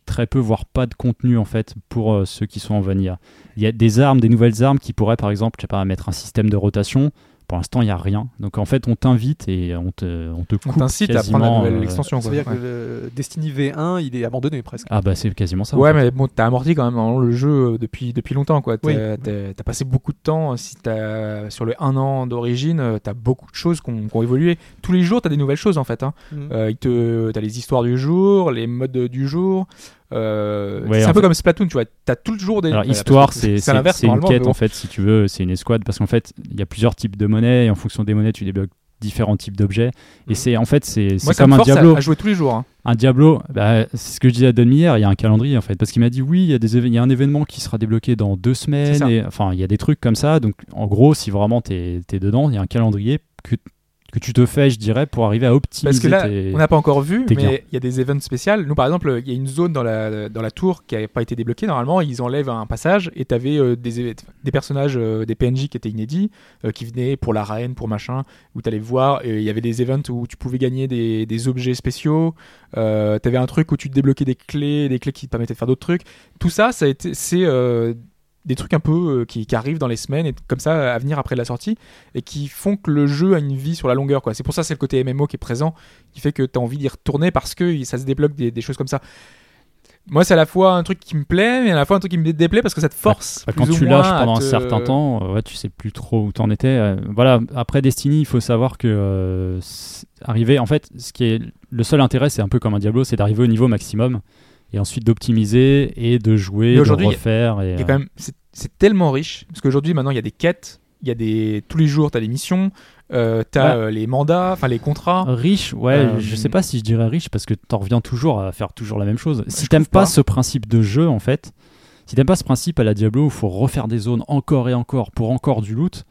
très peu, voire pas de contenu en fait pour euh, ceux qui sont en Vanilla. Il y a des armes, des nouvelles armes qui pourraient par exemple, je sais pas, mettre un système de rotation. Pour l'instant, il n'y a rien. Donc en fait, on t'invite et on te, on te On coupe t'incite à prendre la quasiment, nouvelle euh, extension. Ça quoi. veut dire Ouais. que le Destiny V1, il est abandonné presque. Ah bah c'est quasiment ça. en Ouais, fait. mais bon, t'as amorti quand même dans le jeu euh, depuis, depuis longtemps, quoi. T'as Oui. t'as- t'as passé beaucoup de temps. Si t'as sur le un an d'origine, euh, t'as beaucoup de choses qui ont, évolué. Tous les jours, t'as des nouvelles choses en fait. Hein. Mm. Euh, il te, t'as les histoires du jour, les modes du jour. Euh, Ouais, c'est un peu fait- comme Splatoon, tu vois. T'as tout le jour des. Alors euh, histoire, c'est une quête bon. en fait, si tu veux, c'est une escouade parce qu'en fait, il y a plusieurs types de monnaies et en fonction des monnaies, tu débloques différents types d'objets. Et Mhm. c'est en fait, c'est comme me un à- Diablo. à, jouer tous les jours. hein. Un Diablo, bah, c'est ce que je disais à Don hier, il y a un calendrier en fait, parce qu'il m'a dit oui, il y, a des éve- il y a un événement qui sera débloqué dans deux semaines, et, enfin il y a des trucs comme ça, donc en gros si vraiment t'es es dedans, il y a un calendrier que, que tu te fais, je dirais, pour arriver à optimiser Parce que là, tes... on n'a pas encore vu, mais il y a des events spéciaux. Nous, par exemple, il y a une zone dans la, dans la tour qui n'avait pas été débloquée. Normalement, ils enlèvent un passage et tu avais des, éve- des personnages, euh, des PNJ qui étaient inédits, euh, qui venaient pour la reine, pour machin, où tu allais voir. Il y avait des events où tu pouvais gagner des, des objets spéciaux. Euh, tu avais un truc où tu débloquais des clés, des clés qui te permettaient de faire d'autres trucs. Tout ça, ça a été, c'est euh, des trucs un peu euh, qui, qui arrivent dans les semaines et comme ça à venir après la sortie et qui font que le jeu a une vie sur la longueur. quoi. C'est pour ça c'est le côté MMO qui est présent, qui fait que tu as envie d'y retourner parce que ça se débloque des, des choses comme ça. Moi, c'est à la fois un truc qui me plaît, mais à la fois un truc qui me déplaît parce que ça te force. Bah, plus quand ou tu moins lâches pendant te- un certain temps, euh, ouais, tu sais plus trop où t'en étais. euh, voilà, après Destiny, il faut savoir que euh, arriver, en fait, ce qui est le seul intérêt, c'est un peu comme un Diablo, c'est d'arriver au niveau maximum et ensuite d'optimiser et de jouer, de refaire. Et, euh, c'est, c'est tellement riche parce qu'aujourd'hui, maintenant, il y a des quêtes, il y a des tous les jours, tu as des missions, euh, tu as Ouais. les mandats, enfin les contrats. Riche, ouais, Euh, je sais pas si je dirais riche parce que t'en reviens toujours à faire toujours la même chose. Si t'aimes pas, pas. ce principe de jeu, en fait, si t'aimes pas ce principe à la Diablo où il faut refaire des zones encore et encore pour encore du loot,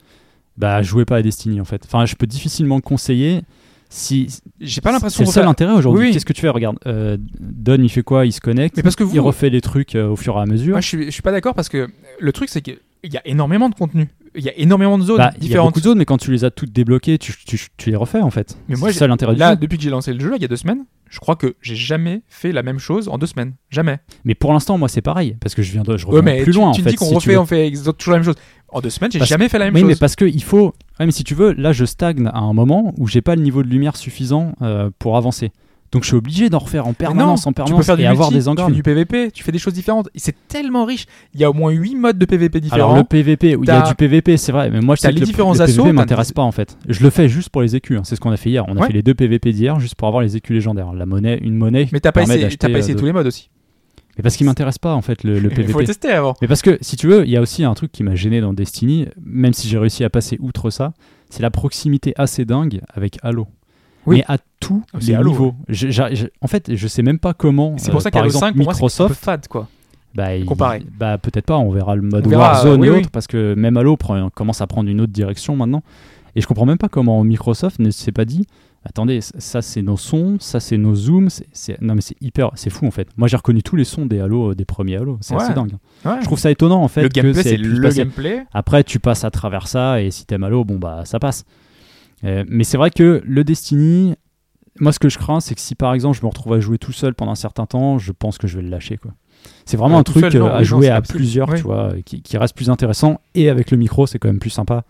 bah jouez pas à Destiny en fait. Enfin, je peux difficilement le conseiller. Si J'ai pas l'impression c'est le seul intérêt aujourd'hui. Oui, oui. Qu'est-ce que tu fais? Regarde, euh, Don il fait quoi? Il se connecte, Mais parce que vous, il refait les trucs euh, au fur et à mesure. Moi, je suis, je suis pas d'accord parce que le truc, c'est qu'il y a énormément de contenu. Il y a énormément de zones Bah, il y a différentes. beaucoup de zones, mais quand tu les as toutes débloquées, tu, tu- tu les refais en fait. Mais moi, c'est ça l'intérêt du jeu. depuis que j'ai lancé le jeu, là, il y a deux semaines, je crois que j'ai jamais fait la même chose en deux semaines. Jamais. Mais pour l'instant, moi, c'est pareil, parce que je viens de, je Ouais, reviens mais plus tu, loin tu en me fait. dis qu'on si refait, on fait toujours la même chose. En deux semaines, j'ai Parce- jamais fait la même Oui, chose. mais parce que il faut. Ouais, mais si tu veux, là, je stagne à un moment où j'ai pas le niveau de lumière suffisant euh, pour avancer. Donc, je suis obligé d'en refaire en permanence, non, en tu peux permanence, faire du et avoir multi, des tu fais du PVP, tu fais des choses différentes. C'est tellement riche. Il y a au moins 8 modes de PVP différents. Alors le PVP, oui, il y a du PVP, c'est vrai, mais moi je sais que les le, différents le assauts, PVP m'intéresse pas en fait. Je le fais juste pour les écus, hein, c'est ce qu'on a fait hier. On a Ouais. fait les deux PVP d'hier juste pour avoir les écus légendaires. La monnaie, une monnaie. mais t'as pas essayé, t'as pas euh, essayé de- tous les modes aussi. Mais parce qu'il m'intéresse pas en fait le, le Il faut PVP. le tester avant. Mais parce que si tu veux, il y a aussi un truc qui m'a gêné dans Destiny, même si j'ai réussi à passer outre ça, c'est la proximité assez dingue avec Halo. Oui. Mais à tous Ah, les Halo, niveaux. Je- en fait, je sais même pas comment. C'est pour euh, ça par qu'Halo exemple, 5, pour moi, un peu Microsoft, fade, quoi. bah, il- bah peut-être pas. On verra le mode verra, Warzone euh, et oui. autres, parce que même Halo prend- commence à prendre une autre direction maintenant. Et je comprends même pas comment Microsoft ne s'est pas dit. Attendez, ça c'est nos sons, ça c'est nos zooms, c'est- non mais c'est hyper, c'est fou en fait. Moi j'ai reconnu tous les sons des Halo, euh, des premiers Halo, c'est Ouais. assez dingue. Ouais. Je trouve ça étonnant en fait. le que gameplay, c'est le passer. gameplay. Après, tu passes à travers ça et si t'aimes Halo, bon bah ça passe. Euh, mais c'est vrai que le Destiny, moi ce que je crains, c'est que si par exemple je me retrouve à jouer tout seul pendant un certain temps, je pense que je vais le lâcher quoi. C'est vraiment Ouais, un truc seul, non, euh, à jouer à absolu. plusieurs, Oui. tu vois, qui, qui reste plus intéressant. Et avec le micro, c'est quand même plus sympa.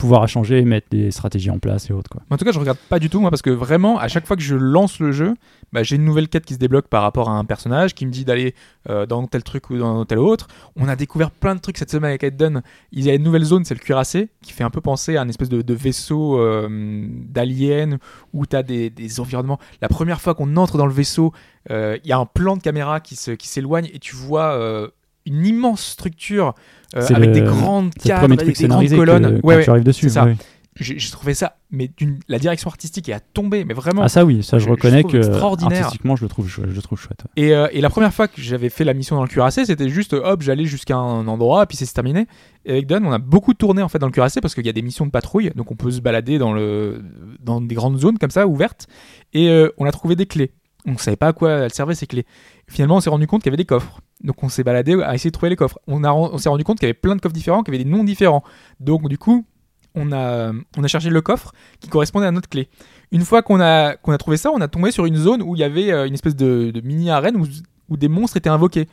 Pouvoir échanger, mettre des stratégies en place et autres. En tout cas, je regarde pas du tout, moi, parce que vraiment, à chaque fois que je lance le jeu, bah, j'ai une nouvelle quête qui se débloque par rapport à un personnage qui me dit d'aller euh, dans tel truc ou dans tel autre. On a découvert plein de trucs cette semaine avec Eden. Il y a une nouvelle zone, c'est le cuirassé, qui fait un peu penser à un espèce de, vaisseau euh, d'alien où tu as des, environnements. La première fois qu'on entre dans le vaisseau, euh, il y a un plan de caméra qui s'éloigne et tu vois une immense structure euh, avec le- des grandes cadres, avec des grandes colonnes. que, quand Ouais, tu arrives dessus. ça. ouais. j'ai trouvé ça, mais la direction artistique est à tomber, mais vraiment. Ah ça oui, ça je, reconnais que extraordinaire. artistiquement je le trouve, je le trouve chouette. ouais. Et, euh, et la première fois que j'avais fait la mission dans le cuirassé, c'était juste hop, j'allais jusqu'à un endroit, puis c'est terminé. Et avec Don, on a beaucoup tourné en fait dans le cuirassé parce qu'il y a des missions de patrouille, donc on peut se balader dans, le, dans des grandes zones comme ça, ouvertes. Et euh, on a trouvé des clés. On ne savait pas à quoi elles servaient ces clés. Finalement, on s'est rendu compte qu'il y avait des coffres. Donc on s'est baladé à essayer de trouver les coffres. On, on s'est rendu compte qu'il y avait plein de coffres différents, qu'il y avait des noms différents. Donc du coup, on a, on a cherché le coffre qui correspondait à notre clé. Une fois qu'on a, qu'on a trouvé ça, on a tombé sur une zone où il y avait euh, une espèce de, mini-arène où, où des monstres étaient invoqués.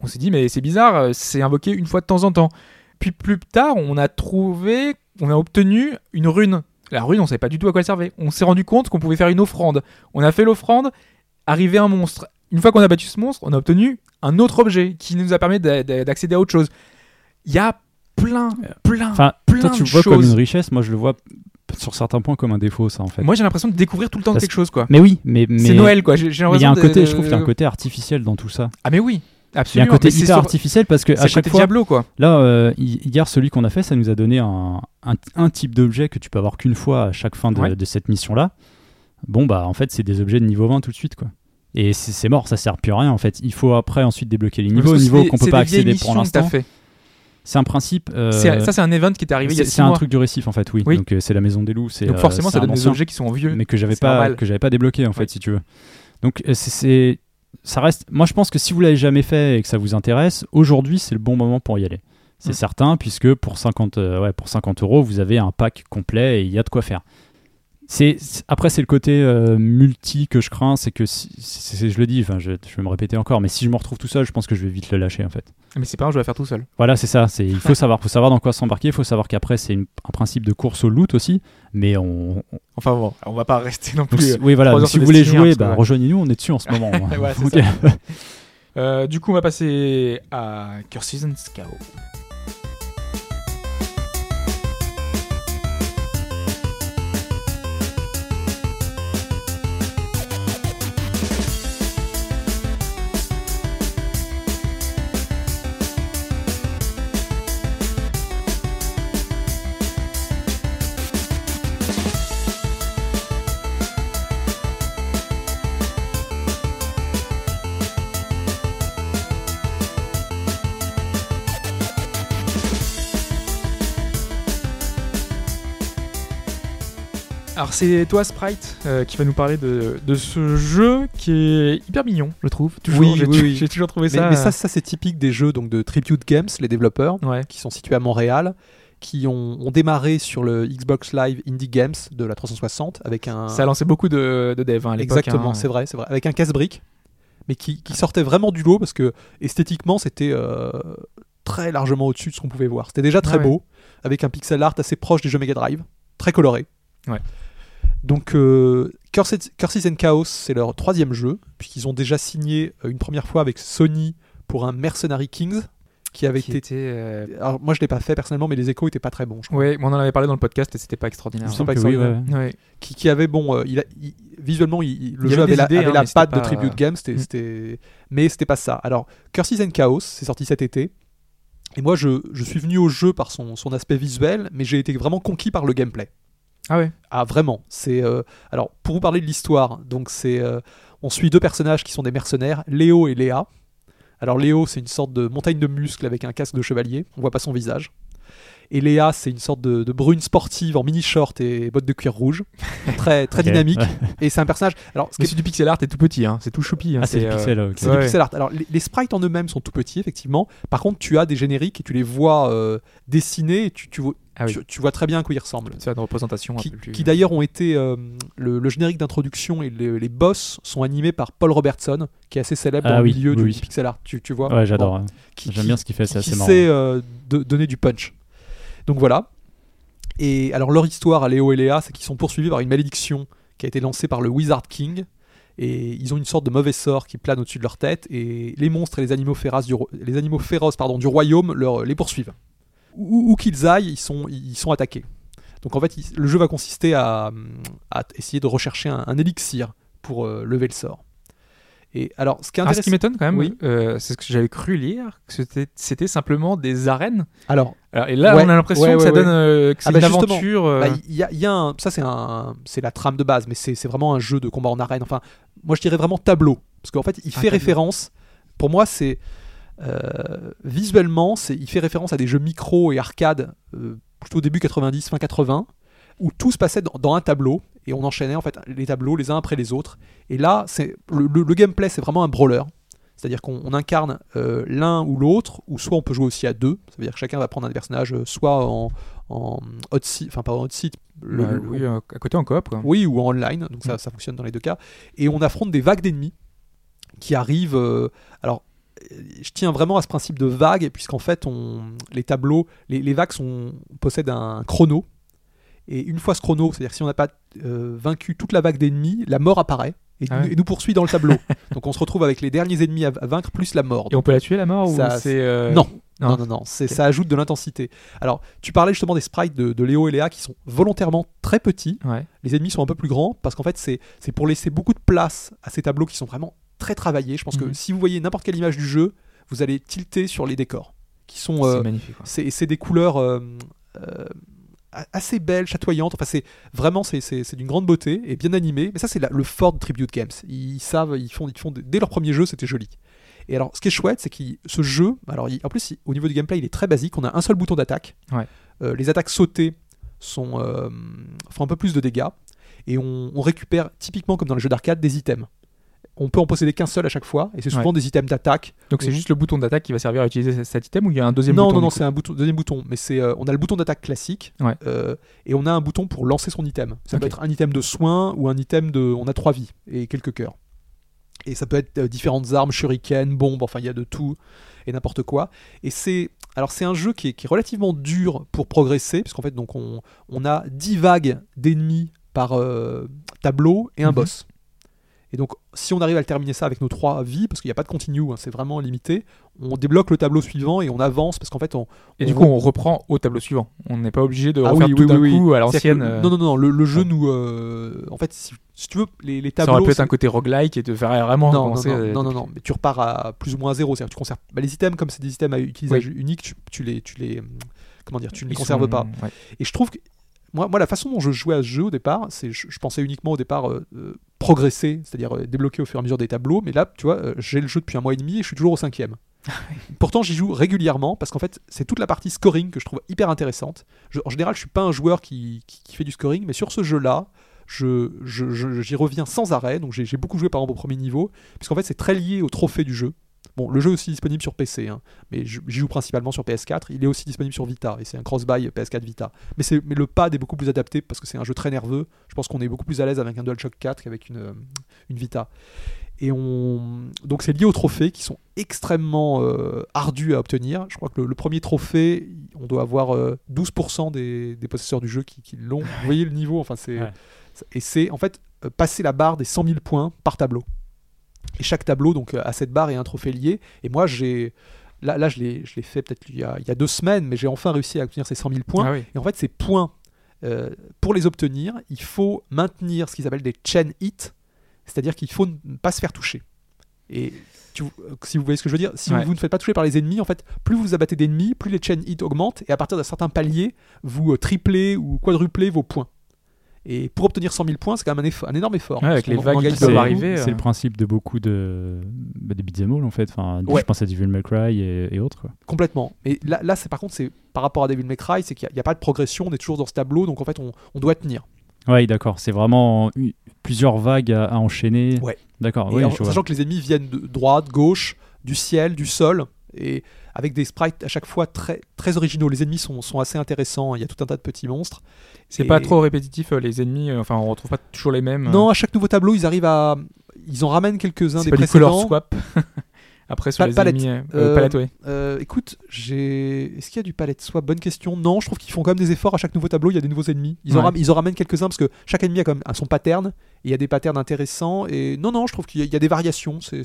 On s'est dit, mais c'est bizarre, euh, c'est invoqué une fois de temps en temps. Puis plus tard, on a trouvé, on a obtenu une rune. La rune, on savait pas du tout à quoi elle servait. On s'est rendu compte qu'on pouvait faire une offrande. On a fait l'offrande, arrivé un monstre. Une fois qu'on a battu ce monstre, on a obtenu un autre objet qui nous a permis d'a- d'a- d'accéder à autre chose. Il y a plein, plein, Enfin, plein toi tu de vois comme une richesse, moi je le vois sur certains points comme un défaut ça en fait. Moi, j'ai l'impression de découvrir tout le temps Parce- quelque chose, quoi. Mais oui, mais, mais C'est Noël, quoi. J'ai mais il y a l'impression un de- côté, je trouve qu'il y a un côté artificiel dans tout ça. Ah, mais oui, Il y a un absolument. côté Mais hyper sur- artificiel parce que à chaque fois, Diablo, quoi. là, euh, hi- hier celui qu'on a fait, ça nous a donné un, un, un type d'objet que tu peux avoir qu'une fois à chaque fin de, Ouais. de cette mission là. Bon bah en fait c'est des objets de niveau 20 tout de suite quoi. Et c'est mort, ça sert plus à rien en fait. Il faut après ensuite débloquer les niveaux, niveaux qu'on peut pas accéder pour l'instant. C'est un principe. euh, Ça, c'est un event qui est arrivé il y a c'est un mois. truc de récif en fait, oui. Oui. Donc euh, c'est la maison des loups. Donc euh, forcément, ça donne des objets qui sont vieux. mais que j'avais pas normal. que j'avais pas débloqué en fait si tu veux donc c'est- ça reste moi je pense que si vous l'avez jamais fait et que ça vous intéresse aujourd'hui c'est le bon moment pour y aller c'est Mm. certain puisque pour 50 euh, ouais pour 50 euros vous avez un pack complet et il y a de quoi faire c'est après c'est le côté euh, multi que je crains c'est que si, c'est- je le dis enfin je, je vais me répéter encore mais si je me retrouve tout seul je pense que je vais vite le lâcher en fait Mais c'est pas un jeu à faire tout seul. voilà, c'est ça. C'est il faut savoir, faut savoir dans quoi s'embarquer. Il faut savoir qu'après c'est un principe de course au loot aussi. Mais on, on- Enfin bon, on va pas rester non plus. si- oui voilà. donc si vous voulez hein, jouer, bah, ouais. rejoignez-nous. On est dessus en ce moment. Ouais, ça. Euh, du coup, on va passer à Curses and Chaos. Alors c'est toi Sprite euh, qui va nous parler de, de ce jeu qui est hyper mignon, je trouve. Toujours, Oui, j'ai, oui, oui. j'ai toujours trouvé Mais, ça. mais ça, ça c'est typique des jeux donc de Tribute Games, les développeurs, euh, ouais. qui sont situés à Montréal, qui ont, ont démarré sur le Xbox Live Indie Games de la 360 avec un. Ça a lancé beaucoup de, de devs hein, à l'époque. Exactement, hein. c'est vrai, c'est vrai, avec un casse-brique, mais qui, qui sortait vraiment du lot parce que esthétiquement c'était euh, très largement au-dessus de ce qu'on pouvait voir. C'était déjà très Ah ouais. beau, avec un pixel art assez proche des jeux Mega Drive, très coloré. Ouais. Donc euh, Curses, and Chaos, c'est leur troisième jeu, puisqu'ils ont déjà signé euh, une première fois avec Sony pour un Mercenary Kings qui avait Qui été. était, euh, Alors moi je l'ai pas fait personnellement, mais les échos étaient pas très bons. Je crois. Ouais, mais on en avait parlé dans le podcast et c'était pas extraordinaire. Ils sont Il pas que oui, extraordinaires. ouais. Ouais. qui, qui avait bon euh, il a- il- visuellement il- le Il jeu avait la, idées, avait hein, la patte de pas- Tribute Games c'était, Mm. c'était- mais c'était pas ça alors Curses and Chaos c'est sorti cet été et moi je, je suis venu au jeu par son, son aspect visuel mais j'ai été vraiment conquis par le gameplay Ah ouais. ah vraiment c'est euh, alors pour vous parler de l'histoire donc c'est euh, on suit deux personnages qui sont des mercenaires Léo et Léa alors Léo c'est une sorte de montagne de muscles avec un casque de chevalier on voit pas son visage et Léa c'est une sorte de, de brune sportive en mini short et bottes de cuir rouge très très dynamique ouais. et c'est un personnage alors ce qui est du pixel art et tout petit, hein. c'est tout choupi. hein. Ah, c'est le euh, Ouais. du pixel art. Alors, les, les sprites en eux-mêmes sont tout petits, effectivement. Par contre, tu as des génériques et tu les vois euh, dessinés et tu, tu, vois, Ah oui. tu, tu vois très bien à quoi ils ressemblent. C'est une représentation un Qui, peu plus. qui d'ailleurs ont été. euh, le, le générique d'introduction et les, les boss sont animés par Paul Robertson, qui est assez célèbre Ah dans oui, le milieu oui, du pixel art. Tu, tu vois Ouais, j'adore. Bon, qui- J'aime qui- bien ce qu'il fait, c'est qui assez marrant. sait euh, de- donner du punch. Donc voilà. Et alors leur histoire à Léo et Léa, c'est qu'ils sont poursuivis par une malédiction qui a été lancée par le Wizard King. Et ils ont une sorte de mauvais sort qui plane au-dessus de leur tête. Et les monstres et les animaux féroces du, ro- les animaux féroces, pardon, du royaume leur, les poursuivent. Où, où qu'ils aillent, ils sont, ils sont attaqués. Donc en fait, il- le jeu va consister à, à essayer de rechercher un, un élixir pour euh, lever le sort. Et alors, ce qui Ah, ce intéressant, qui m'étonne quand même, Oui. euh, c'est ce que j'avais cru lire, que c'était, c'était simplement des arènes. alors Alors, et là, Ouais, on a l'impression ouais, que ça donne euh, que Ah bah une aventure. Bah, y a, il y a un, ça c'est un, c'est la trame de base, mais c'est vraiment un jeu de combat en arène. Enfin, moi je dirais vraiment tableau, parce qu'en fait il fait référence. Pour moi, c'est visuellement, c'est il fait référence à des jeux micro et arcade euh, plutôt début 90, fin 80, où tout se passait dans, dans un tableau et on enchaînait en fait les tableaux les uns après les autres. Et là, c'est le, le- le gameplay, c'est vraiment un brawler. C'est-à-dire qu'on on incarne euh, l'un ou l'autre, ou soit on peut jouer aussi à deux. Ça veut dire que chacun va prendre un personnage, euh, soit en, en hot seat, enfin pas en hot seat, le- bah, oui, euh, à côté en coop. Quoi. oui, ou en online, donc ça, Mm. ça fonctionne dans les deux cas. Et on affronte des vagues d'ennemis qui arrivent. euh, alors, euh, je tiens vraiment à ce principe de vague, puisqu'en fait, on, les tableaux, les, les vagues sont, possèdent un chrono. Et une fois ce chrono, c'est-à-dire si on n'a pas euh, vaincu toute la vague d'ennemis, la mort apparaît et, Ah nous- ouais. et nous poursuit dans le tableau. donc on se retrouve avec les derniers ennemis à, vaincre plus la mort. Et on peut la tuer la mort Ça, ou c'est euh, Non. Non. Non, non, non, ça ajoute de l'intensité. Alors, tu parlais justement des sprites de, de Léo et Léa qui sont volontairement très petits Ouais. les ennemis sont un peu plus grands parce qu'en fait c'est pour laisser beaucoup de place à ces tableaux qui sont vraiment très travaillés. Je pense que Mhm. si vous voyez n'importe quelle image du jeu, vous allez tilter sur les décors qui sont C'est euh, c'est des couleurs euh, euh, assez belles, chatoyantes. Enfin c'est vraiment c'est d'une grande beauté et bien animé. Mais ça c'est le fort de Tribute Games. Ils savent ils font ils font dès leur premier jeu c'était joli. Et alors, ce qui est chouette, c'est que ce jeu, alors il- en plus, il- au niveau du gameplay, il est très basique. On a un seul bouton d'attaque. Ouais. Euh, les attaques sautées sont, font un peu plus de dégâts. Et on, on récupère, typiquement comme dans les jeux d'arcade, des items. On peut en posséder qu'un seul à chaque fois, et c'est souvent des items d'attaque. Donc c'est juste le bouton d'attaque qui va servir à utiliser cet item ou il y a un deuxième Non, bouton non, non, c'est un bouton, deuxième bouton. Mais c'est, euh, on a le bouton d'attaque classique, Ouais. euh, et on a un bouton pour lancer son item. Ça peut être un item de soin ou un item de. On a trois vies et quelques cœurs. Et ça peut être euh, différentes armes, shuriken, bombes, enfin il y a de tout et n'importe quoi. Et c'est alors c'est un jeu qui est, qui est relativement dur pour progresser, puisqu'en fait donc on, on a 10 vagues d'ennemis par euh, tableau et un Mhm. boss. Et donc si on arrive à le terminer ça avec nos trois vies, parce qu'il n'y a pas de continue, hein, c'est vraiment limité, on débloque le tableau suivant et on avance, parce qu'en fait on... Et on du coup, on reprend au tableau suivant. On n'est pas obligé de Ah refaire oui, tout oui, d'un oui, coup à l'ancienne. euh, Non, non, non, le, le jeu nous... euh, en fait, si, si tu veux, les, les Ça tableaux... aurait pu être un côté roguelike et te faire vraiment non, non, commencer. non, non, non, depuis- non, mais tu repars à plus ou moins zéro. C'est-à-dire que tu conserves bah, les items comme c'est des items à utilisage unique, tu, tu les, tu les, hum, comment dire, tu ne les conserves sont- pas. ouais. Et je trouve que moi, moi, la façon dont je jouais à ce jeu au départ, c'est je, je pensais uniquement au départ euh, euh, progresser, c'est-à-dire euh, débloquer au fur et à mesure des tableaux. Mais là, tu vois, j'ai le jeu depuis un mois et demi et je suis toujours au cinquième. Pourtant, j'y joue régulièrement parce qu'en fait, c'est toute la partie scoring que je trouve hyper intéressante. Je- en général, je suis pas un joueur qui, qui, qui fait du scoring, mais sur ce jeu-là, je, j'y reviens sans arrêt. Donc j'ai j'ai beaucoup joué par exemple au premier niveau, puisqu'en fait c'est très lié au trophée du jeu. Bon, le jeu est aussi disponible sur PC, hein, mais je- j'y joue principalement sur PS4. Il est aussi disponible sur Vita, et c'est un cross-buy PS4 Vita. Mais, le pad est beaucoup plus adapté parce que c'est un jeu très nerveux. Je pense qu'on est beaucoup plus à l'aise avec un DualShock 4 qu'avec une, euh, une Vita. Et on... donc c'est lié aux trophées qui sont extrêmement euh, ardus à obtenir. Je crois que le, le premier trophée, on doit avoir euh, 12% des, des possesseurs du jeu qui, qui l'ont. Vous voyez le niveau, enfin c'est Ouais. et c'est en fait euh, passer la barre des 100 000 points par tableau. Et chaque tableau donc euh, à cette barre est un trophée lié. Et moi j'ai là, là je l'ai fait peut-être il, y a- il y a deux semaines, mais j'ai enfin réussi à obtenir ces 100 000 points. Ah oui. Et en fait, ces points, euh, pour les obtenir, il faut maintenir ce qu'ils appellent des chain hits, c'est-à-dire qu'il faut ne pas se faire toucher. Et tu- euh, si vous voyez ce que je veux dire, si Ouais. vous ne faites pas toucher par les ennemis, en fait, plus vous abattez d'ennemis, plus les chain hits augmentent, et à partir d'un certain palier, vous triplez ou quadruplez vos points. Et pour obtenir 100 000 points, c'est quand même un, effort- un énorme effort. Ouais, avec les vagues qui doivent arriver. C'est euh. le principe de beaucoup de, bah, de beat'em all en fait. Enfin, Ouais. Je pense à Devil May Cry et, et autres. Quoi. Complètement. Et là, là c'est par contre, c'est par rapport à Devil May Cry, c'est qu'il n'y a, il y a pas de progression, on est toujours dans ce tableau, donc en fait, on, on doit tenir. Ouais, d'accord. C'est vraiment plusieurs vagues à, à enchaîner. Ouais. D'accord. Oui, vois. sachant que les ennemis viennent de droite, gauche, du ciel, du sol, et avec des sprites à chaque fois très, très originaux. Les ennemis sont, sont assez intéressants, il y a tout un tas de petits monstres. C'est Et- pas trop répétitif, euh, les ennemis. euh, Enfin, on retrouve pas toujours les mêmes. euh. Non, à chaque nouveau tableau, ils arrivent à... Ils en ramènent quelques-uns des pas du color précédents. swap. Après, sur Pa- les palette. ennemis. euh, Euh, palette, ouais. Euh, écoute, j'ai. Est-ce qu'il y a du palette? Swap Bonne question. Non, je trouve qu'ils font quand même des efforts à chaque nouveau tableau. Il y a des nouveaux ennemis. Ils, en, Ouais. ram- ils en ramènent quelques-uns parce que chaque ennemi a quand même son pattern. Et il y a des patterns intéressants. Et non, non, je trouve qu'il y, a- il y a des variations. C'est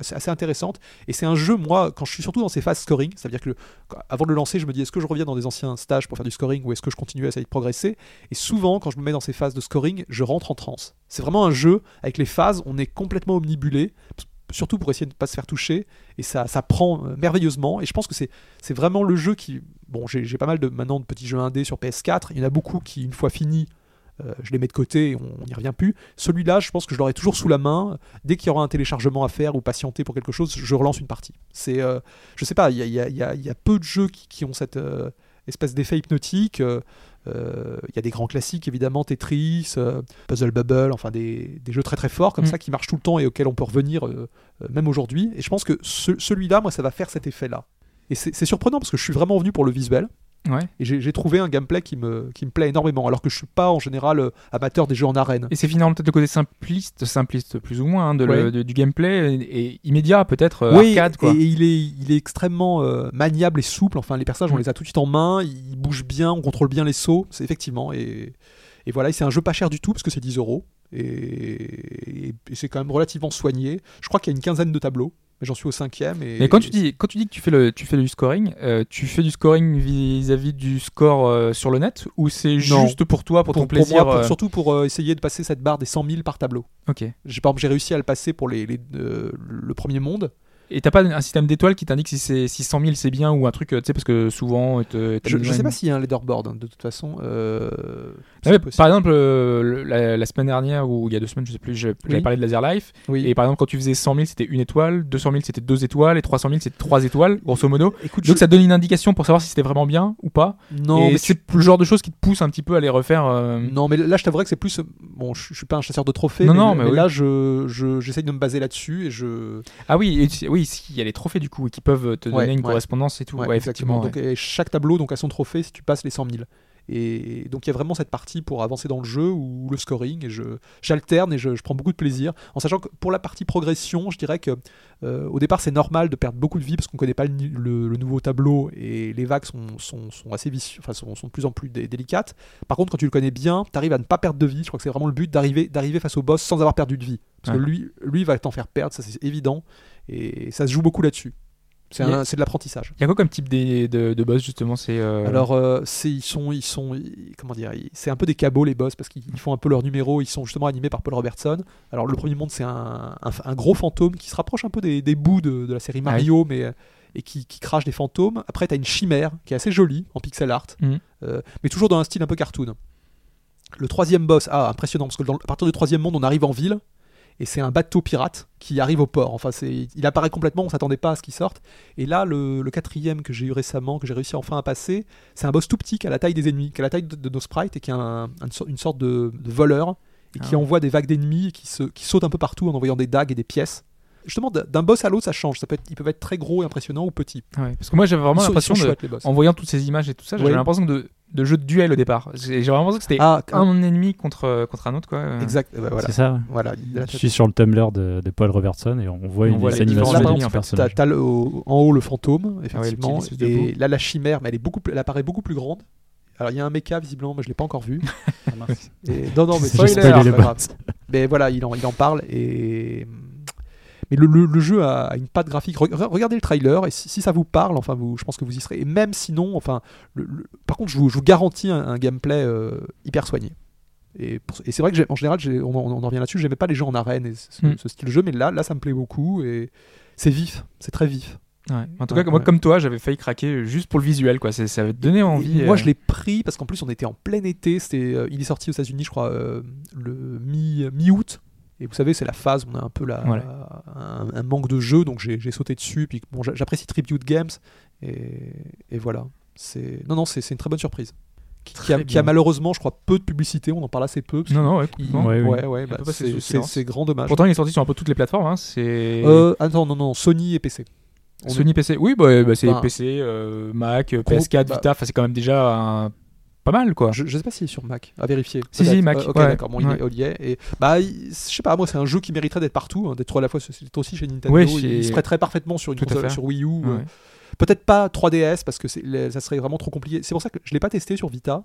assez, intéressante. Et c'est un jeu, moi, quand je suis surtout dans ces phases scoring, ça veut dire que le- avant de le lancer, je me dis est-ce que je reviens dans des anciens stages pour faire du scoring ou est-ce que je continue à essayer de progresser? Et souvent, quand je me mets dans ces phases de scoring, je rentre en transe. C'est vraiment un jeu avec les phases, on est complètement omnibulé. Surtout pour essayer de ne pas se faire toucher, et ça, prend euh, merveilleusement. Et je pense que c'est vraiment le jeu qui. Bon, j'ai pas mal de maintenant de petits jeux indés sur PS4. Il y en a beaucoup qui, une fois finis, euh, je les mets de côté et on n'y revient plus. Celui-là, je pense que je l'aurai toujours sous la main. Dès qu'il y aura un téléchargement à faire ou patienter pour quelque chose, je relance une partie. C'est, euh, je sais pas, il y a, y a- y y a peu de jeux qui, qui ont cette euh, espèce d'effet hypnotique. Euh, euh, Il y a des grands classiques évidemment, Tetris, euh, Puzzle Bubble, enfin des, des jeux très très forts comme Mm. ça qui marchent tout le temps et auxquels on peut revenir euh, même aujourd'hui. Et je pense que ce- celui-là, moi, ça va faire cet effet-là. Et c'est surprenant parce que je suis vraiment venu pour le visuel. Ouais. Et j'ai trouvé un gameplay qui me, qui me plaît énormément, alors que je suis pas en général euh, amateur des jeux en arène. Et c'est finalement peut-être le côté simpliste, simpliste plus ou moins, hein, de le- Ouais. de- du gameplay et, immédiat peut-être, euh, oui, arcade quoi. et il est, il est extrêmement euh, maniable et souple. Enfin, les personnages, on Mm. les a tout de suite en main, ils bougent bien, on contrôle bien les sauts. C'est effectivement. Et, et voilà, c'est un jeu pas cher du tout parce que c'est 10 euros. Et, et c'est quand même relativement soigné. Je crois qu'il y a une quinzaine de tableaux, mais j'en suis au cinquième. Et, Mais quand tu dis, quand tu dis que tu fais, le, tu fais du scoring, euh, tu fais du scoring vis-à-vis du score euh, sur le net ou c'est juste pour toi, pour, pour, ton pour plaisir moi, pour- euh, surtout pour euh, essayer de passer cette barre des 100 000 par tableau. Ok. J'ai par exemple, j'ai réussi à le passer pour les, les- le premier monde. Et t'as pas un système d'étoiles qui t'indique si c'est si 100 000 c'est bien ou un truc, euh, tu sais, parce que souvent. te- t'as Je, je sais pas s'il y a un leaderboard hein, de toute façon. euh, Ah ouais, par exemple, euh, le- la, la semaine dernière ou il y a deux semaines, je sais plus, j'avais Oui. parlé de Laser Life. oui. Et par exemple, quand tu faisais 100 000, c'était une étoile, 200 000, c'était deux étoiles, et 300 000, c'était trois étoiles, grosso modo. Écoute, Donc je- ça te donne une indication pour savoir si c'était vraiment bien ou pas. non, et mais c'est le genre de choses qui te poussent un petit peu à les refaire. euh, Non, mais là, je t'avouerais que c'est plus. Bon, je, je suis pas un chasseur de trophées, Non, mais, non, mais oui. là, je, je- j'essaye de me baser là-dessus et je. Ah oui, et tu- oui, si, il y a les trophées du coup qui peuvent te donner une correspondance et tout. Effectivement. Donc, et chaque tableau donc, a son trophée si tu passes les 100 000. Et donc, il y a vraiment cette partie pour avancer dans le jeu ou le scoring. Et je, j'alterne et je, je prends beaucoup de plaisir. En sachant que pour la partie progression, je dirais que euh, au départ, c'est normal de perdre beaucoup de vie parce qu'on connaît pas le, ni- le- le nouveau tableau et les vagues sont, sont, sont assez vicieuses, enfin, sont, sont de plus en plus dé- délicates. Par contre, quand tu le connais bien, tu arrives à ne pas perdre de vie. Je crois que c'est vraiment le but d'arriver, d'arriver face au boss sans avoir perdu de vie. Parce que lui, lui va t'en faire perdre, ça c'est évident. Et ça se joue beaucoup là-dessus. C'est, a- de l'apprentissage. Il y a quoi comme type de, de boss justement C'est euh, Alors, euh, c'est, ils sont, ils sont, ils- comment dire, c'est un peu des cabots les boss parce qu'ils ils font un peu leur numéro. Ils sont justement animés par Paul Robertson. Alors, le premier monde, c'est un, un, un gros fantôme qui se rapproche un peu des, des bouts de, de la série Mario, mais euh, et qui, qui crache des fantômes. Après, tu as une chimère qui est assez jolie en pixel art, euh, mais toujours dans un style un peu cartoon. Le troisième boss, ah impressionnant parce que dans, à partir du troisième monde, on arrive en ville et c'est un bateau pirate qui arrive au port. Enfin, c'est, il apparaît complètement, on s'attendait pas à ce qu'il sorte. Et là, le, le quatrième que j'ai eu récemment, que j'ai réussi enfin à passer, c'est un boss tout petit qui a la taille des ennemis, qui a la taille de, de nos sprites et qui est un- une sorte de, de voleur et qui Ah. envoie des vagues d'ennemis et qui, se, qui sautent un peu partout en envoyant des dagues et des pièces. Justement, d'un d'un boss à l'autre, ça change. Ça peut être, ils peuvent être très gros et impressionnants ou petits. Ouais, Parce que moi j'avais vraiment l'impression en voyant toutes ces images et tout ça, j'avais Oui. l'impression de, de jeu de duel au départ. Vraiment l'impression que c'était Ah, un ennemi contre, contre un autre quoi. Euh, exact. ben voilà. C'est ça. ouais. Voilà, Je suis sur le Tumblr de, de Paul Robertson et on voit On une voit les animations en fait. T'as au- en haut le fantôme, effectivement, Ah et là la chimère, mais elle est beaucoup, plus- elle apparaît beaucoup plus grande. Alors il y a un mecha visiblement, mais je l'ai pas encore vu. Et- non non mais spoiler. Mais voilà, il en, il en parle et mais le, le- le jeu a, une patte graphique. Re- re- regardez le trailer et si, si ça vous parle, enfin vous, je pense que vous y serez. Et même sinon, enfin, le- par contre, je vous, je vous garantis un, un gameplay euh, hyper soigné. Et, c'est vrai que en général, on, en- on en revient là-dessus. J'aimais pas les jeux en arène et ce, Mm. ce style de jeu, mais là, là, ça me plaît beaucoup et c'est vif, c'est très vif. Ouais. En tout Ouais, cas, moi ouais. comme toi, j'avais failli craquer juste pour le visuel quoi. Ça avait donné envie. Et moi, euh, je l'ai pris parce qu'en plus, on était en plein été. C'était, euh, il est sorti aux États-Unis, je crois, euh, le mi- mi-août. Et vous savez, c'est la phase où on a un peu la, Ouais. un, un manque de jeu, donc j'ai sauté dessus. Puis bon, j'a- j'apprécie Tribute Games et, et voilà. Non, non, c'est une très bonne surprise. Qui, qui a, qui malheureusement, je crois, peu de publicité. On en parle assez peu. parce Non non ouais. bah, c'est- grand dommage. Pourtant il est sorti sur un peu toutes les plateformes. Hein. C'est Euh, attends, non, non, Sony et PC. On Sony PC. Oui bah, bah, c'est Enfin, PC, euh, Mac, euh, gros, PS4, bah- Vita. Enfin c'est quand même déjà un- pas mal quoi. Je, je sais pas s'il est sur Mac, à vérifier. Si, si. Mac, Euh, ok, ouais, d'accord, bon, il, ouais. est, il y est. Et, bah, il- je sais pas, moi, c'est un jeu qui mériterait d'être partout, hein, d'être à la fois, c'est aussi chez Nintendo. Il, chez- il se prêterait parfaitement sur une console, sur Wii U. euh. Peut-être pas 3DS, parce que ça serait vraiment trop compliqué. C'est pour ça que je l'ai pas testé sur Vita.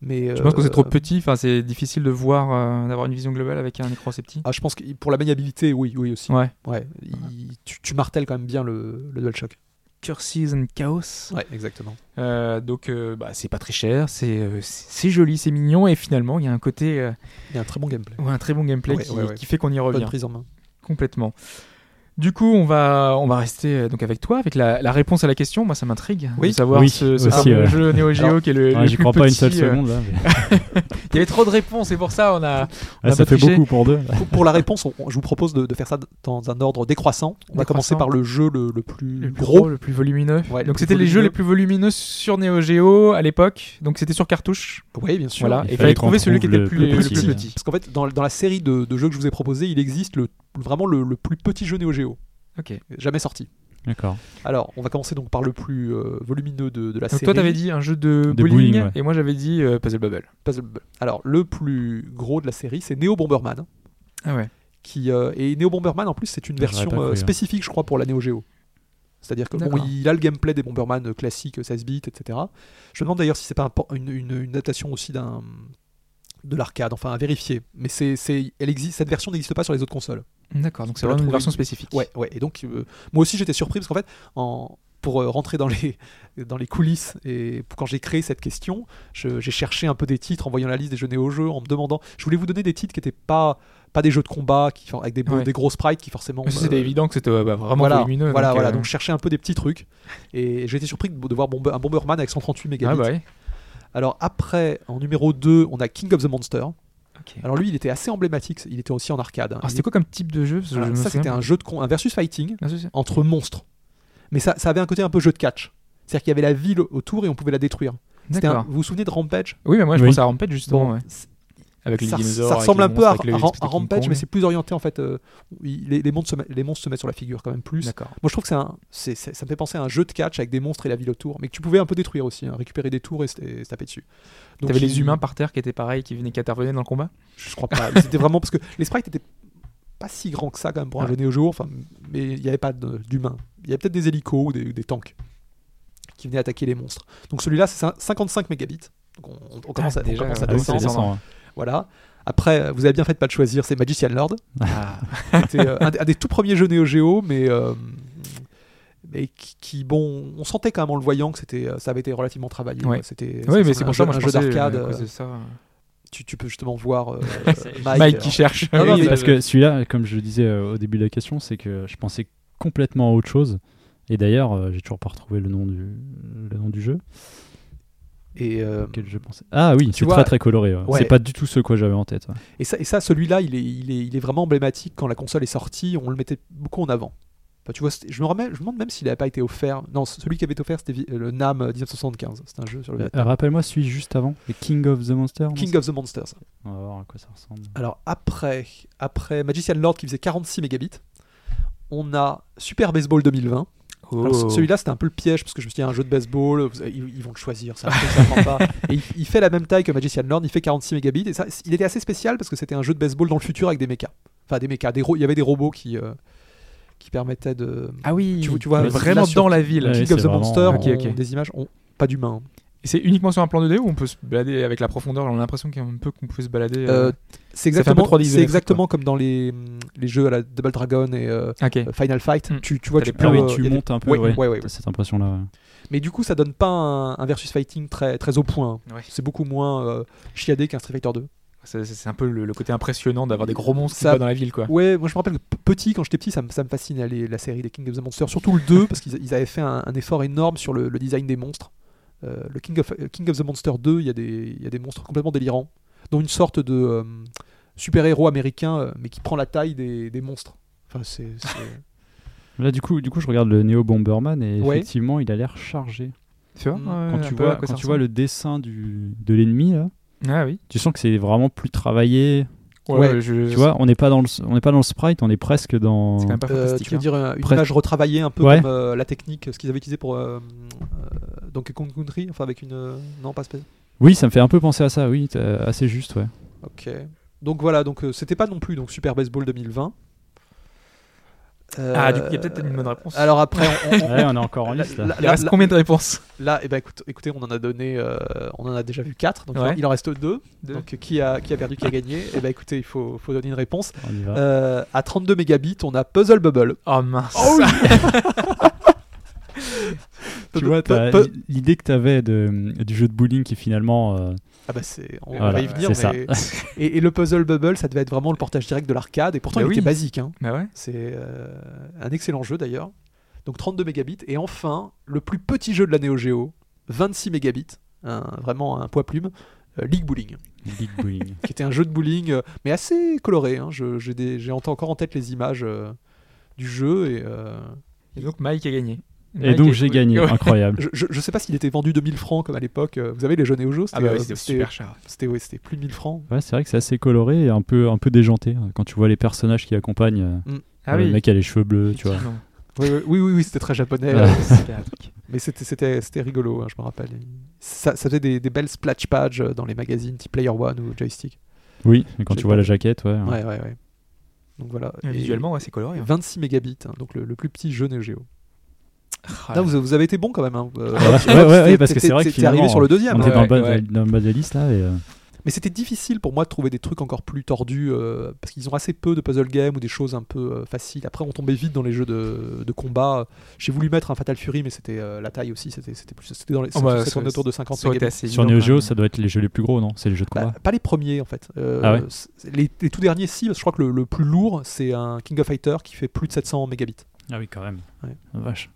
Mais, Je pense que c'est trop euh, petit. Enfin c'est difficile de voir, euh, d'avoir une vision globale avec un écran aussi petit. Ah, je pense que pour la maniabilité, oui, oui aussi. Ouais. Ouais, il- tu, tu martèles quand même bien le, le DualShock. Curses and Chaos. Ouais, exactement. Euh, donc euh, bah, c'est pas très cher, c'est euh, c'est joli, c'est mignon et finalement il y a un côté, Il y a un très bon gameplay. ouais, un très bon gameplay Ouais, qui, ouais, ouais. qui fait qu'on y Bonne revient prise en main. complètement. Du coup, on va, on va rester euh, donc avec toi, avec la, la réponse à la question. Moi, ça m'intrigue Oui. de savoir Oui, ce, ce aussi, jeu Neo Geo Alors, qui est le, Ouais, le plus crois pas une seule petit, euh, seconde. Là, mais- Il y avait trop de réponses, c'est pour ça on a. Ah, ça pas fait triché. beaucoup pour deux. Pour, pour la réponse, on- je vous propose de, de faire ça dans un ordre décroissant. On va commencer par le jeu le, le plus, Le plus gros. gros, le plus volumineux. Ouais, donc c'était les jeux les plus volumineux sur Neo Geo à l'époque. Donc c'était sur cartouche. Oui, bien sûr. Voilà. il Et il fallait trouver celui qui était le plus, petit. petit. Parce qu'en fait, dans, dans la série de, de jeux que je vous ai proposé, il existe le, vraiment le, le plus petit jeu Neo Geo. Ok. Jamais sorti. D'accord. Alors, on va commencer donc par le plus euh, volumineux de, de la Donc série. toi t'avais dit un jeu de, De bowling, bowling, ouais. et moi j'avais dit euh, Puzzle Bubble. Puzzle Bubble. Alors, le plus gros de la série, c'est Neo Bomberman. Ah ouais. Qui, euh, et Neo Bomberman, en plus, c'est une version euh, cru, hein. spécifique, je crois, pour la Neo Geo. C'est-à-dire que bon, il a le gameplay des Bomberman classiques, 16 bits, etc. Je me demande d'ailleurs si c'est pas un por- une, une- une adaptation aussi d'un de l'arcade, enfin à vérifier. Mais c'est, c'est, elle existe, cette version n'existe pas sur les autres consoles. D'accord. Donc c'est vraiment une version spécifique. Ouais, ouais. Et donc, euh, moi aussi, j'étais surpris parce qu'en fait, en, pour euh, rentrer dans les, dans les coulisses et pour- quand j'ai créé cette question, je- j'ai cherché un peu des titres en voyant la liste des jeux Néo Jeux, en me demandant. Je voulais vous donner des titres qui n'étaient pas, pas des jeux de combat, qui, avec des, Ouais. des gros sprites qui forcément. Mais ça, c'était euh, évident que c'était bah, vraiment voilà, volumineux. voilà, donc, voilà. euh, Donc, je cherchais un peu des petits trucs. Et j'ai été surpris de, de voir Bomber- un Bomberman avec 138 mégabits. Ah bah ouais. Alors, après, en numéro 2, on a King of the Monster. Alors, lui, il était assez emblématique. Il était aussi en arcade. hein. Alors c'était quoi comme type de jeu je ça, c'était un jeu de con, un versus fighting entre monstres. Mais ça, ça avait un côté un peu jeu de catch. C'est-à-dire qu'il y avait la ville autour et on pouvait la détruire. Un- vous vous souvenez de Rampage? Oui, mais moi je Oui. pense à Rampage justement. Bon, ouais. Avec les ça, dinosaures. ça avec ressemble les un peu à, à Rampage, mais c'est plus orienté en fait. euh, les, les, monstres se mettent, les monstres se mettent sur la figure quand même plus. Moi je trouve que c'est un, ça me fait penser à un jeu de catch avec des monstres et la ville autour, mais que tu pouvais un peu détruire aussi, hein, récupérer des tours et, se- et se taper dessus. Donc, T'avais il- les humains par terre qui étaient pareils, qui venaient qui intervenaient dans le combat? Je crois pas. C'était vraiment parce que les sprites étaient pas si grands que ça quand même pour un Ouais. jeu Neo Geo, enfin, mais il n'y avait pas d'humains. Il y avait peut-être des hélicos ou des, des tanks qui venaient attaquer les monstres. Donc celui-là, c'est cin- 55 mégabits. Donc on, on commence, à, on déjà, commence à Ah Ah descendre. Voilà. Après, euh, vous avez bien fait de pas le choisir, c'est Magician Lord. Ah. C'était euh, un, des- un des tout premiers jeux Neo Geo, mais, euh, mais qui, qui, bon, on sentait quand même en le voyant que c'était, ça avait été relativement travaillé. Ouais. C'était, Oui, mais c'est pour ça, moi un je jeu d'arcade. tu, tu peux justement voir euh, Mike, Mike, qui cherche. Non, non, Oui, mais parce que celui-là, comme je le disais euh, au début de la question, c'est que je pensais complètement à autre chose. Et d'ailleurs, euh, j'ai toujours pas retrouvé le nom du, le nom du jeu. Et, euh, je pensais. Ah oui, c'est très très coloré. ouais. Ouais. C'est pas du tout ce que j'avais en tête. ouais. Et ça, et ça celui-là, il est, il, est, il est vraiment emblématique. Quand la console est sortie, on le mettait beaucoup en avant. Enfin, tu vois, je me, remets, je me demande même s'il n'avait pas été offert. Non, celui qui avait été offert, c'était vi- le NAM euh, 1975. C'était un jeu sur le Euh. Rappelle-moi celui juste avant, le King of the Monster. non King of the Monsters. On va voir à quoi ça ressemble. Alors après, après Magician Lord qui faisait 46 mégabits, on a Super Baseball 2020. Alors, Oh. ce- Celui-là, c'était un peu le piège parce que je me suis dit, un jeu de baseball, vous- ils, ils vont le choisir, ça, ça prend pas. Et il, il fait la même taille que Magician Lord, il fait 46 mégabits. Et ça, il était assez spécial parce que c'était un jeu de baseball dans le futur avec des mechas. Enfin, des mechas. Des ro- il y avait des robots qui, euh, qui permettaient de. Ah oui, Tu vois- tu vraiment dans la ville. King of the vraiment- Monster, des images, pas d'humains. C'est uniquement sur un plan 2D ou on peut se balader avec la profondeur? On a l'impression qu'il y a un peu qu'on peut se balader. euh, Euh, c'est exactement, 3D c'est exactement comme dans les, hum, les jeux à la Double Dragon et euh, Ok. Final Fight. Mm. Tu, tu vois, tu peux, oui, euh, tu des- montes un peu, Ouais, ouais. ouais, cette impression-là. Mais du coup, ça donne pas un, un versus fighting très, très au point. Ouais. C'est beaucoup moins euh, chiadé qu'un Street Fighter 2. C'est c'est un peu le, le côté impressionnant d'avoir des gros monstres Ça- dans la ville, quoi. Ouais, moi je me rappelle que petit, quand j'étais petit, ça me, ça me fascinait la série des King of the Monsters, surtout le 2, parce qu'ils ils avaient fait un, un effort énorme sur le, le design des monstres. Euh, le King of, euh, King of the Monster 2, il y, a des- il y a des monstres complètement délirants, dont une sorte de euh, super-héros américain, mais qui prend la taille des, des monstres. Enfin, c'est. c'est- Là, du coup, du coup, je regarde le Neo Bomberman et Ouais. effectivement, il a l'air chargé. Tu vois Mm. Quand tu vois, quand tu vois le dessin du, de l'ennemi, là, Ah oui. tu sens que c'est vraiment plus travaillé. Ouais, Ouais. je- Tu vois, on n'est pas dans le, on n'est pas dans le sprite, on est presque dans. C'est quand même pas Euh, tu veux hein. dire une Presque. image retravaillée, un peu Ouais. comme euh, la technique, ce qu'ils avaient utilisé pour euh, euh, Donkey Kong Country, enfin avec une. euh, non, pas spé- Oui, ça me fait un peu penser à ça. Oui, assez juste, ouais. Ok. Donc voilà, donc euh, c'était pas non plus donc Super Baseball 2020. Ah, du coup, il y a Euh, peut-être une bonne réponse. Alors après, on- on- Ouais, on est encore en liste là. là- Il reste combien de réponses? Là, eh ben, écoute- écoutez, on en a donné, euh, on en a déjà vu 4, donc Ouais. il en reste 2. Deux. Donc qui a, qui a perdu, qui a gagné? Et ben écoutez, il faut, faut donner une réponse. On y va. Euh, à 32 mégabits, on a Puzzle Bubble. Oh mince. tu vois, Peu- t'as peu- l'idée que tu avais de, du jeu de bowling qui finalement. euh, Ah bah c'est, on Voilà, va y venir. c'est mais- et, et le Puzzle Bubble, ça devait être vraiment le portage direct de l'arcade. Et pourtant, Bah il était oui. basique. hein. Bah ouais. C'est euh, un excellent jeu d'ailleurs. Donc 32 mégabits. Et enfin, le plus petit jeu de la Neo Geo, 26 mégabits. Un- vraiment un poids plume. euh, League Bowling, Big bowling. qui était un jeu de bowling, euh, mais assez coloré. hein. J'ai encore en tête les images euh, du jeu et euh, Et donc Mike a gagné. Et donc j'ai gagné, Ouais. incroyable. je, je sais pas s'il était vendu 2000 francs comme à l'époque. euh, Vous avez les jeux Neo Geo Ah bah euh, c'était super cher. C'était ouais, plus de 1000 francs. Ouais, c'est vrai que c'est assez coloré et un peu, un peu déjanté. hein. Quand tu vois les personnages qui accompagnent, euh, Ah le oui. mec a les cheveux bleus, tu vois. Oui, oui, oui, c'était très japonais. Mais c'était, rigolo, hein, je me rappelle. Ça, ça faisait des, des belles splash pages dans les magazines type Player One ou Joystick. Oui, et quand tu vois pas- la jaquette, ouais. Ouais, ouais, ouais. Donc voilà. Et Et Visuellement, ouais, c'est coloré. hein. 26 mégabits, hein, donc le, le plus petit jeu Neo Geo. Ah, Là, vous, vous avez été bon quand même. Hein. Euh, Ouais, Rob, ouais, ouais, ouais, parce que c'est vrai que arrivé sur le deuxième. On était dans, le bas, ouais. dans le bas de la liste là. Et, euh, Mais c'était difficile pour moi de trouver des trucs encore plus tordus euh, parce qu'ils ont assez peu de puzzle games ou des choses un peu euh, faciles. Après, on tombait vite dans les jeux de, de combat. J'ai voulu mettre un Fatal Fury, mais c'était euh, la taille aussi. C'était plus c'était dans les Oh bah, ça- autour de 50 Ça aurait été mégabits. assez sur Neo Geo, ça doit être les jeux les plus gros, non? C'est les jeux de Bah, combat. pas les premiers en fait. Euh, Ah ouais? les, les tout derniers, si, parce que je crois que le, le plus lourd, c'est un King of Fighter qui fait plus de 700 mégabits. Ah oui, quand même. Ouais. Vache.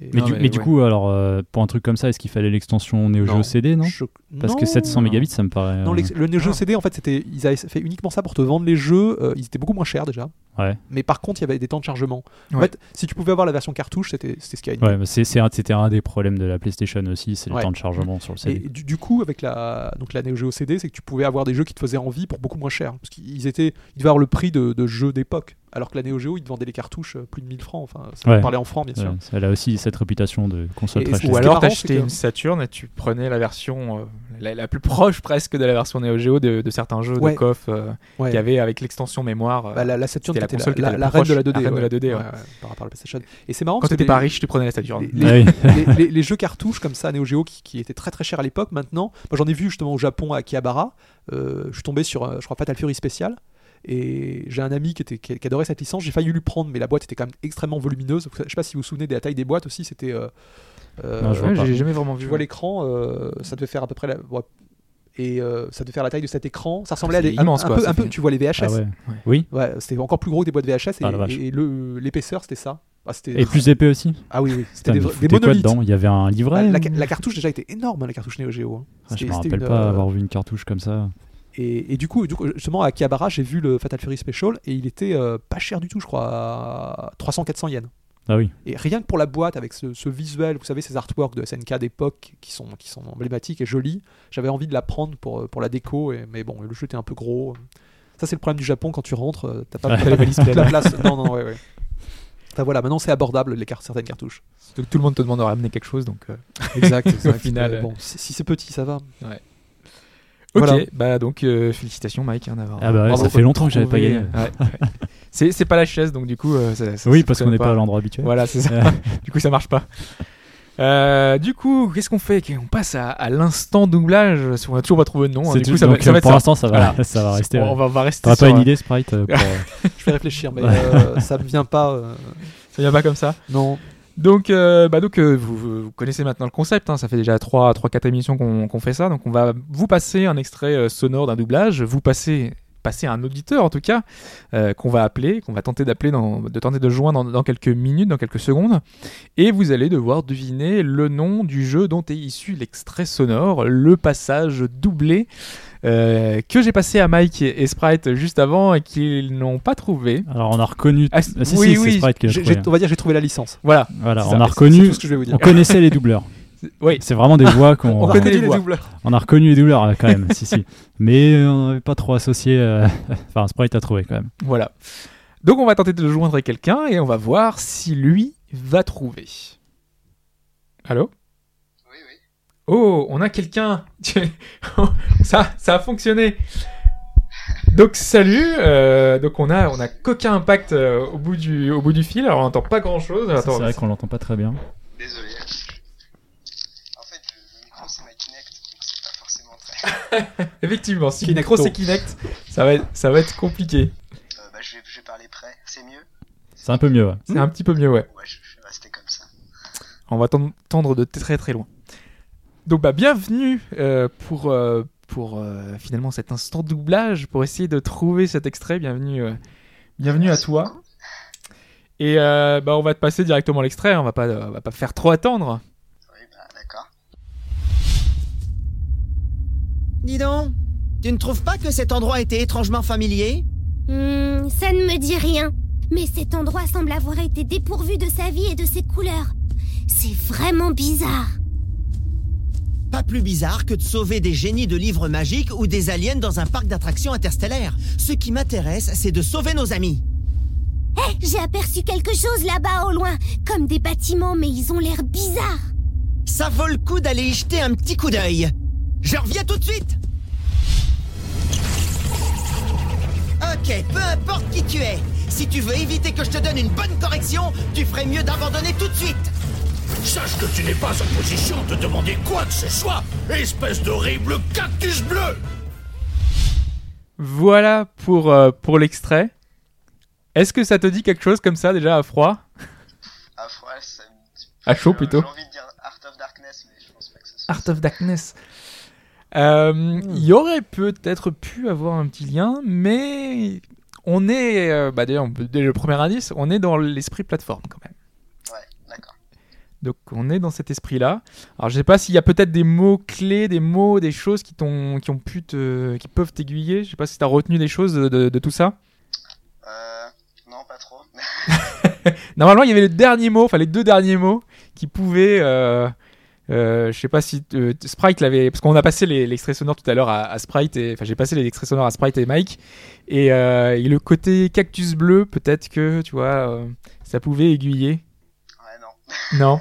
Et- Mais, Non, du, mais mais du ouais. coup, alors, euh, pour un truc comme ça, est-ce qu'il fallait l'extension Neo Geo. CD, non? Je- Parce non. que 700 mégabits, ça me paraît. Non, euh, le Neo Geo Ah. CD, en fait, c'était, ils avaient fait uniquement ça pour te vendre les jeux. euh, ils étaient beaucoup moins chers déjà. Ouais, Mais par contre, il y avait des temps de chargement. En Ouais. fait, si tu pouvais avoir la version cartouche, c'était, c'était ce qu'il y avait. ouais c'était un des problèms de la PlayStation aussi, c'est le temps de chargement sur le Et CD. du, du coup, avec la, donc la Neo Geo CD, c'est que tu pouvais avoir des jeux qui te faisaient envie pour beaucoup moins cher. Parce qu'ils étaient, ils devaient avoir le prix de, de jeux d'époque. Alors que la Neo Geo, ils te vendaient les cartouches euh, plus de 1000 francs. Enfin, ça Ouais. parlait en francs, bien sûr. Ouais, elle a aussi cette réputation de console Et- très et- chère. Ou alors t'achetais une Saturn et tu prenais la version euh, la, la plus proche presque de la version Neo Geo de, de certains jeux Ouais. de KOF euh, Ouais. qui avaient avec l'extension mémoire. euh, Bah, la, la Saturn, C'était la console qui était la, la la plus reine de la proche, 2D. la reine de la 2D, ouais. par rapport à la PlayStation. Et c'est marrant Quand t'étais pas riche, tu prenais la Saturn. les, Ah les- oui. les- les- les jeux cartouches comme ça, Neo Geo, qui, qui étaient très très chers à l'époque, maintenant, moi j'en ai vu justement au Japon à Akihabara. Euh, je suis tombé sur, je crois, Fatal Fury spécial. Et j'ai un ami qui, était, qui, qui adorait cette licence. J'ai failli lui prendre, mais la boîte était quand même extrêmement volumineuse. Je sais pas si vous vous souvenez de la taille des boîtes aussi. C'était. euh, euh, Non, je vois jamais vraiment vu. tu vois l'écran, euh, ça devait faire à peu près la. ouais. Et euh, ça devait faire la taille de cet écran. Ça ressemblait à des. un- immense, un, quoi, peu, tu vois les VHS. Ah ouais. Ouais. Oui, Ouais, c'était encore plus gros que des boîtes VHS et, Ah, et l'épaisseur c'était ça. Ah, et plus épais aussi. ah oui, c'était des, des foutez quoi monolithes. dedans Il y avait un livret la, ou- la cartouche déjà était énorme, hein, la cartouche Neo Geo. hein. Ah, Je me rappelle une, pas euh, avoir vu une cartouche comme ça. Et, et du coup, du coup, justement à Akihabara, j'ai vu le Fatal Fury Special et il était euh, pas cher du tout, je crois, à 300-400 yens. Ah oui. Et rien que pour la boîte, avec ce, ce visuel, vous savez, ces artworks de SNK d'époque qui sont, qui sont emblématiques et jolis, j'avais envie de la prendre pour, euh, pour la déco, et, mais bon, le jeu était un peu gros. Ça, c'est le problème du Japon, quand tu rentres, euh, t'as pas, Ouais, la pas valise toute la place. Non, non, ouais, ouais. Enfin, voilà, maintenant c'est abordable, les certaines cartouches. Donc, tout le monde te demande de ramener quelque chose, donc. euh, Exact, exact. final, Mais euh, bon, si, si c'est petit, ça va. Ok, Voilà. bah donc euh, félicitations Mike hein, d'avoir. Ah bah ouais, ça fait longtemps que j'avais pas gagné. euh, ouais, ouais. c'est pas la chaise, donc du coup. euh, ça- ça- Oui, ça parce qu'on n'est pas à l'endroit habituel. Voilà, c'est ça. Du coup, ça marche pas. Euh, du coup, qu'est-ce qu'on fait? On passe à, à l'instant doublage? On a toujours pas trouvé de nom. hein, du tout. coup, ça Donc, va, ça va être pour l'instant, ça va, Voilà. ça va rester. On va, on va rester. T'auras pas une idée, Sprite pour, Je vais réfléchir, mais ça me vient pas. Ça vient pas comme ça. non. Donc, euh, bah euh, vous, connaissez maintenant le concept. hein, ça fait déjà 3 trois, 4 émissions qu'on fait ça. Donc, on va vous passer un extrait euh, sonore d'un doublage. Vous passez passer un auditeur en tout cas qu'on va appeler, qu'on va tenter d'appeler, de tenter de joindre dans quelques minutes, dans quelques secondes, et vous allez devoir deviner le nom du jeu dont est issu l'extrait sonore, le passage doublé euh, que j'ai passé à Mike et, Sprite juste avant et qu'ils n'ont pas trouvé. Alors, on a reconnu. Ah, Ah, si, oui, si, oui, c'est Sprite J'ai- trouvé. on va dire j'ai trouvé la licence. Voilà, Voilà, on a reconnu. ce que je vais vous dire. On connaissait les doubleurs. oui, C'est vraiment des voix qu'on. On reconnu les voix. doubleurs. On a reconnu les doubleurs euh, quand même, si si. Mais euh, on n'avait pas trop associé. euh, Enfin, Sprite a trouvé quand même. Voilà. Donc on va tenter de le joindre à quelqu'un et on va voir si lui va trouver. Allô? Oh, on a quelqu'un. ça, ça a fonctionné. Donc salut. euh, donc on a, on a Coquin Impact euh, au bout du, au bout du fil. Alors on n'entend pas grand chose. C'est vrai qu'on l'entend pas très bien. Désolé. En fait, le, micro c'est ma Kinect, donc c'est pas forcément très. Effectivement, si le micro c'est Kinect, ça va, être, ça va être compliqué. Euh, bah, je vais, je vais parler près. C'est mieux? C'est un peu mieux, ouais. C'est un petit peu mieux, ouais. Ouais, je, je vais rester comme ça. On va t'entendre de très très loin. Donc bah bienvenue euh, pour, euh, pour euh, finalement cet instant doublage, pour essayer de trouver cet extrait. Bienvenue, euh, bienvenue à toi. beaucoup. Et euh, bah on va te passer directement l'extrait, on va pas, on va pas faire trop attendre. Oui, bah, d'accord. Dis donc, tu ne trouves pas que cet endroit était étrangement familier? Hmm, ça ne me dit rien. Mais cet endroit semble avoir été dépourvu de sa vie et de ses couleurs. C'est vraiment bizarre. Pas plus bizarre que de sauver des génies de livres magiques ou des aliens dans un parc d'attractions interstellaires. Ce qui m'intéresse, c'est de sauver nos amis. Eh, j'ai aperçu quelque chose là-bas au loin, comme des bâtiments, mais ils ont l'air bizarres. Ça vaut le coup d'aller y jeter un petit coup d'œil. Je reviens tout de suite Ok, peu importe qui tu es. Si tu veux éviter que je te donne une bonne correction, tu ferais mieux d'abandonner tout de suite. Sache que tu n'es pas en position de demander quoi que ce soit, espèce d'horrible cactus bleu Voilà pour, euh, pour l'extrait. Est-ce que ça te dit quelque chose comme ça déjà à froid? À froid, ça me dit- À chaud, plutôt. J'ai envie de dire Art of Darkness, mais je pense pas que ce soit. Art of Darkness. Euh, Il y aurait peut-être pu avoir un petit lien, mais on est, euh, bah d'ailleurs, dès le premier indice, on est dans l'esprit plateforme quand même. Donc on est dans cet esprit-là. Alors je sais pas s'il y a peut-être des mots clés, des mots, des choses qui t'ont, qui ont pu te, qui peuvent t'aiguiller. Je sais pas si t'as retenu des choses de, de- de tout ça. Euh. Non, pas trop. Normalement il y avait le dernier mot, enfin les deux derniers mots qui pouvaient. Euh, euh, je sais pas si euh, Sprite l'avait, parce qu'on a passé l'extrait sonore tout à l'heure à, à Sprite, et enfin j'ai passé les extraits sonores à Sprite et Mike, et, euh, et le côté cactus bleu, peut-être que tu vois, ça pouvait aiguiller. Non.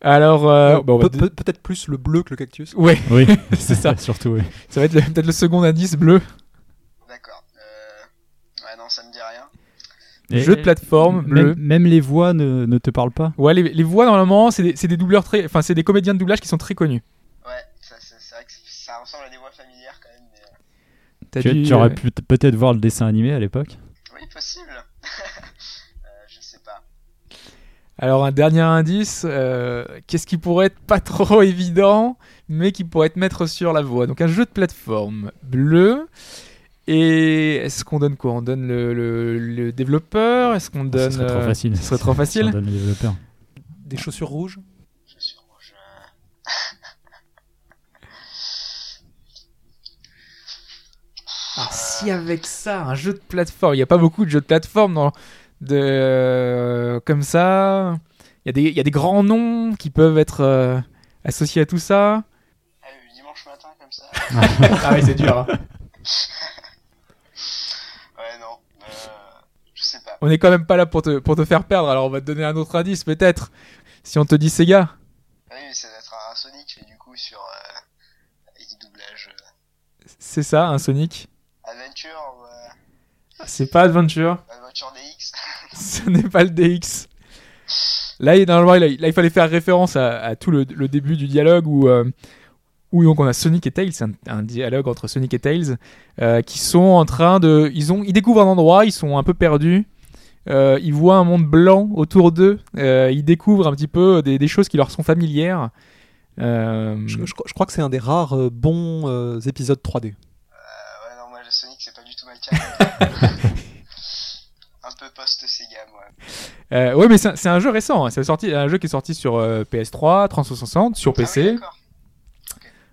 Alors, euh, bon, bah, peut- peut- Peut-être plus le bleu que le cactus. ouais, Oui, c'est ça. Surtout, oui. Ça va être le- peut-être le second indice bleu. D'accord. Euh. Ouais, non, ça me dit rien. Et- Jeu de plateforme bleu. Même, même les voix ne, ne te parlent pas Ouais, les, les voix normalement, c'est des, c'est des doubleurs très, enfin c'est des comédiens de doublage qui sont très connus. Ouais, ça, c'est vrai que ça ressemble à des voix familières quand même, mais. euh, Tu, dû, tu aurais pu peut-être voir le dessin animé à l'époque. Oui, possible. euh, je sais pas. Alors un dernier indice, euh, qu'est-ce qui pourrait être pas trop évident, mais qui pourrait te mettre sur la voie? Donc un jeu de plateforme bleu. Et est-ce qu'on donne quoi? On donne le, le- le développeur? Est-ce qu'on donne Ce serait trop euh, facile. Ce serait trop Si on facile. donne. Des chaussures rouges? Je suis rouge. euh, Alors si avec ça, un jeu de plateforme, il n'y a pas beaucoup de jeux de plateforme dans, de euh, comme ça. Il y, a des- il y a des grands noms qui peuvent être euh, associés à tout ça. Ah, le dimanche matin, comme ça. ah oui, c'est dur. hein. Ouais, non. Euh, je sais pas. On est quand même pas là pour te, pour te faire perdre, alors on va te donner un autre indice peut-être. Si on te dit Sega. Ah oui, mais ça doit être un Sonic, mais du coup, sur. Euh, avec des doublages. C'est ça, un Sonic. Euh, C'est pas Adventure. Adventure DX. Ce n'est pas le DX. Là, il, normalement, il, a- là, il fallait faire référence à, à tout le, le début du dialogue où, euh, où donc on a Sonic et Tails, c'est un, un dialogue entre Sonic et Tails, euh, qui sont en train de, ils ont, ils découvrent un endroit, ils sont un peu perdus. euh, ils voient un monde blanc autour d'eux. euh, ils découvrent un petit peu des, des choses qui leur sont familières. Euh, Je, je crois- je crois que c'est un des rares euh, bons euh, épisodes 3D. Euh, ouais, non, moi, le Sonic, un peu post-Sega, moi. euh, ouais, mais c'est un- jeu récent. hein. C'est sorti, un jeu qui est sorti sur euh, PS3, 360, sur Ah oui, PC.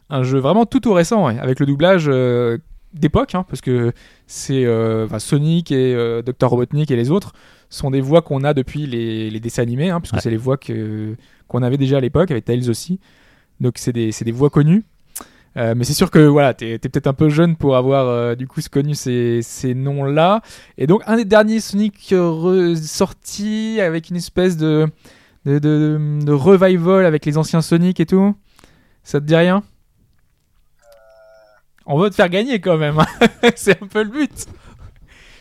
un jeu vraiment tout tout récent, ouais, avec le doublage euh, d'époque, hein, parce que c'est euh, Sonic et euh, Dr Robotnik et les autres sont des voix qu'on a depuis les, les dessins animés, hein, puisque Ouais. c'est les voix que qu'on avait déjà à l'époque avec Tails aussi. Donc c'est des, c'est des voix connues. Euh, mais c'est sûr que voilà, t'es peut-être un peu jeune pour avoir euh, du coup connu ces, ces noms-là. Et donc un des derniers Sonic sortis avec une espèce de, de, de, de revival avec les anciens Sonic et tout. Ça te dit rien? On veut te faire gagner quand même. hein. c'est un peu le but.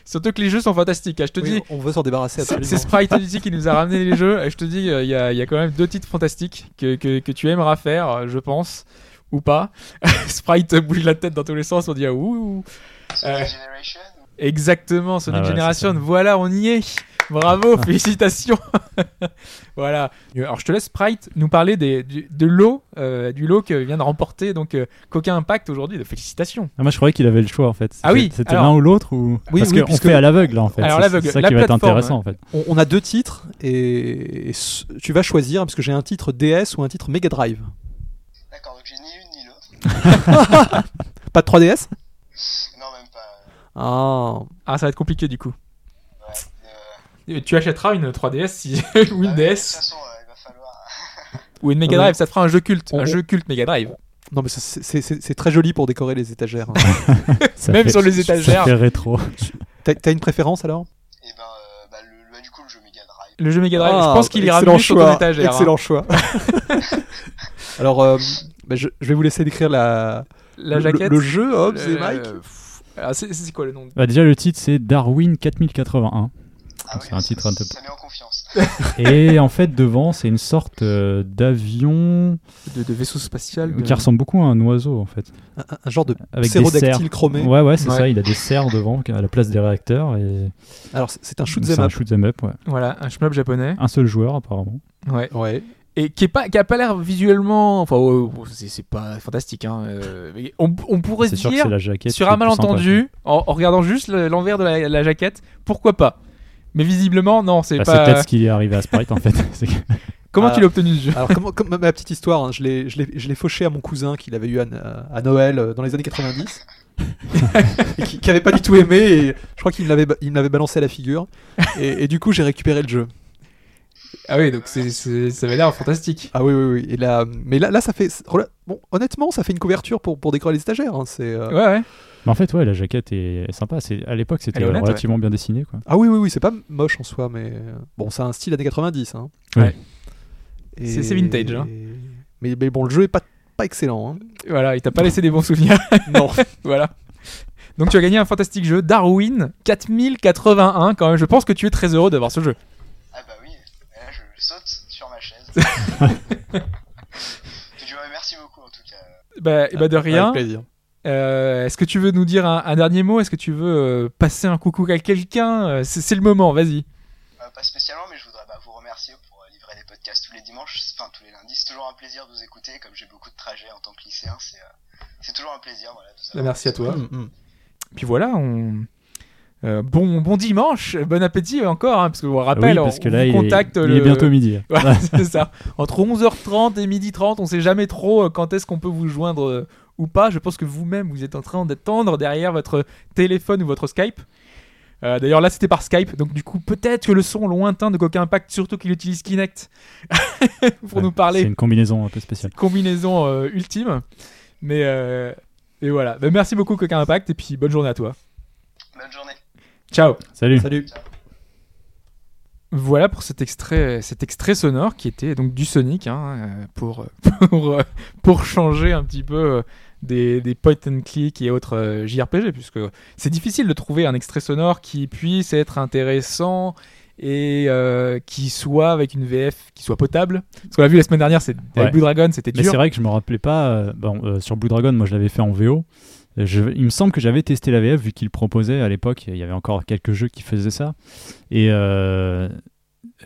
Surtout que les jeux sont fantastiques. hein. Je te Oui, dis, on veut s'en débarrasser c'est Sprite Unity qui nous a ramené les jeux. Et je te dis, euh, il y, a, il y a quand même deux titres fantastiques que, que, que tu aimeras faire, je pense, ou pas. Sprite bouge la tête dans tous les sens. On dit ah, ouh. Sonic Euh. Generation Exactement, Sonic Ah ouais, Generation. Voilà, on y est. Bravo, félicitations. voilà. Alors je te laisse Sprite nous parler des, du, de lot, euh, du lot que vient de remporter donc euh, Coquin Impact aujourd'hui. De félicitations. Ah, moi, je croyais qu'il avait le choix en fait. Ah oui, C'était l'un ou l'autre ou Oui, Parce oui, qu'on puisque- fait à l'aveugle là en fait. Alors, C'est- l'aveugle, C'est ça la qui va être plateforme, intéressant en fait. On, on a deux titres et, tu vas choisir parce que j'ai un titre DS ou un titre Mega Drive. D'accord, donc j'ai ni une ni l'autre. Pas de 3DS Non, même pas. Ah, Ah, ça va être compliqué du coup. Ouais. euh, Tu achèteras une 3DS si... ou ah une oui, De toute DS façon, euh, il va falloir. ou une Mega Ouais. Drive. Ça te fera un jeu culte, On- un jeu culte Mega Drive. non mais c'est- c'est c'est- c'est très joli pour décorer les étagères. hein. Même fait- sur les étagères. Ça fait rétro. T'as une préférence alors? Et ben, euh, bah, le, bah, du coup, le jeu Mega Drive. Le jeu Mega Drive. Ah, je pense qu'il ira excellent mieux sur ton hein. Excellent choix. alors, euh, bah, je, je vais vous laisser décrire la, La le- jaquette. le, jeu, Hobbs Euh, et Mike. alors, c'est c'est quoi le nom Bah, déjà, le titre c'est Darwin 4081. Ah C'est oui, un titre un peu- Ça met en confiance. Et en fait, devant, c'est une sorte euh, d'avion de, de vaisseau spatial de- qui ressemble beaucoup à un oiseau en fait. Un, un genre de Avec des ptérodactyle chromé. Ouais, ouais, c'est Ouais. ça. Il a des serres devant à la place des réacteurs. Et... Alors, c'est- c'est un shoot C'est 'em un up. shoot up, ouais. Voilà, un shmup japonais. Un seul joueur apparemment. Ouais. Ouais. Et qui est pas, qui a pas l'air visuellement. Enfin, ouais, ouais, c'est c'est pas fantastique. Hein. euh, mais on, on pourrait se C'est sûr que dire, c'est la jaquette. sur qui un malentendu, en, en regardant juste le- l'envers de la, la jaquette, pourquoi pas? Mais visiblement, non, c'est Bah, c'est pas. peut-être ce qui est arrivé à Sprite en fait. C'est que- Comment Ah. tu l'as obtenu ce jeu? Alors, comme, comme ma petite histoire, hein, je l'ai- je l'ai je l'ai fauché à mon cousin qu'il avait eu à, à Noël euh, dans les années 90. et qui, qui avait pas du tout aimé. Et je crois qu'il me l'avait ba- il me l'avait balancé à la figure. Et, et du coup, j'ai récupéré le jeu. Ah oui, donc c'est- c'est- ça avait l'air fantastique. Ah oui, oui, oui. Et là, mais là, là, ça fait. Bon, honnêtement, ça fait une couverture pour, pour décorer les stagiaires. hein, C'est. euh, Ouais, ouais. Mais en fait, ouais, la jaquette est sympa. C'est à l'époque, c'était honnête, relativement bien dessiné, quoi. Ah oui, oui, oui, c'est pas moche en soi, mais bon, c'est un style années 90. Hein. Ouais. Et- C'est- c'est vintage, hein. Mais, mais bon, le jeu est pas, pas excellent. hein. Voilà, il t'a pas laissé des bons souvenirs. Non. voilà. Donc tu as gagné un fantastique jeu, Darwin 4081 quand même. Je pense que tu es très heureux d'avoir ce jeu. Ah bah oui, et là je, je saute sur ma chaise. je dis ouais, merci beaucoup en tout cas. Bah, et bah de rien. Avec plaisir. Euh, Est-ce que tu veux nous dire un, un dernier mot? Est-ce que tu veux euh, passer un coucou à quelqu'un? Euh, C'est le moment, vas-y. Euh, pas spécialement, mais je voudrais bah, vous remercier pour euh, livrer des podcasts tous les dimanches, enfin tous les lundis. C'est toujours un plaisir de vous écouter, comme j'ai beaucoup de trajets en tant que lycéen, c'est euh, toujours un plaisir. Voilà, de savoir Bah, merci à toi. Mm, mm. Puis voilà, on. Euh, bon, bon dimanche, bon appétit encore, hein, parce que je vous rappelle, oui, parce que on il, est, il le... est bientôt midi. Voilà, c'est ça. Entre 11h30 et 12h30, on sait jamais trop euh, quand est-ce qu'on peut vous joindre euh, ou pas. Je pense que vous-même, vous êtes en train d'attendre derrière votre téléphone ou votre Skype. Euh, D'ailleurs, là, c'était par Skype, donc du coup, peut-être que le son lointain de Coca Impact, surtout qu'il utilise Kinect pour Ouais, nous C'est parler, une combinaison un peu spéciale. combinaison euh, ultime. Mais euh, et voilà. Bah, merci beaucoup, Coca Impact, et puis bonne journée à toi. Bonne journée. Ciao. Salut. Salut. Voilà pour cet extrait, cet extrait sonore qui était donc du Sonic hein, euh, pour, pour, euh, pour changer un petit peu euh, des, des point and click et autres euh, JRPG, puisque c'est difficile de trouver un extrait sonore qui puisse être intéressant et euh, qui soit avec une VF qui soit potable. Parce qu'on l'a vu la semaine dernière, c'est avec. Blue Dragon, c'était Mais dur. c'est vrai que je me rappelais pas. euh, bon, euh, sur Blue Dragon, moi je l'avais fait en VO. Il me semble que j'avais testé la VF vu qu'il proposait à l'époque. Il y avait encore quelques jeux qui faisaient ça. Et euh,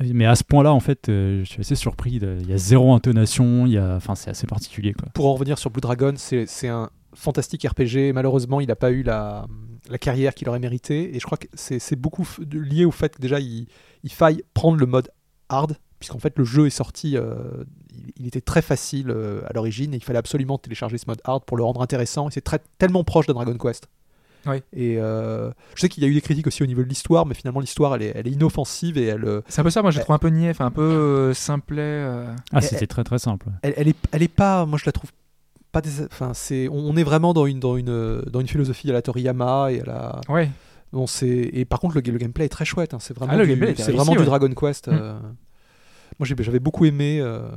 mais à ce point-là, en fait, euh, je suis assez surpris. Il y a zéro intonation. Enfin, c'est assez particulier. Pour en revenir sur Blue Dragon, c'est un fantastique RPG. Malheureusement, il n'a pas eu la, carrière qu'il aurait mérité. Et je crois que c'est beaucoup lié au fait que déjà, il, il faille prendre le mode hard. Puisqu'en fait, le jeu est sorti, euh, il, était très facile euh, à l'origine et il fallait absolument télécharger ce mode hard pour le rendre intéressant. Et c'est très- tellement proche de Dragon Quest. Oui. Et euh, je sais qu'il y a eu des critiques aussi au niveau de l'histoire, mais finalement, l'histoire, elle est, elle est inoffensive et elle, euh, C'est un peu ça, moi j'ai Eh. trouvé un peu niais, un peu euh, simplet. euh. Ah, c'était très très simple. elle, elle est, elle est pas, moi je la trouve pas, des, enfin c'est, on est vraiment dans une, dans une, dans une philosophie à la Toriyama et à la, Ouais. bon c'est, et par contre le, le gameplay est très chouette, hein, c'est vraiment, Ah, du, c'est vraiment du. Dragon Quest. Mm. Moi j'avais beaucoup aimé, euh,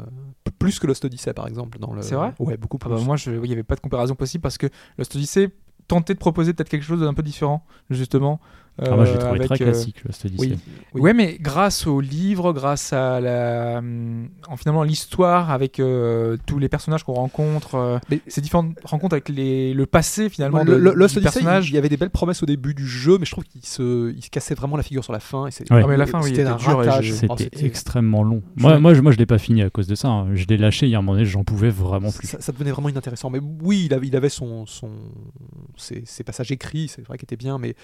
plus que Lost Odyssey par exemple dans le. C'est vrai? Ouais, beaucoup Ah plus. bah, moi, je- oui, il n'y avait pas de comparaison possible parce que Lost Odyssey tentait de proposer peut-être quelque chose d'un peu différent, justement. Ah, moi, je l'ai euh, trouvé avec, très euh, classique, le Lost Odyssey. oui, oui. Ouais, mais grâce au livre, grâce à la, en finalement l'histoire avec euh, tous les personnages qu'on rencontre, euh, ces différentes rencontres avec les, le passé finalement le, de, le- du il personnage. il y avait des belles promesses au début du jeu, mais je trouve qu'il se, il se cassait vraiment la figure sur la fin. Et c'est- Ouais. Ah, mais la fin, oui, c'était Oh, C'était c'était- extrêmement long. Moi, moi, je, moi, je l'ai pas fini à cause de ça. hein. Je l'ai lâché il y a un moment donné, j'en pouvais vraiment plus. ça, ça devenait vraiment inintéressant. Mais oui, il avait, il avait son, son, ses, ses passages écrits, c'est vrai qu'il était bien, mais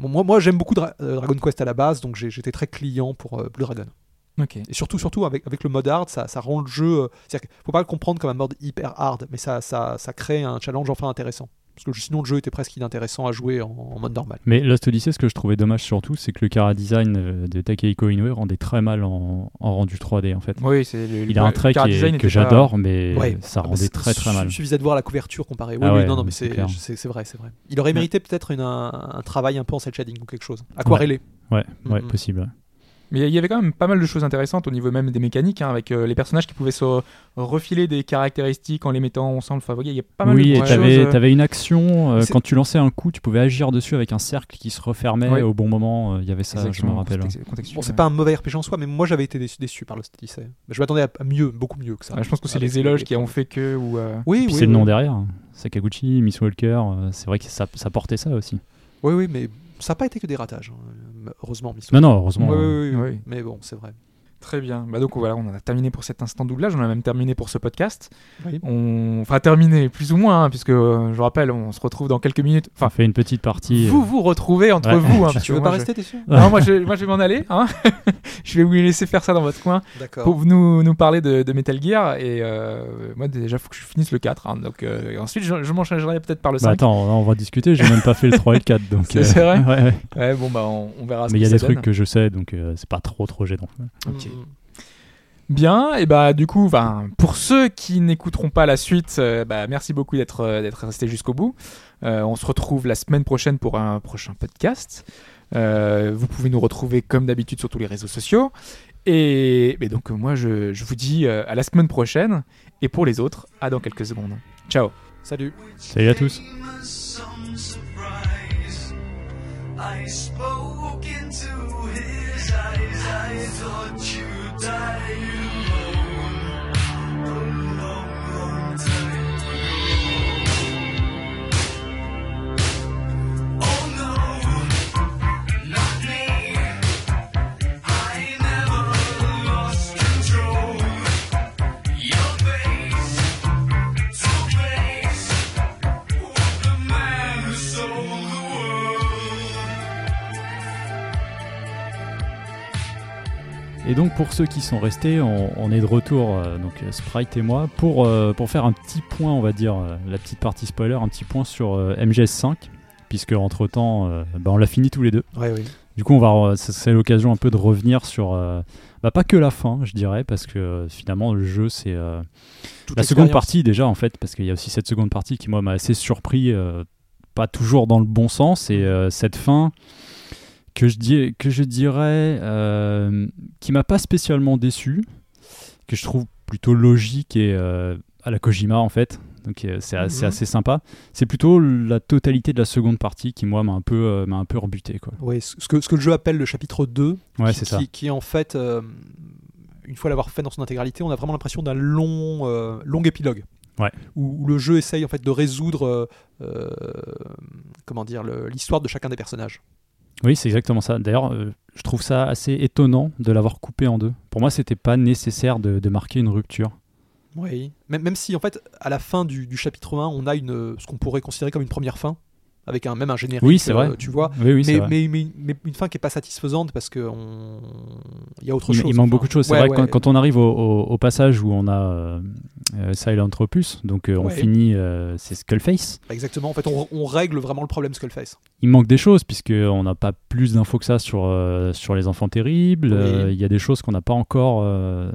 bon, moi, moi j'aime beaucoup Dra- euh, Dragon Quest à la base, donc j'étais très client pour euh, Blue Dragon. Et surtout, surtout avec, avec le mode hard, ça, ça rend le jeu. euh, C'est-à-dire qu'il faut pas le comprendre comme un mode hyper hard, mais ça, ça, ça crée un challenge enfin intéressant. Parce que sinon, le jeu était presque inintéressant à jouer en, en mode normal. Mais Lost Odyssey, ce que je trouvais dommage surtout, c'est que le cara design euh, de Takehiko Inoue rendait très mal en, en rendu 3D en fait. Oui, c'est le, Il a un trait qui est- que j'adore, mais Ouais. ça Ah, bah, rendait très très mal. Il suffisait de voir la couverture comparée. Oui, Ah oui, ouais, non, non, mais c'est vrai, c'est vrai. Il aurait mérité peut-être une- un, un travail un peu en cel shading ou quelque chose. Aquarellé. Ouais, ouais, possible. Mais il y avait quand même pas mal de choses intéressantes au niveau même des mécaniques, hein, avec euh, les personnages qui pouvaient se refiler des caractéristiques en les mettant ensemble. Enfin, vous voyez, il y a pas mal oui, de et choses. euh, avais une action, euh, quand tu lançais un coup, tu pouvais agir dessus avec un cercle qui se refermait Ouais. au bon moment. euh, Il y avait ça, je me rappelle. Bon, c'est ouais. pas un mauvais RPG en soi, mais moi j'avais été déçu, déçu par Lost Odyssey. Je m'attendais à, mieux, beaucoup mieux que ça. Ouais, je pense que c'est les éloges qui ont fait que. Ou, euh, Oui, oui, c'est le oui. nom derrière. hein. Sakaguchi, Miss Walker, euh, c'est vrai que ça, ça portait ça aussi. Oui, oui, mais ça n'a pas été que des ratages, hein, heureusement. Miss Non, non, heureusement. Oui, euh, oui, oui, Oui. Mais bon, c'est vrai. Très bien. Bah donc voilà, on en a terminé pour cet instant doublage. On a même terminé pour ce podcast. Oui. On... Enfin, terminé plus ou moins, hein, puisque euh, je rappelle, on se retrouve dans quelques minutes. On Enfin, fait une petite partie. euh, vous vous retrouvez entre Ouais. vous. hein, Tu, tu veux moi, pas je- rester, t'es sûr? Non, moi je, moi je vais m'en aller. Hein je vais vous laisser faire ça dans votre coin D'accord. pour nous, nous parler de, de Metal Gear. Et euh, moi déjà, faut que je finisse le 4. hein, donc euh, et ensuite, je, je m'enchaînerai peut-être par le 5. Bah attends, on va discuter, j'ai même pas fait le 3 et le 4. donc, C'est- vrai ouais, ouais. Ouais, bon bah on, on verra. Mais il y a des trucs que je sais, donc euh, c'est pas trop trop gênant. Ok. Bien, et bah du coup, pour ceux qui n'écouteront pas la suite, euh, bah, merci beaucoup d'être euh, d'être resté jusqu'au bout. Euh, on se retrouve la semaine prochaine pour un prochain podcast. Euh, vous pouvez nous retrouver comme d'habitude sur tous les réseaux sociaux. Et, et donc moi, je, je vous dis euh, à la semaine prochaine. Et pour les autres, à dans quelques secondes. Ciao. Salut. Salut à tous. some surprise. I spoke into his I thought you'd you die. Et donc pour ceux qui sont restés, on, on est de retour, euh, donc euh, Sprite et moi, pour, euh, pour faire un petit point, on va dire, euh, la petite partie spoiler, un petit point sur euh, MGS5, puisque entre temps, bah, on l'a fini tous les deux. Ouais, oui. Du coup, on va, c'est l'occasion un peu de revenir sur, bah, pas que la fin, je dirais, parce que finalement le jeu c'est la seconde partie déjà en fait, parce qu'il y a aussi cette seconde partie qui moi m'a assez surpris, pas toujours dans le bon sens, et euh, cette fin que je, dis, que je dirais euh, qui m'a pas spécialement déçu, que je trouve plutôt logique et euh, à la Kojima en fait. Donc euh, c'est assez, Mhm. assez sympa. C'est plutôt la totalité de la seconde partie qui moi m'a un peu m'a un peu rebuté quoi. Oui, ce que, ce que le jeu appelle le chapitre 2, Ouais, qui, c'est ça. qui, qui, en fait, une fois l'avoir fait dans son intégralité, on a vraiment l'impression d'un long, long épilogue. Ouais. Où, où le jeu essaye en fait de résoudre, comment dire, le- l'histoire de chacun des personnages. Oui, c'est exactement ça. D'ailleurs, euh, je trouve ça assez étonnant de l'avoir coupé en deux. Pour moi, c'était pas nécessaire de, marquer une rupture. Oui. Même, même si en fait, à la fin du, du chapitre 1, on a une, ce qu'on pourrait considérer comme une première fin, avec un, même un générique. Oui, c'est euh, vrai. Tu vois. Oui, oui, c'est mais, vrai. mais, mais, mais une fin qui est pas satisfaisante parce que on... il y a autre chose. il manque enfin. beaucoup de choses. C'est Ouais, vrai ouais. que quand, quand on arrive au, au- au passage où on a euh, euh, Silent Opus, donc euh, on Ouais. finit, euh, c'est Skullface. Exactement. En fait, on, on règle vraiment le problème Skullface. Il manque des choses puisque on n'a pas plus d'infos que ça sur euh, sur les enfants terribles. Euh, Il y a des choses qu'on n'a pas encore. euh,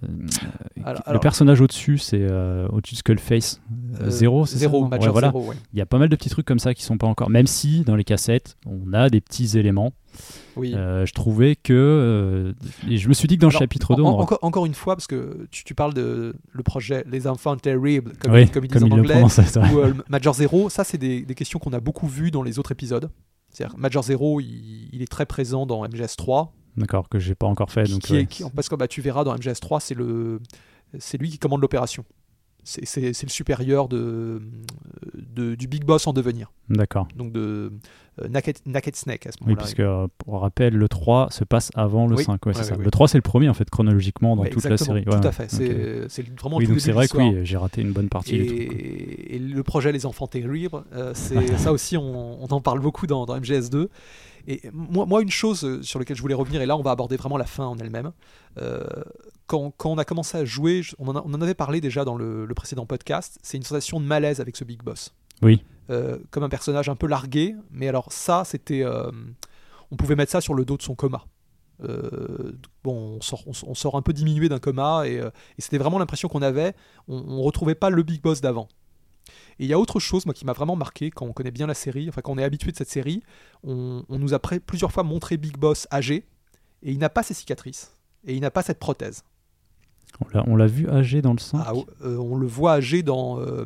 Alors- le alors- personnage au-dessus, c'est euh, au-dessus de Skullface. Euh, Euh, zéro, c'est ça, Zéro, voilà. Zéro. Il y a pas mal de petits trucs comme ça qui sont pas encore. Même si dans les cassettes, on a des petits éléments. Oui. Euh, je trouvais que. euh, et je me suis dit que dans le chapitre 2, en- on aura- encore, encore une fois, parce que tu, tu parles de le projet Les Enfants Terribles, comme, Oui, comme ils comme disent il en anglais, ou euh, Major Zero, ça c'est des, des questions qu'on a beaucoup vues dans les autres épisodes. C'est-à-dire Major Zero, il, il est très présent dans MGS3, D'accord, que j'ai pas encore fait. Donc, qui ouais. est, qui- parce que bah, tu verras dans MGS3, c'est le, c'est lui qui commande l'opération. C'est- le supérieur de, de- du Big Boss en devenir, D'accord. donc de euh, Naked, Naked Snake à ce Oui, moment-là. puisque euh, pour rappel, le 3 se passe avant le Oui, 5. Ouais, ouais, ça. ouais. Le 3, c'est le premier, en fait, chronologiquement, dans toute la série. Tout à fait. ouais. C'est vraiment Oui, c'est vrai que oui, j'ai raté une bonne partie du truc. Et, et le projet Les Enfants Terribles, euh, c'est ça aussi, on, on en parle beaucoup dans, dans MGS2. Et moi, moi, une chose euh, sur laquelle je voulais revenir, et là on va aborder vraiment la fin en elle-même, euh, quand, quand on a commencé à jouer, on en, a- on en avait parlé déjà dans le, le précédent podcast, c'est une sensation de malaise avec ce Big Boss. Oui. Euh, comme un personnage un peu largué, mais alors ça, c'était... euh, on pouvait mettre ça sur le dos de son coma. Euh, bon, on sort, on, on sort un peu diminué d'un coma, et, euh, et c'était vraiment l'impression qu'on avait, on, on retrouvait pas le Big Boss d'avant. Et il y a autre chose, moi, qui m'a vraiment marqué quand on connaît bien la série, enfin quand on est habitué de cette série, on, on nous a plusieurs fois montré Big Boss âgé, et il n'a pas ses cicatrices, et il n'a pas cette prothèse. On l'a- vu âgé dans le 5. Ah, euh, on le voit âgé dans, euh,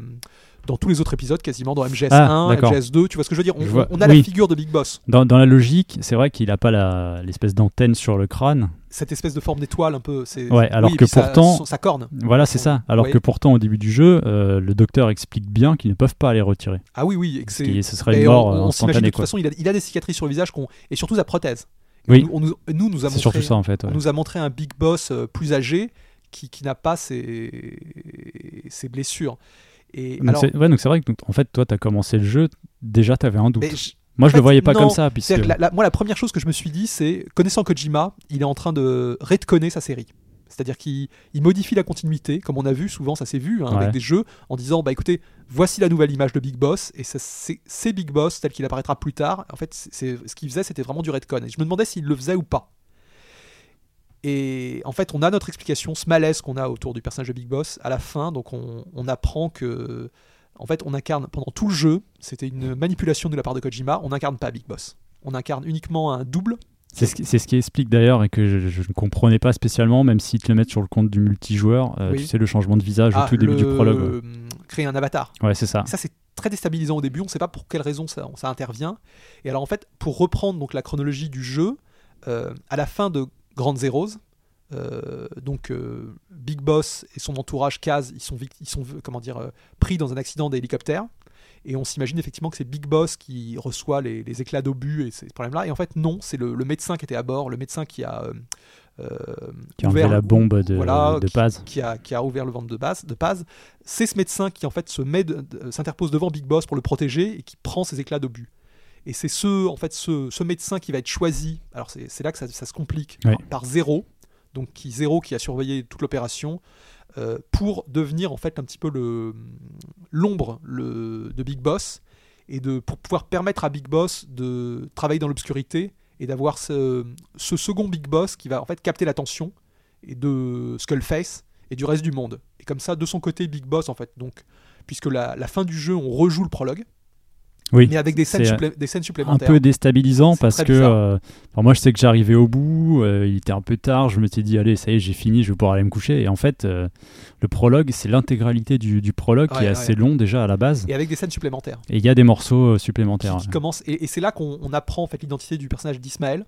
dans tous les autres épisodes, quasiment dans MGS1, Ah, d'accord. MGS2, tu vois ce que je veux dire? On, Je vois. on a Oui. la figure de Big Boss, Dans, dans la logique, c'est vrai qu'il n'a pas l'espèce d'antenne sur le crâne. Cette espèce de forme d'étoile un peu. c'est- Ouais, alors oui, que sa- pourtant- sa corne. Voilà, c'est ça. Alors Oui. que pourtant, au début du jeu, euh, le docteur explique bien qu'ils ne peuvent pas les retirer. Ah oui, oui, et que Ce, serait une mort on, euh, on de instantanée. toute quoi. façon, il a, il a des cicatrices sur le visage qu'on- et surtout sa prothèse. Et Oui. on nous, on nous, a C'est montré, surtout ça, en fait. on ouais. nous a montré un big boss euh, plus âgé qui, qui n'a pas ses, ses blessures. Et Donc alors, c'est ouais, donc c'est vrai que en fait, toi, tu as commencé le jeu, déjà, tu avais un doute. mais Moi, je en le voyais pas non, comme ça. Puisque... la- la- moi, la première chose que je me suis dit, c'est connaissant Kojima, il est en train de redconner sa série. C'est-à-dire qu'il il modifie la continuité, comme on a vu souvent, ça s'est vu hein, Ouais. avec des jeux, en disant bah écoutez, voici la nouvelle image de Big Boss, et c'est Big Boss tel qu'il apparaîtra plus tard. En fait, c'est- c'est- ce qu'il faisait, c'était vraiment du redcon. Et je me demandais s'il le faisait ou pas. Et en fait, on a notre explication, ce malaise qu'on a autour du personnage de Big Boss à la fin. Donc, on, on apprend que, en fait, on incarne pendant tout le jeu, c'était une manipulation de la part de Kojima, on n'incarne pas Big Boss. On incarne uniquement un double. C'est ce, qui- c'est ce qui explique d'ailleurs et que je, je ne comprenais pas spécialement, même s'ils te le mettent sur le compte du multijoueur. euh, Oui. Tu sais, le changement de visage Ah, au tout début du prologue. ouais. Créer un avatar. Ouais, c'est ça. Ça, c'est très déstabilisant au début. On ne sait pas pour quelle raison ça, ça intervient. Et alors, en fait, pour reprendre donc la chronologie du jeu, euh, à la fin de Grand Zeroes, euh, donc euh, Big Boss et son entourage Kaz, ils sont, ils sont comment dire, euh, pris dans un accident d'hélicoptère. Et on s'imagine effectivement que c'est Big Boss qui reçoit les, les éclats d'obus et ces problèmes-là. Et en fait, non, c'est le, le médecin qui était à bord, le médecin qui a Qui a enlevé ouvert la bombe de, voilà, de qui- Paz. qui a, qui a ouvert le ventre de base, de Paz, c'est ce médecin qui en fait se met, s'interpose devant Big Boss pour le protéger et qui prend ses éclats d'obus. Et c'est ce, en fait, ce, ce médecin qui va être choisi. Alors c'est, là que ça, ça se complique par Zéro, donc qui Zéro qui a surveillé toute l'opération euh, pour devenir en fait un petit peu l'ombre de Big Boss et de pour pouvoir permettre à Big Boss de travailler dans l'obscurité et d'avoir ce, second Big Boss qui va en fait capter l'attention et de Skullface et du reste du monde. Et comme ça, de son côté, Big Boss en fait, donc puisque la fin du jeu, on rejoue le prologue, Oui. mais avec des scènes, c'est, supplé- des scènes un supplémentaires. peu déstabilisant parce que euh, enfin, moi je sais que j'arrivais au bout, euh, il était un peu tard, je me suis dit allez ça y est j'ai fini, je vais pouvoir aller me coucher et en fait euh, le prologue c'est l'intégralité du, du prologue qui est ouais. assez long déjà à la base Et avec des scènes supplémentaires. et il y a des morceaux euh, qui, supplémentaires. qui et, et c'est là qu'on on apprend en fait l'identité du personnage d'Ismaël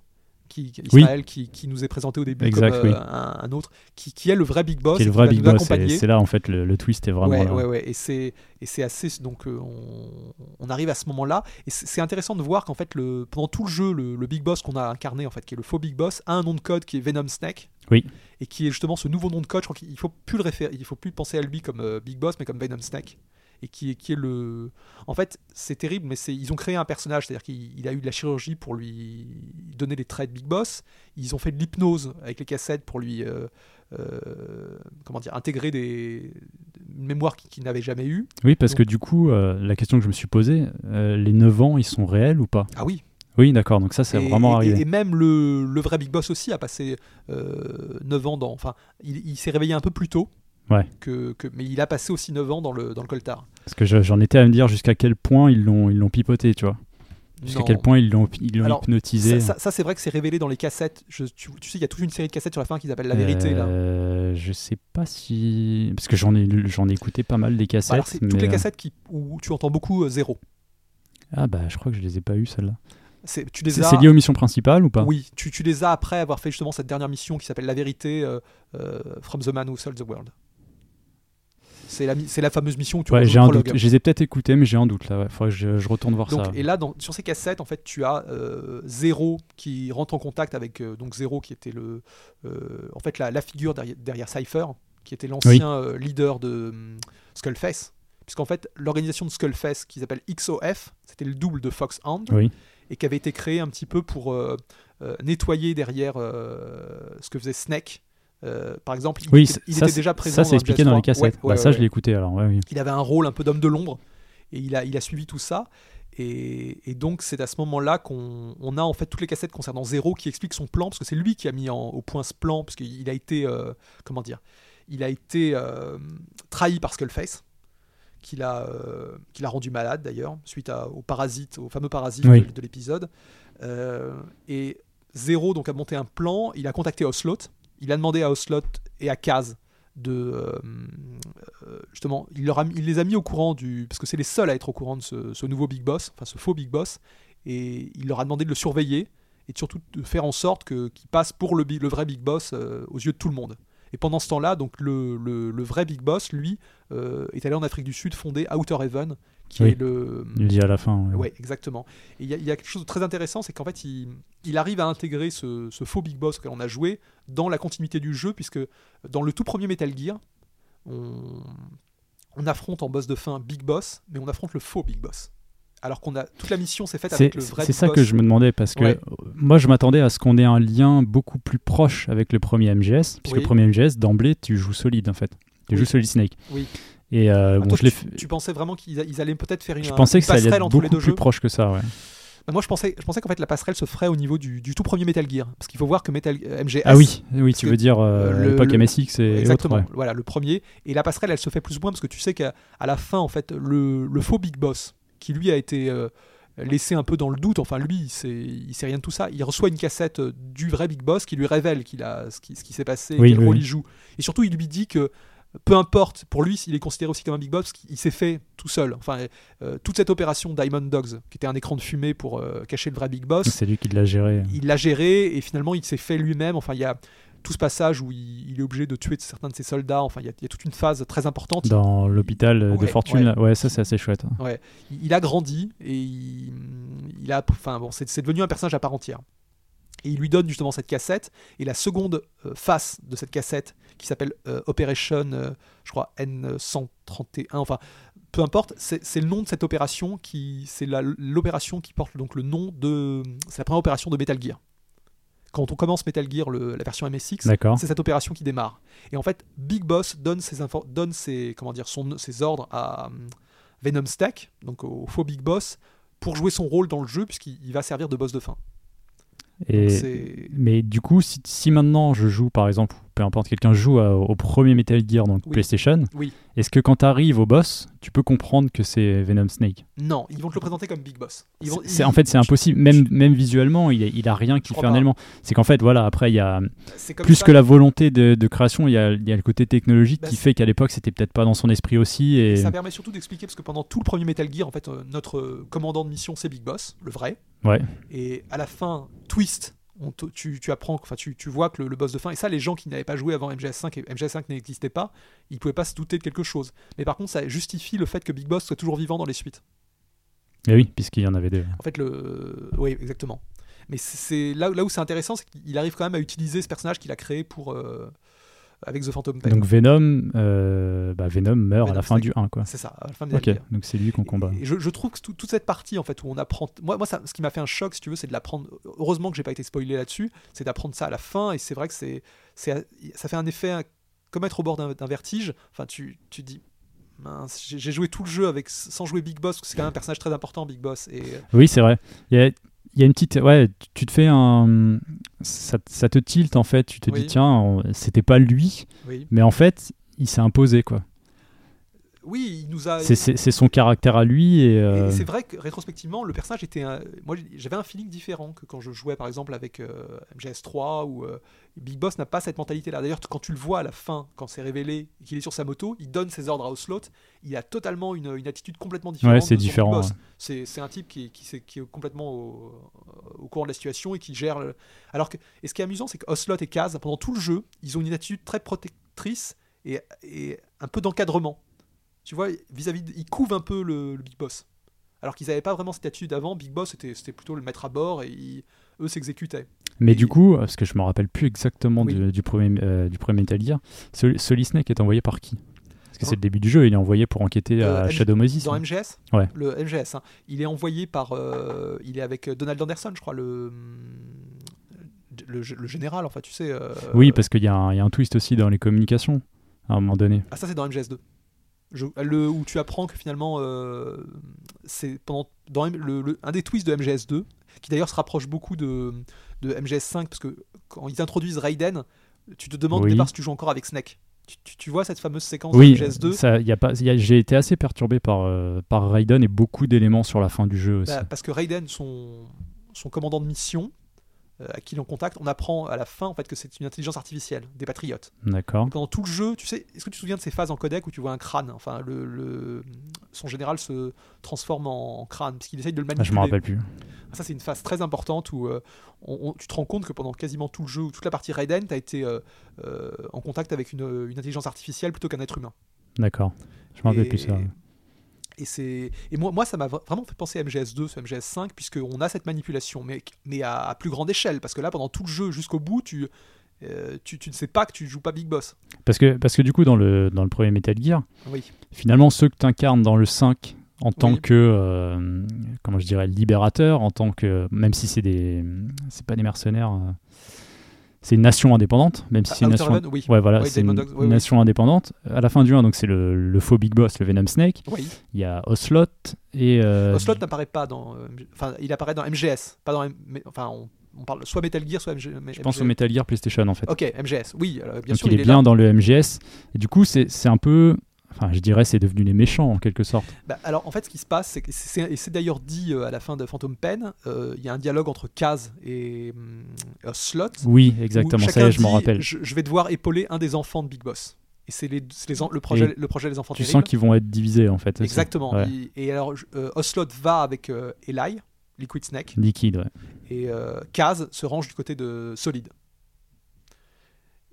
qui, Oui. Ismaël qui, qui nous est présenté au début Exact, comme euh, oui. un, un autre qui, qui est le vrai Big Boss qui est le vrai Big Boss c'est là en fait le, le twist est vraiment ouais, là. ouais, ouais. Et c'est et c'est assez donc euh, on, on arrive à ce moment-là et c'est c'est intéressant de voir qu'en fait le pendant tout le jeu le, le Big Boss qu'on a incarné en fait qui est le faux Big Boss a un nom de code qui est Venom Snake. Oui. Et qui est justement ce nouveau nom de code. Je crois qu'il faut plus le référer, il faut plus penser à lui comme euh, Big Boss mais comme Venom Snake. Et qui est, qui est le. En fait, c'est terrible, mais c'est ils ont créé un personnage, c'est-à-dire qu'il il a eu de la chirurgie pour lui donner les traits de Big Boss. Ils ont fait de l'hypnose avec les cassettes pour lui, euh, euh, comment dire, intégrer des une mémoire qu'il n'avait jamais eu. Oui parce que du coup euh, la question que je me suis posée, les 9 ans ils sont réels ou pas? Ah oui. Oui d'accord donc ça c'est vraiment et, arrivé. et même le, le vrai Big Boss aussi a passé euh, 9 ans dans. Enfin, il, il s'est réveillé un peu plus tôt. Ouais. Que, que- mais il a passé aussi 9 ans dans le, dans le coltard. Parce que je- j'en étais à me dire jusqu'à quel point ils l'ont ils l'ont pipoté tu vois. Jusqu'à quel point ils l'ont ils l'ont Alors, hypnotisé. Ça, ça- ça, c'est vrai que c'est révélé dans les cassettes. Je- tu, tu sais, il y a toute une série de cassettes sur la fin qui s'appelle La Vérité. Là. Euh, je sais pas si. Parce que j'en ai, j'en ai écouté pas mal des cassettes. Alors, c'est toutes les euh, cassettes qui, où tu entends beaucoup euh, zéro. Ah bah je crois que je les ai pas eues celles-là. C'est, tu les C'est as. c'est lié aux missions principales ou pas? Oui, tu, tu les as après avoir fait justement cette dernière mission qui s'appelle La Vérité euh, From the Man Who Sold the World. C'est la, fameuse mission où tu Ouais, rejoues j'ai le un prologue. doute. Je les ai peut-être écoutés, mais j'ai un doute là. Ouais. Faudrait que je, je retourne voir Donc, ça. et là, dans- sur ces cassettes, en fait, tu as euh, Zéro qui rentre en contact avec euh, donc Zéro qui était le, euh, en fait, la, la figure derrière, derrière Cypher, qui était l'ancien euh, leader de hum, Skullface. Puisqu'en fait, l'organisation de Skullface, qui s'appelle XOF, c'était le double de Foxhound, Oui. et qui avait été créé un petit peu pour euh, nettoyer derrière ce que faisait Snake. Euh, par exemple, il, Oui, était, il ça, était déjà présent ça c'est dans expliqué dans les MGS3. cassettes. Ouais, bah, ça, je l'ai écouté alors. Oui. Il avait un rôle un peu d'homme de l'ombre et il a, il a suivi tout ça. Et, et donc c'est à ce moment-là qu'on on a en fait toutes les cassettes concernant Zero qui expliquent son plan parce que c'est lui qui a mis en- au point ce plan parce qu'il a été euh, comment dire, il a été euh, trahi par Skullface qu'il a, rendu malade d'ailleurs suite à- au parasite, au fameux parasite Oui. de, de l'épisode. Et Zero donc a monté un plan. Il a contacté Oslot. Il a demandé à Oslot et à Kaz de euh, euh, justement, il, les a mis au courant du parce que c'est les seuls à être au courant de ce, nouveau Big Boss, enfin ce faux Big Boss, et il leur a demandé de le surveiller et surtout de faire en sorte que qu'il passe pour le, vrai Big Boss euh, aux yeux de tout le monde. Et pendant ce temps-là, donc le, vrai Big Boss, lui, est allé en Afrique du Sud fonder Outer Heaven, qui Oui. est le Il dit à la fin. ouais. Ouais, exactement. Et il y, a- il y a quelque chose de très intéressant, c'est qu'en fait, il, il arrive à intégrer ce, ce faux Big Boss auquel on a joué dans la continuité du jeu, puisque dans le tout premier Metal Gear, on, on affronte en boss de fin Big Boss, mais on affronte le faux Big Boss. Alors qu'on a toute la mission s'est faite avec le vrai c'est ça que je me demandais parce que Ouais. moi je m'attendais à ce qu'on ait un lien beaucoup plus proche avec le premier MGS, puisque Oui. le premier MGS d'emblée tu joues solide en fait. Tu Oui. joues Solid Snake. Oui. Et euh, bon, toi, je tu, pensais vraiment qu'ils allaient peut-être faire une, Je pensais que ça allait passerelle être les deux plus jeux proche que ça, ouais. Bah, Moi, je pensais, je pensais qu'en fait la passerelle se ferait au niveau du, du tout premier Metal Gear, parce qu'il faut voir que Metal euh, MGS. Ah oui, oui, tu veux dire euh, le- l'époque MSX et Exactement, autres. ouais. voilà le premier. Et la passerelle, elle se fait plus ou moins parce que tu sais qu'à la fin, en fait, le, le faux Big Boss, qui lui a été euh, laissé un peu dans le doute, enfin lui, il sait, il sait rien de tout ça, il reçoit une cassette euh, du vrai Big Boss qui lui révèle qu'il a, ce qui, ce qui s'est passé, Oui, quel oui, rôle il joue. Et surtout, il lui dit que peu importe, pour lui, il est considéré aussi comme un Big Boss qu'il s'est fait tout seul. Enfin, euh, toute cette opération Diamond Dogs, qui était un écran de fumée pour euh, cacher le vrai Big Boss, C'est lui qui l'a géré. il l'a géré et finalement il s'est fait lui-même. Enfin, il y a tout ce passage où il, il est obligé de tuer certains de ses soldats. Enfin, il y a, il y a toute une phase très importante. Dans l'hôpital de Fortune, ouais. ouais, ça c'est assez chouette. Ouais. Il, il a grandi et il, il a, enfin bon, c'est devenu un personnage à part entière. Et il lui donne justement cette cassette. Et la seconde euh, face de cette cassette, qui s'appelle euh, Operation, euh, je crois N131, enfin peu importe, c'est le nom de cette opération qui, c'est l'opération qui porte donc le nom de, c'est la première opération de Metal Gear. Quand on commence Metal Gear, le- la version MSX, c'est cette opération qui démarre. Et en fait, Big Boss donne ses, donne ses, comment dire, son, ses ordres à, Venom Stack, donc au faux Big Boss, pour jouer son rôle dans le jeu, puisqu'il il va servir de boss de fin. Et, mais du coup, si, si maintenant je joue, par exemple, peu importe, quelqu'un joue à- au premier Metal Gear, donc Oui. PlayStation, Oui. est-ce que quand tu arrives au boss, tu peux comprendre que c'est Venom Snake? Non, ils vont te le présenter comme Big Boss. Ils vont- C'est- ils- En fait, c'est impossible. Même, même visuellement, il a, il a rien qui fait un élément. C'est qu'en fait, voilà, après, il y a plus ça que la volonté de, de création, il y a, il y a le côté technologique Bah, qui fait qu'à l'époque, c'était peut-être pas dans son esprit aussi. Et... Ça permet surtout d'expliquer parce que pendant tout le premier Metal Gear, en fait, euh, notre euh, commandant de mission c'est Big Boss, le vrai. Ouais. Et à la fin, twist. on tu, tu apprends, enfin tu, tu vois que le, le boss de fin, et ça les gens qui n'avaient pas joué avant MGS5 et MGS5 n'existait pas, ils pouvaient pas se douter de quelque chose. Mais par contre ça justifie le fait que Big Boss soit toujours vivant dans les suites. Et oui, puisqu'il y en avait deux. En fait le... Oui exactement. Mais c'est- c'est là, là où c'est intéressant, c'est qu'il arrive quand même à utiliser ce personnage qu'il a créé pour... euh, avec The Phantom Pain. Donc Venom, euh, bah, Venom meurt à la fin du 1, quoi. C'est ça, à la fin de Metal Ok, Gear. donc c'est lui qu'on combat. Et je, je trouve que tout- toute cette partie en fait où on apprend, moi, moi ça, ce qui m'a fait un choc si tu veux, c'est de l'apprendre. Heureusement que j'ai pas été spoilé là-dessus, c'est d'apprendre ça à la fin et c'est vrai que c'est, c'est, ça fait un effet comme être au bord d'un, d'un vertige. Enfin, tu, tu dis. j'ai joué tout le jeu avec sans jouer Big Boss, parce que c'est quand même un personnage très important, Big Boss. Et euh, Oui, c'est vrai. Il y a, il y a une petite. Ouais, tu- te fais un. Ça, ça te tilte en fait. Tu te Oui. dis, tiens, c'était pas lui, oui, mais en fait, il s'est imposé, quoi. Oui, il nous a. C'est- son caractère à lui et. Et euh, c'est vrai que rétrospectivement, le personnage était. un- Moi, j'avais un feeling différent que quand je jouais par exemple avec euh, MGS3 ou euh, Big Boss n'a pas cette mentalité-là. D'ailleurs, quand tu le vois à la fin, quand c'est révélé qu'il est sur sa moto, il donne ses ordres à Oslot. Il a totalement une, une attitude complètement différente. Ouais, c'est différent, ouais. C'est un type qui, qui, s'est- qui est complètement au, au courant de la situation et qui gère. le- Alors que, et ce qui est amusant, c'est que Oslot et Kaz, pendant tout le jeu, ils ont une attitude très protectrice et, et un peu d'encadrement. Tu vois, vis-à-vis, de- ils couvent un peu le, le Big Boss. Alors qu'ils n'avaient pas vraiment cette attitude avant. Big Boss, c'était plutôt le mettre à bord et ils- eux s'exécutaient. Mais Et- du coup, parce que je me rappelle plus exactement Oui. du, du premier, euh, du premier Metal Gear, Snake est envoyé par qui? Parce que c'est le début du jeu, il est envoyé pour enquêter Euh, à Shadow Moses. Dans hein. MGS Ouais. Le MGS, hein. il est envoyé par. euh, il est avec Donald Anderson, je crois, le. Le, le général, enfin, tu sais. euh, Oui, parce qu'il y, a un- il y a un twist aussi dans les communications, à un moment donné. Ah, ça, c'est dans MGS2. Je- le, où tu apprends que finalement, euh, c'est pendant dans le, le- un des twists de MGS2, qui d'ailleurs se rapproche beaucoup de, de MGS5, parce que quand ils introduisent Raiden, tu te demandes au Oui. départ si tu joues encore avec Snake. Tu, tu- tu vois cette fameuse séquence Oui, de MGS2 ça, il y a pas, j'ai été assez perturbé par, euh, par Raiden et beaucoup d'éléments sur la fin du jeu aussi. Bah, parce que Raiden, son, son commandant de mission, à qui l'on contacte, on apprend à la fin en fait que c'est une intelligence artificielle, des patriotes. D'accord. Pendant tout le jeu, tu sais, est-ce que tu te souviens de ces phases en codec où tu vois un crâne Enfin, le, le- son général se transforme en, crâne puisqu'il essaye de le Ah, manipuler. je me rappelle plus. Ça, c'est une phase très importante où euh, on- on- tu te rends compte que pendant quasiment tout le jeu, ou toute la partie Raiden, tu as été euh, euh, en contact avec une, une intelligence artificielle plutôt qu'un être humain. D'accord. Je me rappelle plus ça. Et, c'est, et moi, moi, ça m'a vra- vraiment fait penser à MGS2, ce MGS5, puisqu'on a cette manipulation, mais, mais à, à plus grande échelle. Parce que là, pendant tout le jeu, jusqu'au bout, tu, euh, tu, tu ne sais pas que tu joues pas Big Boss. Parce que, parce que du coup, dans le, dans le premier Metal Gear, Oui. finalement, ceux que tu incarnes dans le 5 en tant Oui. que, euh, comment je dirais, libérateur, en tant que, même si c'est des, c'est pas des mercenaires, euh, c'est une nation indépendante, même si Ah, c'est une nation, oui. ouais, voilà, Oui, c'est une Diamond Dogs, oui, oui. nation indépendante. À la fin du 1, donc c'est le, le faux Big Boss, le Venom Snake. Il y a Oslot et, euh, Oslot n'apparaît pas dans. euh, Enfin, il apparaît dans MGS. Pas dans. M- enfin, on, on parle soit Metal Gear, soit MG, je pense au Metal Gear PlayStation en fait. Ok, MGS. Oui, alors, bien donc sûr, il, est, est bien là. dans le MGS. Et du coup, c'est un peu, enfin, je dirais, c'est devenu les méchants en quelque sorte. Bah, alors en fait, ce qui se passe, c'est que c'est et c'est d'ailleurs dit euh, à la fin de Phantom Pen, euh, il y a un dialogue entre Kaz et hum, euh, Slot. Oui, exactement. Ça est, je m'en dit, rappelle. Je, je vais devoir épauler un des enfants de Big Boss. Et c'est les, c'est les le, projet, le projet des enfants Tu terribles. sens qu'ils vont être divisés en fait. Exactement. Ouais. Il- et alors, euh, Oslot va avec Eli, Liquid Snake, Liquide, ouais. et Kaz se range du côté de Solid.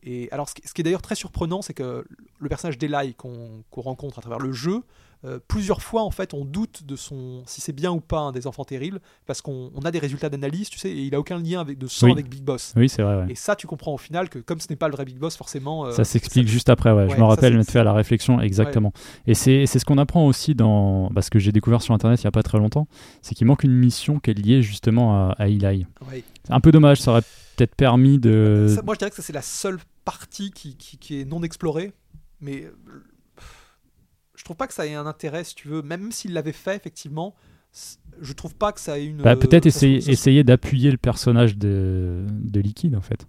Et alors, ce qui, ce qui est d'ailleurs très surprenant, c'est que le personnage d'Eli qu'on rencontre à travers le jeu, euh, plusieurs fois, en fait, on doute de son si c'est bien ou pas un des enfants terribles, parce qu'on on a des résultats d'analyse, tu sais, et il a aucun lien avec, de sang Oui. avec Big Boss. Oui, c'est vrai. ouais. Et ça, tu comprends au final que comme ce n'est pas le vrai Big Boss, forcément. euh, ça s'explique ça- juste après, ouais. ouais, je me rappelle m'être fait à la réflexion, exactement. Et c'est c'est ce qu'on apprend aussi dans. Parce que j'ai découvert sur internet il n'y a pas très longtemps, c'est qu'il manque une mission qui est liée justement à, à Eli. Ouais. C'est un peu dommage, ça aurait peut-être permis de. Ça, moi, je dirais que ça, c'est la seule partie qui, qui- qui est non explorée. Mais euh, je trouve pas que ça ait un intérêt, si tu veux, même s'il l'avait fait, effectivement, je trouve pas que ça ait une. Bah, peut-être se- essayer, essayer d'appuyer le personnage de, de Liquid en fait.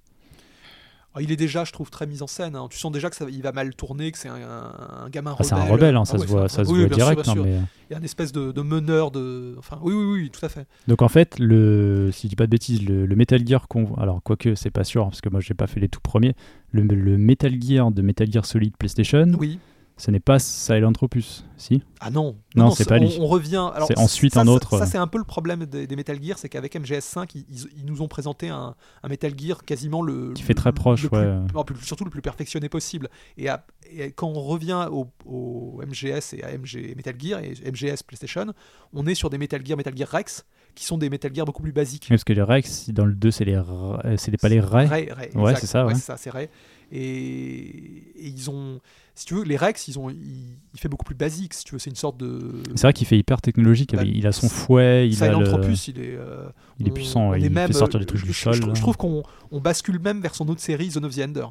Ah, il est déjà, je trouve, très mis en scène. hein. Tu sens déjà que ça, il va mal tourner, que c'est un, un gamin Ah, c'est un rebelle. rebelle, hein, Ah ça, se voit, un- ça se oui, voit sûr, direct. hein, mais... Il y a une espèce de, de meneur de. Enfin, oui, oui, oui, tout à fait. Donc en fait, le, si je dis pas de bêtises, le, le Metal Gear qu'on. Alors, quoique, c'est pas sûr, parce que moi j'ai pas fait les tout premiers. Le, le Metal Gear de Metal Gear Solid PlayStation, Oui. Ce n'est pas Silent Opus, si Ah non. Non, c'est pas lui. On revient. C'est ensuite ça, un autre, Ça, c'est un peu le problème des, des Metal Gear, c'est qu'avec MGS5, ils, nous ont présenté un, un Metal Gear quasiment le. Qui fait très proche, le ouais. non, plus- surtout le plus perfectionné possible. Et, à- et quand on revient au, au MGS et à MG, Metal Gear et MGS PlayStation, on est sur des Metal Gear, Metal Gear Rex, qui sont des Metal Gear beaucoup plus basiques. Parce que les Rex, dans le 2, c'est les, euh, c'est pas les Ray. Ray, Ray, Ouais, c'est ça, ouais. c'est ça, c'est Ray. Et, et ils ont, si tu veux, les Rex, ils ont, il, il fait beaucoup plus basique. Si tu veux, c'est une sorte de. C'est vrai qu'il fait hyper technologique. Bah, il a son fouet, il a le- il est, euh, il est on- puissant, on est il même, fait sortir euh, des trucs je- du je- sol. Je, trouve qu'on on bascule même vers son autre série, Zone of the Ender.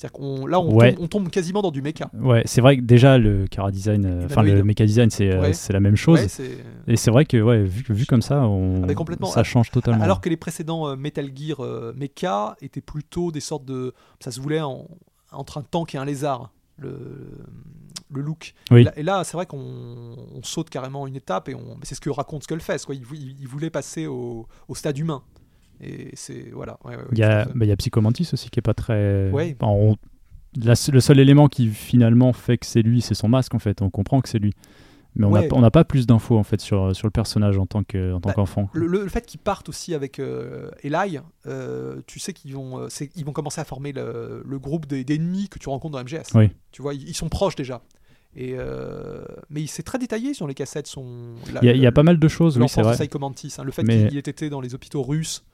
C'est-à-dire qu'on là, on, Ouais. tombe, on tombe quasiment dans du mecha. Ouais, c'est vrai que déjà le Cara Design, euh, enfin le. Mecha Design, c'est euh, Ouais. la même chose. Ouais, Et c'est vrai que ouais, vu, vu comme ça, on, Ah, complètement. ça change totalement. Alors que les précédents euh, Metal Gear mecha étaient plutôt des sortes de. Ça se voulait en- entre un tank et un lézard, le, le look. Oui. Et là, c'est vrai qu'on on saute carrément une étape et c'est ce que raconte Skullfest. Quoi. Il- il voulait passer au, au stade humain. Et c'est. Voilà. ouais, ouais, ouais, Il y, a, bah, y a Psychomantis aussi qui est pas très. Ouais. Enfin, on- la- le seul élément qui finalement fait que c'est lui, c'est son masque en fait. On comprend que c'est lui. Mais on n'a Ouais. pas- plus d'infos en fait sur, sur le personnage en tant que- en tant Bah, qu'enfant. Le, fait qu'ils partent aussi avec euh, Eli, euh, tu sais qu'ils vont, euh, ils vont commencer à former le, le groupe d'ennemis que tu rencontres dans MGS. Oui. Tu vois, ils, ils sont proches déjà. Et euh, mais c'est très détaillé sur les cassettes. Son, Il y, a, y pas mal de choses, oui, c'est vrai. de Psycho Mantis, hein, le fait Mais- qu'il ait été dans les hôpitaux russes.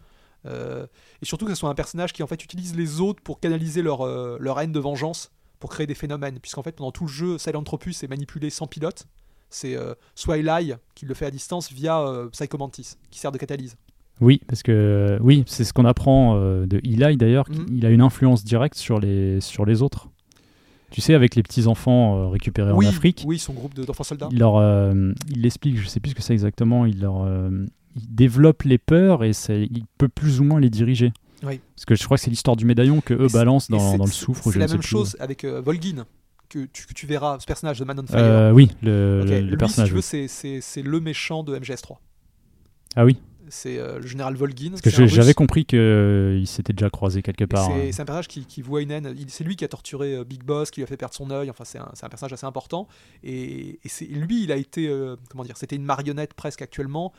Euh, et surtout que ce soit un personnage qui en fait utilise les autres pour canaliser leur, euh, leur haine de vengeance, pour créer des phénomènes. Puisqu'en fait, pendant tout le jeu, Silent Tropus est manipulé sans pilote. C'est euh, soit Eli qui le fait à distance via euh, Psycho Mantis, qui sert de catalyse. Oui, parce que oui, c'est ce qu'on apprend de Eli d'ailleurs. Mhm. qu'il a une influence directe sur les, sur les autres. Tu sais, avec les petits enfants euh, récupérés oui, en Afrique, oui, son groupe de- d'enfants soldats. il leur, il l'explique, je sais plus ce que c'est exactement. Il leur, il développe les peurs et ça, il peut plus ou moins les diriger. Oui. Parce que je crois que c'est l'histoire du médaillon que eux balancent dans, le soufre. C'est la même plus chose avec euh, Volgin, que tu, que tu verras, ce personnage de Man on. Fire. Euh, oui, le, le- lui, personnage. si tu veux, oui. c'est- le méchant de MGS3. Ah oui, C'est euh, le général Volgin. parce que j'avais compris qu'il s'était déjà croisé quelque part. C'est hein. c'est un personnage qui, qui voit une haine. C'est lui qui a torturé euh, Big Boss, qui lui a fait perdre son œil. Enfin, c'est un, un personnage assez important. Et, et c'est- lui, il a été, comment dire, c'était une marionnette presque actuellement,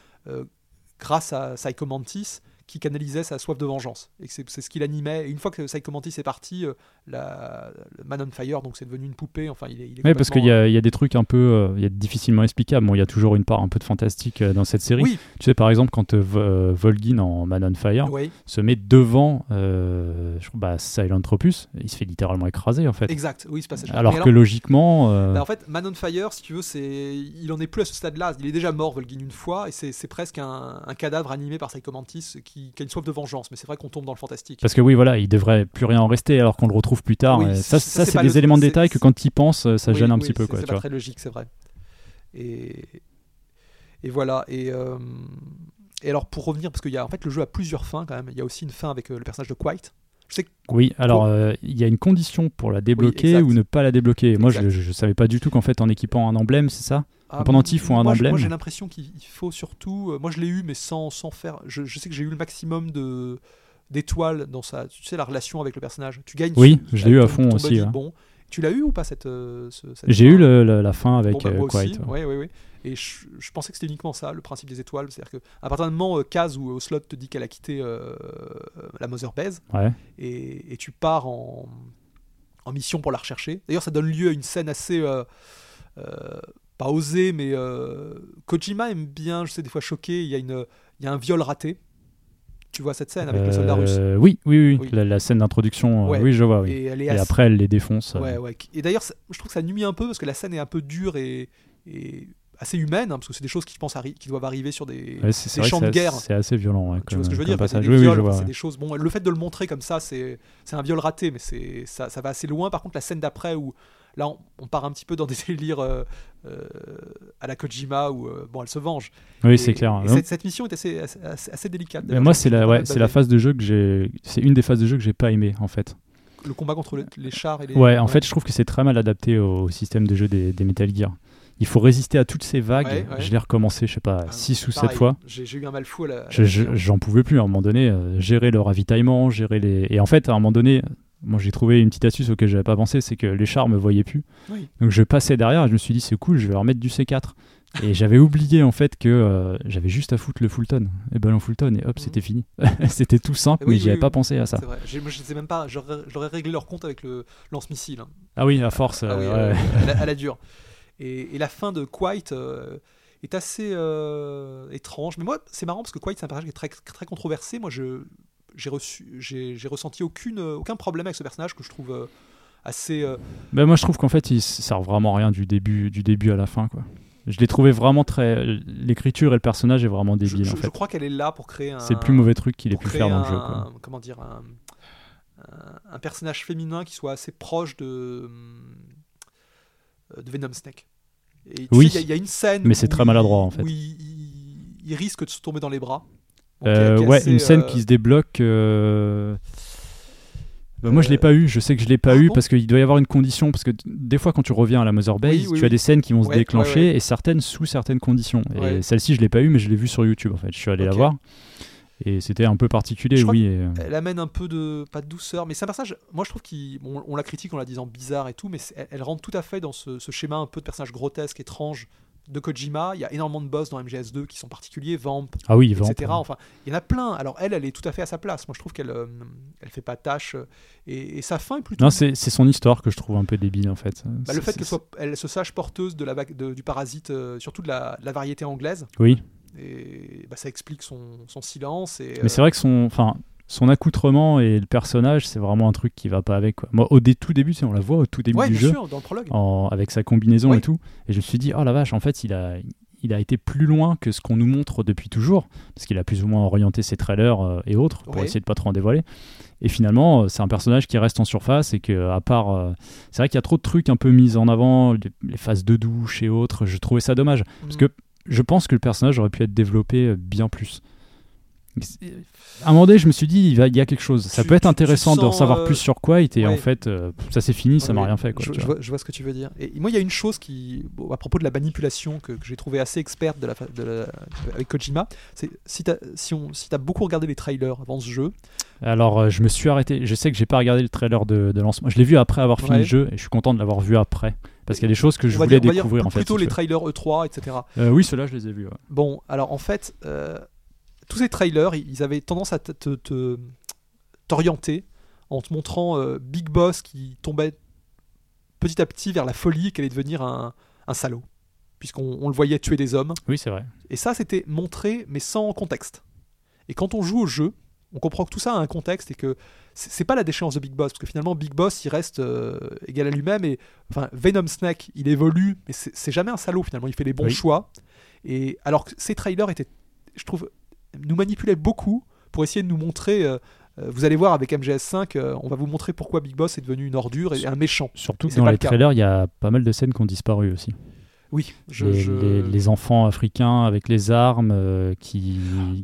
grâce à Psycho Mantis, qui canalisait sa soif de vengeance. Et c'est ce qui l'animait. Et une fois que Psycho Mantis est parti, euh, la, le Man on Fire, donc c'est devenu une poupée. Enfin, il est. il est Oui, parce qu'il y, y a des trucs un peu euh, il y a difficilement explicables. Bon, il y a toujours une part un peu de fantastique euh, dans cette série. Oui, Tu sais, par exemple, quand Vo- Volgin en Man on Fire oui, se met devant euh, je crois, bah, Silent Tropus, il se fait littéralement écraser en fait. exact. Oui, ce passage. Alors que logiquement, euh, Bah, en fait, Man on Fire, si tu veux, c'est, il en est plus à ce stade-là. Il est déjà mort, Volgin, une fois, et c'est, c'est presque un, un cadavre animé par Psycho Mantis qui, qui a une soif de vengeance. Mais c'est vrai qu'on tombe dans le fantastique. parce que oui, voilà, il devrait plus rien en rester alors qu'on le retrouve plus tard. Oui, ça, ça, c'est ça, des éléments de détail que quand il pense, ça Oui, gêne un oui, petit peu. c'est, très logique, c'est vrai. Et, et voilà. Et, euh, et alors, pour revenir, parce qu'il y a en fait le jeu a plusieurs fins quand même. Il y a aussi une fin avec euh, le personnage de Quiet. Oui, alors euh, il y a une condition pour la débloquer ou ne pas la débloquer. Moi, je, Exact. je, je savais pas du tout qu'en fait, en équipant un emblème, c'est ça? Ah, Pendant il faut un moi, emblème. Moi, j'ai l'impression qu'il il faut surtout. euh, moi, je l'ai eu, mais sans, sans faire. Je, je sais que j'ai eu le maximum de d'étoiles dans sa. Tu sais, la relation avec le personnage. Tu gagnes. Oui, je l'ai eu à fond aussi. Bon, tu l'as eu ou pas cette. euh, ce- cette J'ai eu le- le- la fin avec Bon, bah, euh, moi aussi, Quiet. ouais, ouais, ouais. Et je, je pensais que c'était uniquement ça, le principe des étoiles. C'est-à-dire que à partir d'un moment, Kaz ou Oslot te dit qu'elle a quitté euh, la Mother Base et, et tu pars en, en mission pour la rechercher. D'ailleurs, ça donne lieu à une scène assez. euh, pas osée, mais euh, Kojima aime bien, je sais, des fois choquer. Il y, a une, il y a un viol raté. Tu vois cette scène avec le soldat russe? Euh, Oui, oui, oui, Oui. La, la scène d'introduction, euh, Ouais. oui, je vois, oui. Et elle est Et assez- après, elle les défonce. Ouais, ouais. Et d'ailleurs, je trouve que ça nuit un peu parce que la scène est un peu dure et, et assez humaine, hein, parce que c'est des choses qui, je pense, qui doivent arriver sur des, Ouais, champs de guerre. C'est assez violent. ouais, tu vois ce que je veux dire? c'est passage. des Oui, oui, viols, je enfin, vois. c'est ouais. des choses. Bon, le fait de le montrer comme ça, c'est c'est un viol raté, mais c'est ça, ça va assez loin. Par contre, la scène d'après où Là, on, on part un petit peu dans des délires euh, euh, à la Kojima où euh, bon, elle se venge. Oui, c'est clair. et Non. cette, cette mission est assez, assez, assez- assez délicate. Mais moi, c'est la, ouais, c'est phase de jeu que j'ai. C'est une des phases de jeu que j'ai pas aimé en fait. Le combat contre le- les chars et les. Ouais, en fait, je trouve que c'est très mal adapté au système de jeu des, des Metal Gear. Il faut résister à toutes ces vagues. Ouais, ouais. Je l'ai recommencé, je sais pas, Ah, 6 ou 7 pareil, fois. J'ai eu un mal fou à la. Je-. J'en pouvais plus à un moment donné. euh, gérer le ravitaillement, gérer les. Et en fait, à un moment donné, moi j'ai trouvé une petite astuce auquel j'avais pas pensé, c'est que les chars me voyaient plus. Oui. Donc je passais derrière et je me suis dit, c'est cool, je vais leur mettre du C4. Et j'avais oublié en fait que euh, j'avais juste à foutre le Fulton, et ballon Fulton, et hop, Mhm. c'était fini. c'était tout simple, Oui, mais oui, j'y avais oui, pas pensé à ça. C'est vrai. Moi, je sais même pas. J'aurais réglé leur compte avec le lance-missile. hein. Ah oui, à force. Ah euh, oui, ouais. euh, à, la, à la dure. Et, et la fin de Quiet euh, est assez euh, étrange. Mais moi, c'est marrant parce que Quiet, c'est un personnage qui est très, très controversé. Moi, je j'ai reçu, j'ai j'ai ressenti aucune, aucun problème avec ce personnage que je trouve euh, assez. euh, Ben, moi je trouve qu'en fait il sert vraiment à rien du début, du début à la fin. quoi. Je l'ai trouvé vraiment très. L'écriture et le personnage est vraiment je, débile je- en je fait. crois qu'elle est là pour créer un. C'est le plus mauvais truc qu'il ait pu faire dans le jeu. quoi. Comment dire un, un- personnage féminin qui soit assez proche de euh, de Venom Snake. Et Oui, il y a- il y, a une scène. mais c'est très il- maladroit, en fait. Il- il risque de se tomber dans les bras. Euh, ouais, une scène euh, qui se débloque. euh, bah, moi, je l'ai Euh, pas eu. Je sais que je l'ai pas ah eu bon parce qu'il doit y avoir une condition. Parce que des fois, quand tu reviens à la Mother Base, Oui, oui, tu as des scènes qui vont se Ouais, déclencher ouais. et certaines sous certaines conditions. Et celle-ci, je l'ai pas eu, mais je l'ai vue sur YouTube. En fait, je suis allé la voir et c'était un peu particulier. Je Oui. et, euh, Elle amène un peu de pas de douceur, mais c'est un personnage. Moi, je trouve qu'on on, on la critique en la disant bizarre et tout, mais elle rentre tout à fait dans ce, ce schéma un peu de personnage grotesque, étrange de Kojima. Il y a énormément de boss dans MGS2 qui sont particuliers, Vamp, Ah oui, Vamp, etc. ouais. Enfin, il y en a plein. Alors elle, elle est tout à fait à sa place. Moi, je trouve qu'elle, euh, elle fait pas tâche. euh, Et, et sa fin est plutôt. Non, c'est c'est son histoire que je trouve un peu débile en fait. Bah, le fait qu'elle soit, elle se sache porteuse de la vague- de- du parasite, euh, surtout de la, de la variété anglaise. Oui. Et bah, ça explique son, son silence. Et, Mais c'est vrai que son, enfin, son accoutrement et le personnage, c'est vraiment un truc qui va pas avec. Quoi. Moi, au dé- tout début, on la voit au tout début Ouais, du bien jeu, sûr, dans le prologue. en- avec sa combinaison Oui. et tout, et je me suis dit, oh la vache, en fait, il a, il a été plus loin que ce qu'on nous montre depuis toujours, parce qu'il a plus ou moins orienté ses trailers euh, et autres pour Ouais. essayer de pas trop en dévoiler. Et finalement, euh, c'est un personnage qui reste en surface et que, à part, euh, c'est vrai qu'il y a trop de trucs un peu mis en avant, les, les phases de douche et autres. Je trouvais ça dommage parce Mm. que je pense que le personnage aurait pu être développé bien plus. À un moment donné, je me suis dit, il, va- il y a quelque chose. Ça Tu- peut être intéressant d'en savoir euh, plus sur quoi. Et en fait, euh, ça s'est fini, ça m'a rien fait. Quoi, je, vois. vois, je vois ce que tu veux dire. Et moi, il y a une chose qui, bon, à propos de la manipulation que, que j'ai trouvé assez experte de la, fa- de la- avec Kojima, c'est si tu as si on, si t'as beaucoup regardé les trailers avant ce jeu, Alors, euh, je me suis arrêté. Je sais que j'ai pas regardé le trailer de, de lancement. Je l'ai vu après avoir fini Ouais. le jeu et je suis content de l'avoir vu après. Parce qu'il y a des choses que je voulais dire, découvrir en fait. plutôt si les trailers E3, etc. Euh, oui, ceux-là, je les ai vus. ouais. Bon, alors en fait, euh, tous ces trailers, ils avaient tendance à te- te- te- t'orienter en te montrant euh, Big Boss qui tombait petit à petit vers la folie, qu'elle allait devenir un, un salaud, puisqu'on on le voyait tuer des hommes. Oui, c'est vrai. Et ça, c'était montré, mais sans contexte. Et quand on joue au jeu, on comprend que tout ça a un contexte et que c'est pas la déchéance de Big Boss, parce que finalement, Big Boss, il reste euh, égal à lui-même. Et enfin, Venom Snake, il évolue, mais c'est c'est jamais un salaud finalement. Il fait les bons Oui. choix. Et alors que ces trailers étaient, je trouve, nous manipulaient beaucoup pour essayer de nous montrer. euh, euh, vous allez voir avec MGS5, euh, on va vous montrer pourquoi Big Boss est devenu une ordure et un méchant. Surtout que dans les le trailers, il y a pas mal de scènes qui ont disparu aussi. Oui, je, les, je- les- les enfants africains avec les armes euh, qui,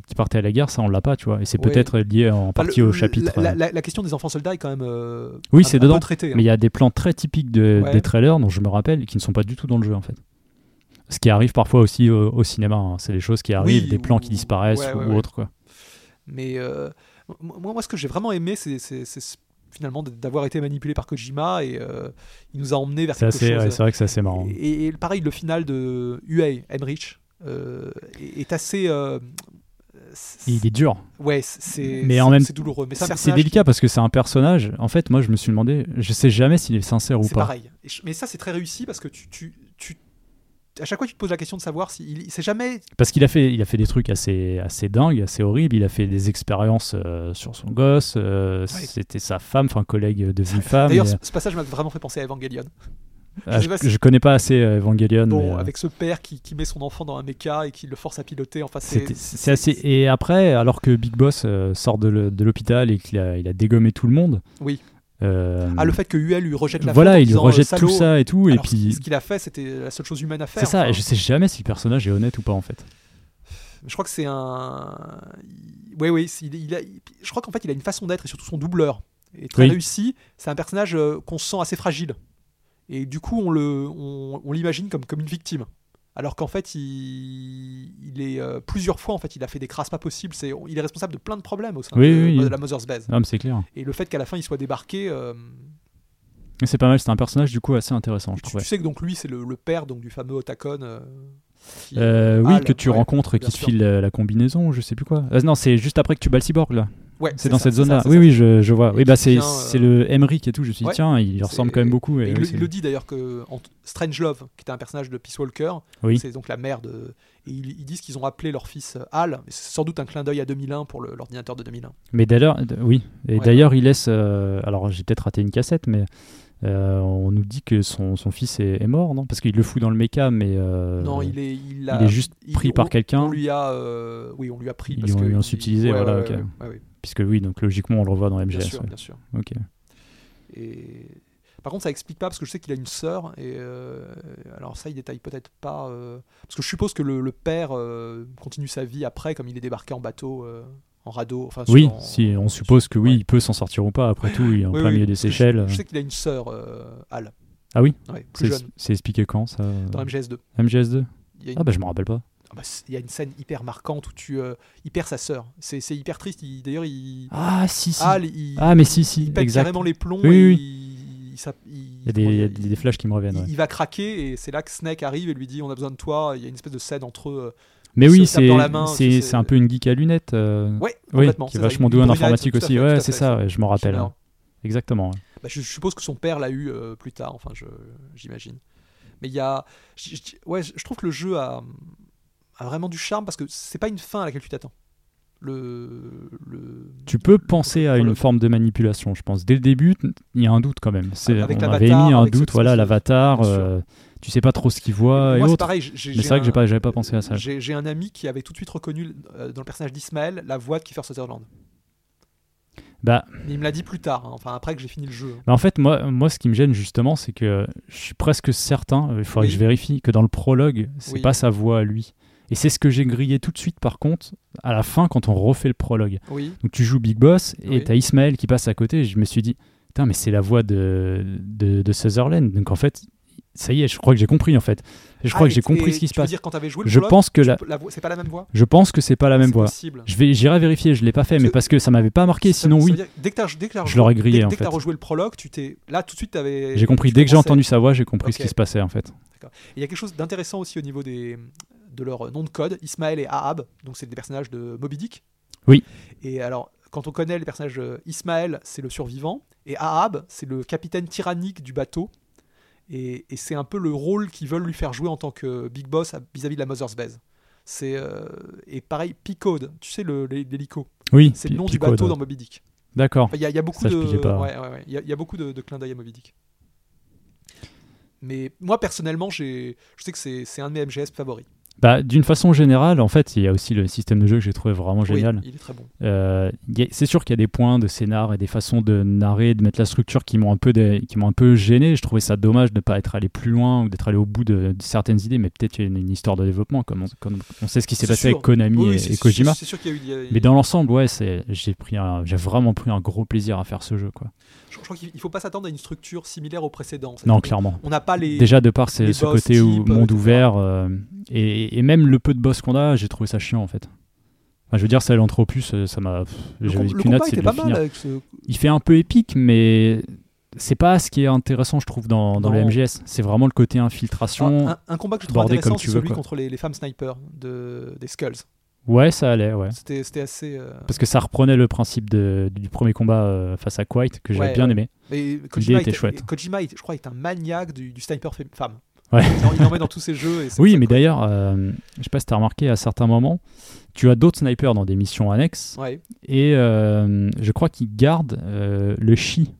qui partaient à la guerre, ça on l'a pas, tu vois. Et c'est Ouais. peut-être lié en Enfin, partie le- au chapitre. La, la- la question des enfants soldats est quand même. euh, Oui, c'est dedans. traitée, hein. Mais il y a des plans très typiques de- Ouais. des trailers dont je me rappelle qui ne sont pas du tout dans le jeu en fait. Ce qui arrive parfois aussi au, au cinéma, hein. c'est les choses qui arrivent, Oui, des plans ou- qui disparaissent ouais, ou, ouais, ou ouais. autre quoi. Mais euh, moi, moi, ce que j'ai vraiment aimé, c'est finalement d'avoir été manipulé par Kojima et euh, il nous a emmené vers quelque assez, chose. c'est vrai que c'est assez marrant. Et, et pareil, le final de UA, Henrich, euh, est, est assez. euh, Il est dur. Ouais, c'est Mais c'est- en même- douloureux. Mais c'est délicat parce que c'est un personnage. En fait, moi je me suis demandé, je sais jamais s'il est sincère ou qui- C'est pas. pareil. Mais ça, c'est très réussi parce que tu- à chaque fois, tu te poses la question de savoir si il- c'est jamais Parce qu'il a fait, il a fait des trucs assez, assez dingues, assez horribles. Il a fait des expériences euh, sur son gosse. euh, C'était sa femme, enfin collègue devenue femme. D'ailleurs, et, ce, passage m'a vraiment fait penser à Evangelion. euh, je, si- je connais pas assez Evangelion. Bon, mais, avec ce père qui, qui met son enfant dans un mecha et qui le force à piloter. Enfin, c'est assez. Et après, alors que Big Boss euh, sort de de l'hôpital et qu'il a, il a dégommé tout le monde, Oui. Euh, Ah, le fait que UL lui rejette la voilà, il disant, rejette euh, tout ça et tout, et puis ce qu'il a fait, c'était la seule chose humaine à faire. c'est ça. enfin. Et je sais jamais si le personnage est honnête ou pas en fait. Je crois que c'est un. Oui, oui. c'est- Il, il a- Je crois qu'en fait, il a une façon d'être et surtout son doubleur est très Oui. réussi. C'est un personnage euh, qu'on sent assez fragile. Et du coup, on le, on, on l'imagine comme, comme une victime. Alors qu'en fait, il, il est euh, plusieurs fois, en fait, il a fait des crasses pas possibles. C'est, il est responsable de plein de problèmes au sein Oui, de, oui, de la Mother's Base. Ah, c'est clair. Et le fait qu'à la fin, il soit débarqué. euh, C'est pas mal. C'est un personnage du coup assez intéressant, je tu, trouve. tu sais que donc lui, c'est le, le père donc du fameux Otacon. euh, qui- oui, Hal, que tu ouais, rencontres et qui te file la combinaison, je sais plus quoi. Non, c'est juste après que tu bats le cyborg là. Ouais, C'est dans ça, cette zone-là. Oui, oui, je, je vois. Et Oui, bah c'est euh, le Emmerich et tout. Je me suis dit, Ouais. tiens, il ressemble quand même beaucoup. Et Et il, le- dit d'ailleurs que en Strange Love, qui était un personnage de Peace Walker, Oui. c'est donc la mère de. Et ils, ils disent qu'ils ont appelé leur fils euh, Hal. C'est sans doute un clin d'œil à 2001 pour l'ordinateur de 2001. Mais d'ailleurs, oui. Et Ouais. d'ailleurs, il laisse. euh, alors, j'ai peut-être raté une cassette, mais euh, on nous dit que son, son fils est, est mort, non? Parce qu'il le fout dans le méca, mais. euh, non, il est, il, a- il est juste pris par quelqu'un. On lui a, euh, oui, on lui a pris Ils parce l'ont- que ils l'ont il- subtilisé, ouais, voilà, ouais, ok. ouais, ouais, ouais. Puisque oui, donc logiquement, on le revoit dans Bien MGS. sûr, ouais. bien sûr. Ok. Et par contre, ça explique pas parce que je sais qu'il a une sœur et euh, alors ça, il détaille peut-être pas euh, parce que je suppose que le, le père euh, continue sa vie après, comme il est débarqué en bateau, en radeau. Enfin, Oui, sur- en- si on suppose que oui, ouais. il peut s'en sortir ou pas. Après tout, il est en Oui, plein oui, milieu des je- Seychelles. Je, sais qu'il a une sœur, Al. Ah oui Ouais, C'est jeune, c'est expliqué quand ça dans MGS2. MGS2 Il y a une, Ah bah je me rappelle pas. Ah bah, il y a une scène hyper marquante où tu, euh, il perd sa sœur. C'est c'est hyper triste. il- D'ailleurs, il, Ah si si. Il, Ah mais si si, il pète carrément les plombs. Oui, et oui. Il, y a des, comment il y a dire, des- des flashs qui me reviennent. il, ouais. il va craquer et c'est là que Snake arrive et lui dit on a besoin de toi. Il y a une espèce de scène entre eux. euh, Mais oui, c'est dans la main, c'est c'est- c'est un peu une geek à lunettes. euh, Ouais, oui, qui est vachement doué en informatique aussi. fait, Ouais, c'est fait, ça, ouais, je me rappelle. Exactement. Bah, je suppose que son père l'a eu euh, plus tard, enfin, je- j'imagine. Mais il y a. je- je- ouais, je trouve que le jeu a, a vraiment du charme parce que c'est pas une fin à laquelle tu t'attends. Le, le. Tu peux penser le à une forme de manipulation, je pense. Dès le début, il y a un doute quand même. C'est- on avait mis un doute, voilà, l'avatar. Euh, tu sais pas trop ce qu'il voit et Moi, c'est pareil. j'ai- Mais c'est vrai que j'ai pas, j'avais pas pensé à ça. J'ai j'ai un ami qui avait tout de suite reconnu euh, dans le personnage d'Ismaël la voix de Kiefer Sutherland. Bah, Mais il me l'a dit plus tard, hein, enfin après que j'ai fini le jeu. bah, en fait, moi, moi, ce qui me gêne justement, c'est que je suis presque certain, euh, il faudrait Oui. que je vérifie, que dans le prologue, c'est Oui. pas sa voix à lui. Et c'est ce que j'ai grillé tout de suite, par contre, à la fin, quand on refait le prologue. Oui. Donc tu joues Big Boss et Oui. t'as Ismaël qui passe à côté. Et je me suis dit, putain, mais c'est la voix de, de, de Sutherland. Donc en fait, ça y est, je crois que j'ai compris en fait. Je crois Ah, que j'ai compris ce qui se passe. dire quand t'avais joué le Je prologue, pense que la- c'est pas la même voix? Je pense que c'est pas la même voix. possible. Je vais, j'irai vérifier. Je l'ai pas fait, mais Parce que- parce que ça m'avait pas marqué. Sinon oui, dire que dès que t'as dès que t'as Je l'aurais grillé, dès, en dès que t'as fait. rejoué le prologue, tu t'es là tout de suite t'avais. j'ai compris. tu Dès que j'ai entendu sa voix, j'ai compris ce qui se passait en fait. Il y a quelque chose d'intéressant aussi au niveau des de leur nom de code, Ismaël et Ahab, donc c'est des personnages de Moby Dick. Oui. Et alors quand on connaît les personnages euh, Ismaël, c'est le survivant et Ahab, c'est le capitaine tyrannique du bateau. Et, et c'est un peu le rôle qu'ils veulent lui faire jouer en tant que Big Boss vis-à-vis de la Mother's Base. C'est euh, et pareil Picode, tu sais l'hélico, Oui. c'est le nom du bateau dans Moby Dick. D'accord. Enfin, Il y, a- il y a beaucoup Ça, de, pas. ouais, ouais, ouais. Il y a- il y a beaucoup de, de clins d'œil à Moby Dick. Mais moi personnellement, j'ai, je sais que c'est, c'est un de mes MGS favoris. Bah, d'une façon générale, en fait, il y a aussi le système de jeu que j'ai trouvé vraiment génial. Oui, il est très bon. Euh, c'est sûr qu'il y a des points de scénar et des façons de narrer, de mettre la structure qui m'ont un peu, dé- qui m'ont un peu gêné. Je trouvais ça dommage de ne pas être allé plus loin ou d'être allé au bout de, de certaines idées, mais peut-être qu'il y a une, une histoire de développement, comme on, comme on sait ce qui s'est passé sûr. avec Konami Oui, et, Kojima. C'est, c'est sûr qu'il y a eu. il y a- Mais dans l'ensemble, ouais, j'ai pris, un- j'ai vraiment pris un gros plaisir à faire ce jeu, quoi. je, je crois qu'il il faut pas s'attendre à une structure similaire au précédent. Non, clairement. On n'a pas les. Déjà de par ce, côté où, monde ouvert euh, et, et même le peu de boss qu'on a, j'ai trouvé ça chiant en fait. Enfin, je veux dire, ça l'anthropus, euh, ça m'a. J'avais qu'une combat c'est de pas le mal finir. avec ce. Il fait un peu épique, mais c'est pas ce qui est intéressant, je trouve, dans, dans le. MGS. C'est vraiment le côté infiltration. un, un combat que je trouve intéressant, c'est celui quoi. contre les, les femmes snipers de, des Skulls. Ouais, ça allait, ouais. C'était, assez. euh, Parce que ça reprenait le principe de- du premier combat euh, face à Quite, que j'avais Ouais, bien aimé. Kojima était était- chouette. Kojima, je crois, est un maniaque du, du sniper fem- femme. Ouais. Il en- met dans tous ses jeux. et Oui, mais d'ailleurs, euh, je sais pas si t'as remarqué, à certains moments, tu as d'autres snipers dans des missions annexes. Ouais. et euh, je crois qu'il garde euh, le chi.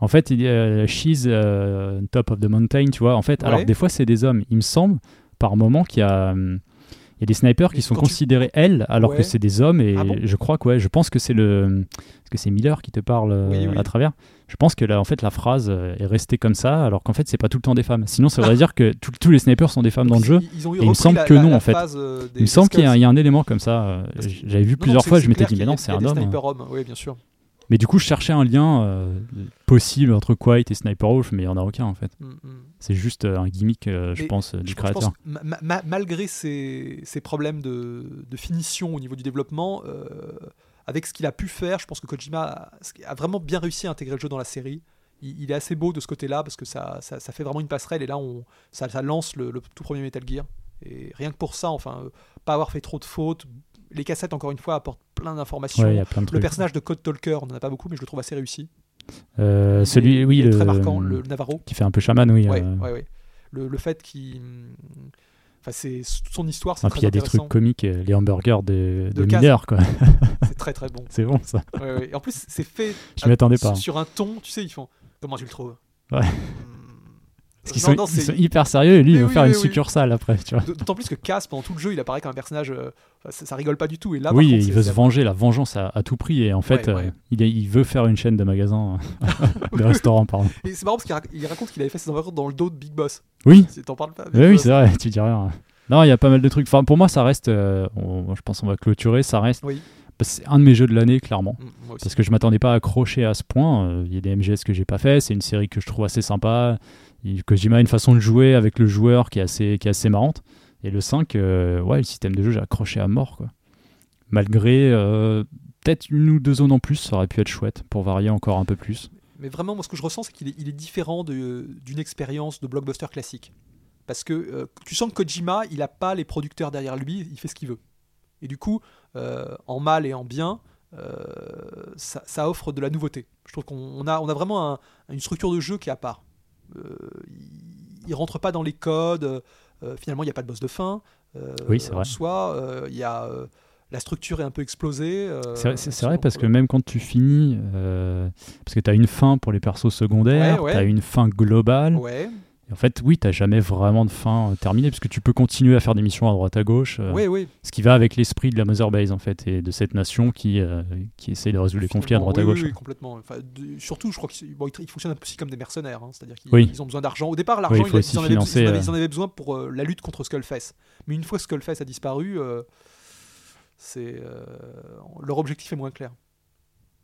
En fait, il euh, she's euh, top of the mountain, tu vois. En fait, alors des fois c'est des hommes. Il me semble par moment qu'il y a, Il y a des snipers qui sont quand tu- considérés L alors Ouais. que c'est des hommes et Ah bon? je crois que ouais, je pense que c'est le est-ce que c'est Miller qui te parle Oui, oui. à travers. Je pense que là en fait la phrase euh, est restée comme ça alors qu'en fait c'est pas tout le temps des femmes. Sinon ça voudrait dire que tout- tous les snipers sont des femmes dans le jeu. Ils, ils ont eu Et il me semble la- que la- non, la en fait. euh, Il me semble qu'il y, a- y un élément comme ça. euh, J'avais vu Non, plusieurs fois, je m'étais dit mais non c'est un homme. hein. oui, bien sûr. Mais du coup je cherchais un lien euh, possible entre Quiet et Sniper Wolf mais il y en a aucun en fait. Mm, mm. C'est juste euh, un gimmick euh, je pense du Je créateur. pense que ma- ma- ma- malgré ces, ces problèmes de, de finition au niveau du développement, avec ce qu'il a pu faire, je pense que Kojima a, vraiment bien réussi à intégrer le jeu dans la série. Il, il est assez beau de ce côté-là parce que ça, ça, ça fait vraiment une passerelle et là on, ça, ça lance le, le tout premier Metal Gear. Et rien que pour ça, enfin, euh, pas avoir fait trop de fautes. Les cassettes, encore une fois, apportent plein d'informations. Ouais, le personnage de Code Talker, on n'en a pas beaucoup, mais je le trouve assez réussi. Euh, Il est- celui, oui, le, très marquant, le Navarro. qui fait un peu chaman, oui. Ouais, euh, ouais. Le, le fait qu'il. Enfin, c'est son histoire, c'est ah, très puis il y a des trucs comiques, euh, les hamburgers de, De de. Miller, quoi. C'est très très bon. c'est bon ça. Ouais, ouais. Et en plus, c'est fait. Je pas. Sur, sur un ton, tu sais, ils font. Comment tu le trouves? Ouais. Parce qu'ils sont, non, ils sont hyper sérieux et lui, il veut oui, faire une oui. succursale après, tu vois. D'autant plus que Cass, pendant tout le jeu, il apparaît comme un personnage. euh, ça, ça rigole pas du tout. Et là, oui, contre, il veut se venger, la vengeance à, à tout prix. Et en fait, Ouais, euh, il, est- il veut faire une chaîne de magasins, euh, de restaurants, pardon. Et c'est marrant parce qu'il rac- il raconte qu'il avait fait ses aventures dans le dos de Big Boss. Oui, T'en parles pas Big oui, c'est vrai, tu dis rien. Non, il y a pas mal de trucs. Enfin, pour moi, ça reste. euh, on- je pense qu'on va clôturer. Ça reste. Oui. C'est un de mes jeux de l'année, clairement. Aussi. Parce que je m'attendais pas à accrocher à ce point. Il y a des MGS que j'ai pas fait. C'est une série que je trouve assez sympa. Kojima a une façon de jouer avec le joueur qui est assez, qui est assez marrante. Et le 5, euh, ouais, le système de jeu, j'ai accroché à mort. Quoi. Malgré euh, peut-être une ou deux zones en plus, ça aurait pu être chouette pour varier encore un peu plus. Mais vraiment, moi, ce que je ressens, c'est qu'il est, il est différent d'une expérience de blockbuster classique. Parce que euh, tu sens que Kojima, il n'a pas les producteurs derrière lui, il fait ce qu'il veut. Et du coup, en mal et en bien, ça, offre de la nouveauté. Je trouve qu'on on a, on a vraiment un- une structure de jeu qui est à part. Euh, il, rentre pas dans les codes. euh, finalement, il n'y a pas de boss de fin. euh, Oui, c'est en vrai. soi, euh, il y a, euh, la structure est un peu explosée. euh, C'est vrai- parce que même quand tu finis, euh, parce que tu as une fin pour les persos secondaires, Ouais, ouais. tu as une fin globale. Ouais, en fait, oui, tu jamais vraiment de fin euh, terminée parce que tu peux continuer à faire des missions à droite à gauche. euh, ouais, ouais. Ce qui va avec l'esprit de la Mother Base en fait et de cette nation qui, euh, qui essaie de résoudre les conflits à droite à oui, gauche. Oui, oui, complètement. Enfin, de- surtout, je crois qu'ils bon, ils- fonctionnent un peu aussi comme des mercenaires. hein. C'est-à-dire qu'ils Oui. ils ont besoin d'argent. Au départ, Oui, l'argent, il ils, en avaient, financer, ils en avaient- ils en avaient besoin pour la lutte contre Skullface. Mais une fois Skullface a disparu, c'est leur objectif est moins clair.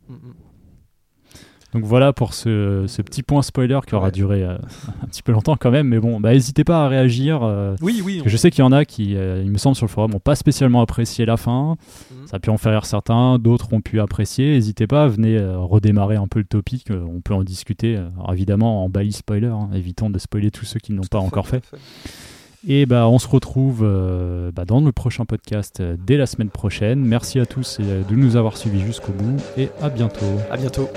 Mm, mm. Donc voilà pour ce, ce petit point spoiler qui aura Ouais. duré euh, un petit peu longtemps quand même. Mais bon, bah, n'hésitez pas à réagir. euh, Oui, oui. je sais qu'il y en a qui, euh, il me semble sur le forum, n'ont pas spécialement apprécié la fin. Mhm. Ça a pu en faire rire certains, d'autres ont pu apprécier. N'hésitez pas, venez euh, redémarrer un peu le topic. euh, on peut en discuter, alors évidemment en balise spoiler, hein, évitons de spoiler tous ceux qui ne l'ont pas encore fait. Et bah, on se retrouve euh, bah, dans le prochain podcast euh, dès la semaine prochaine. Merci à tous euh, de nous avoir suivis jusqu'au bout et à bientôt. À bientôt.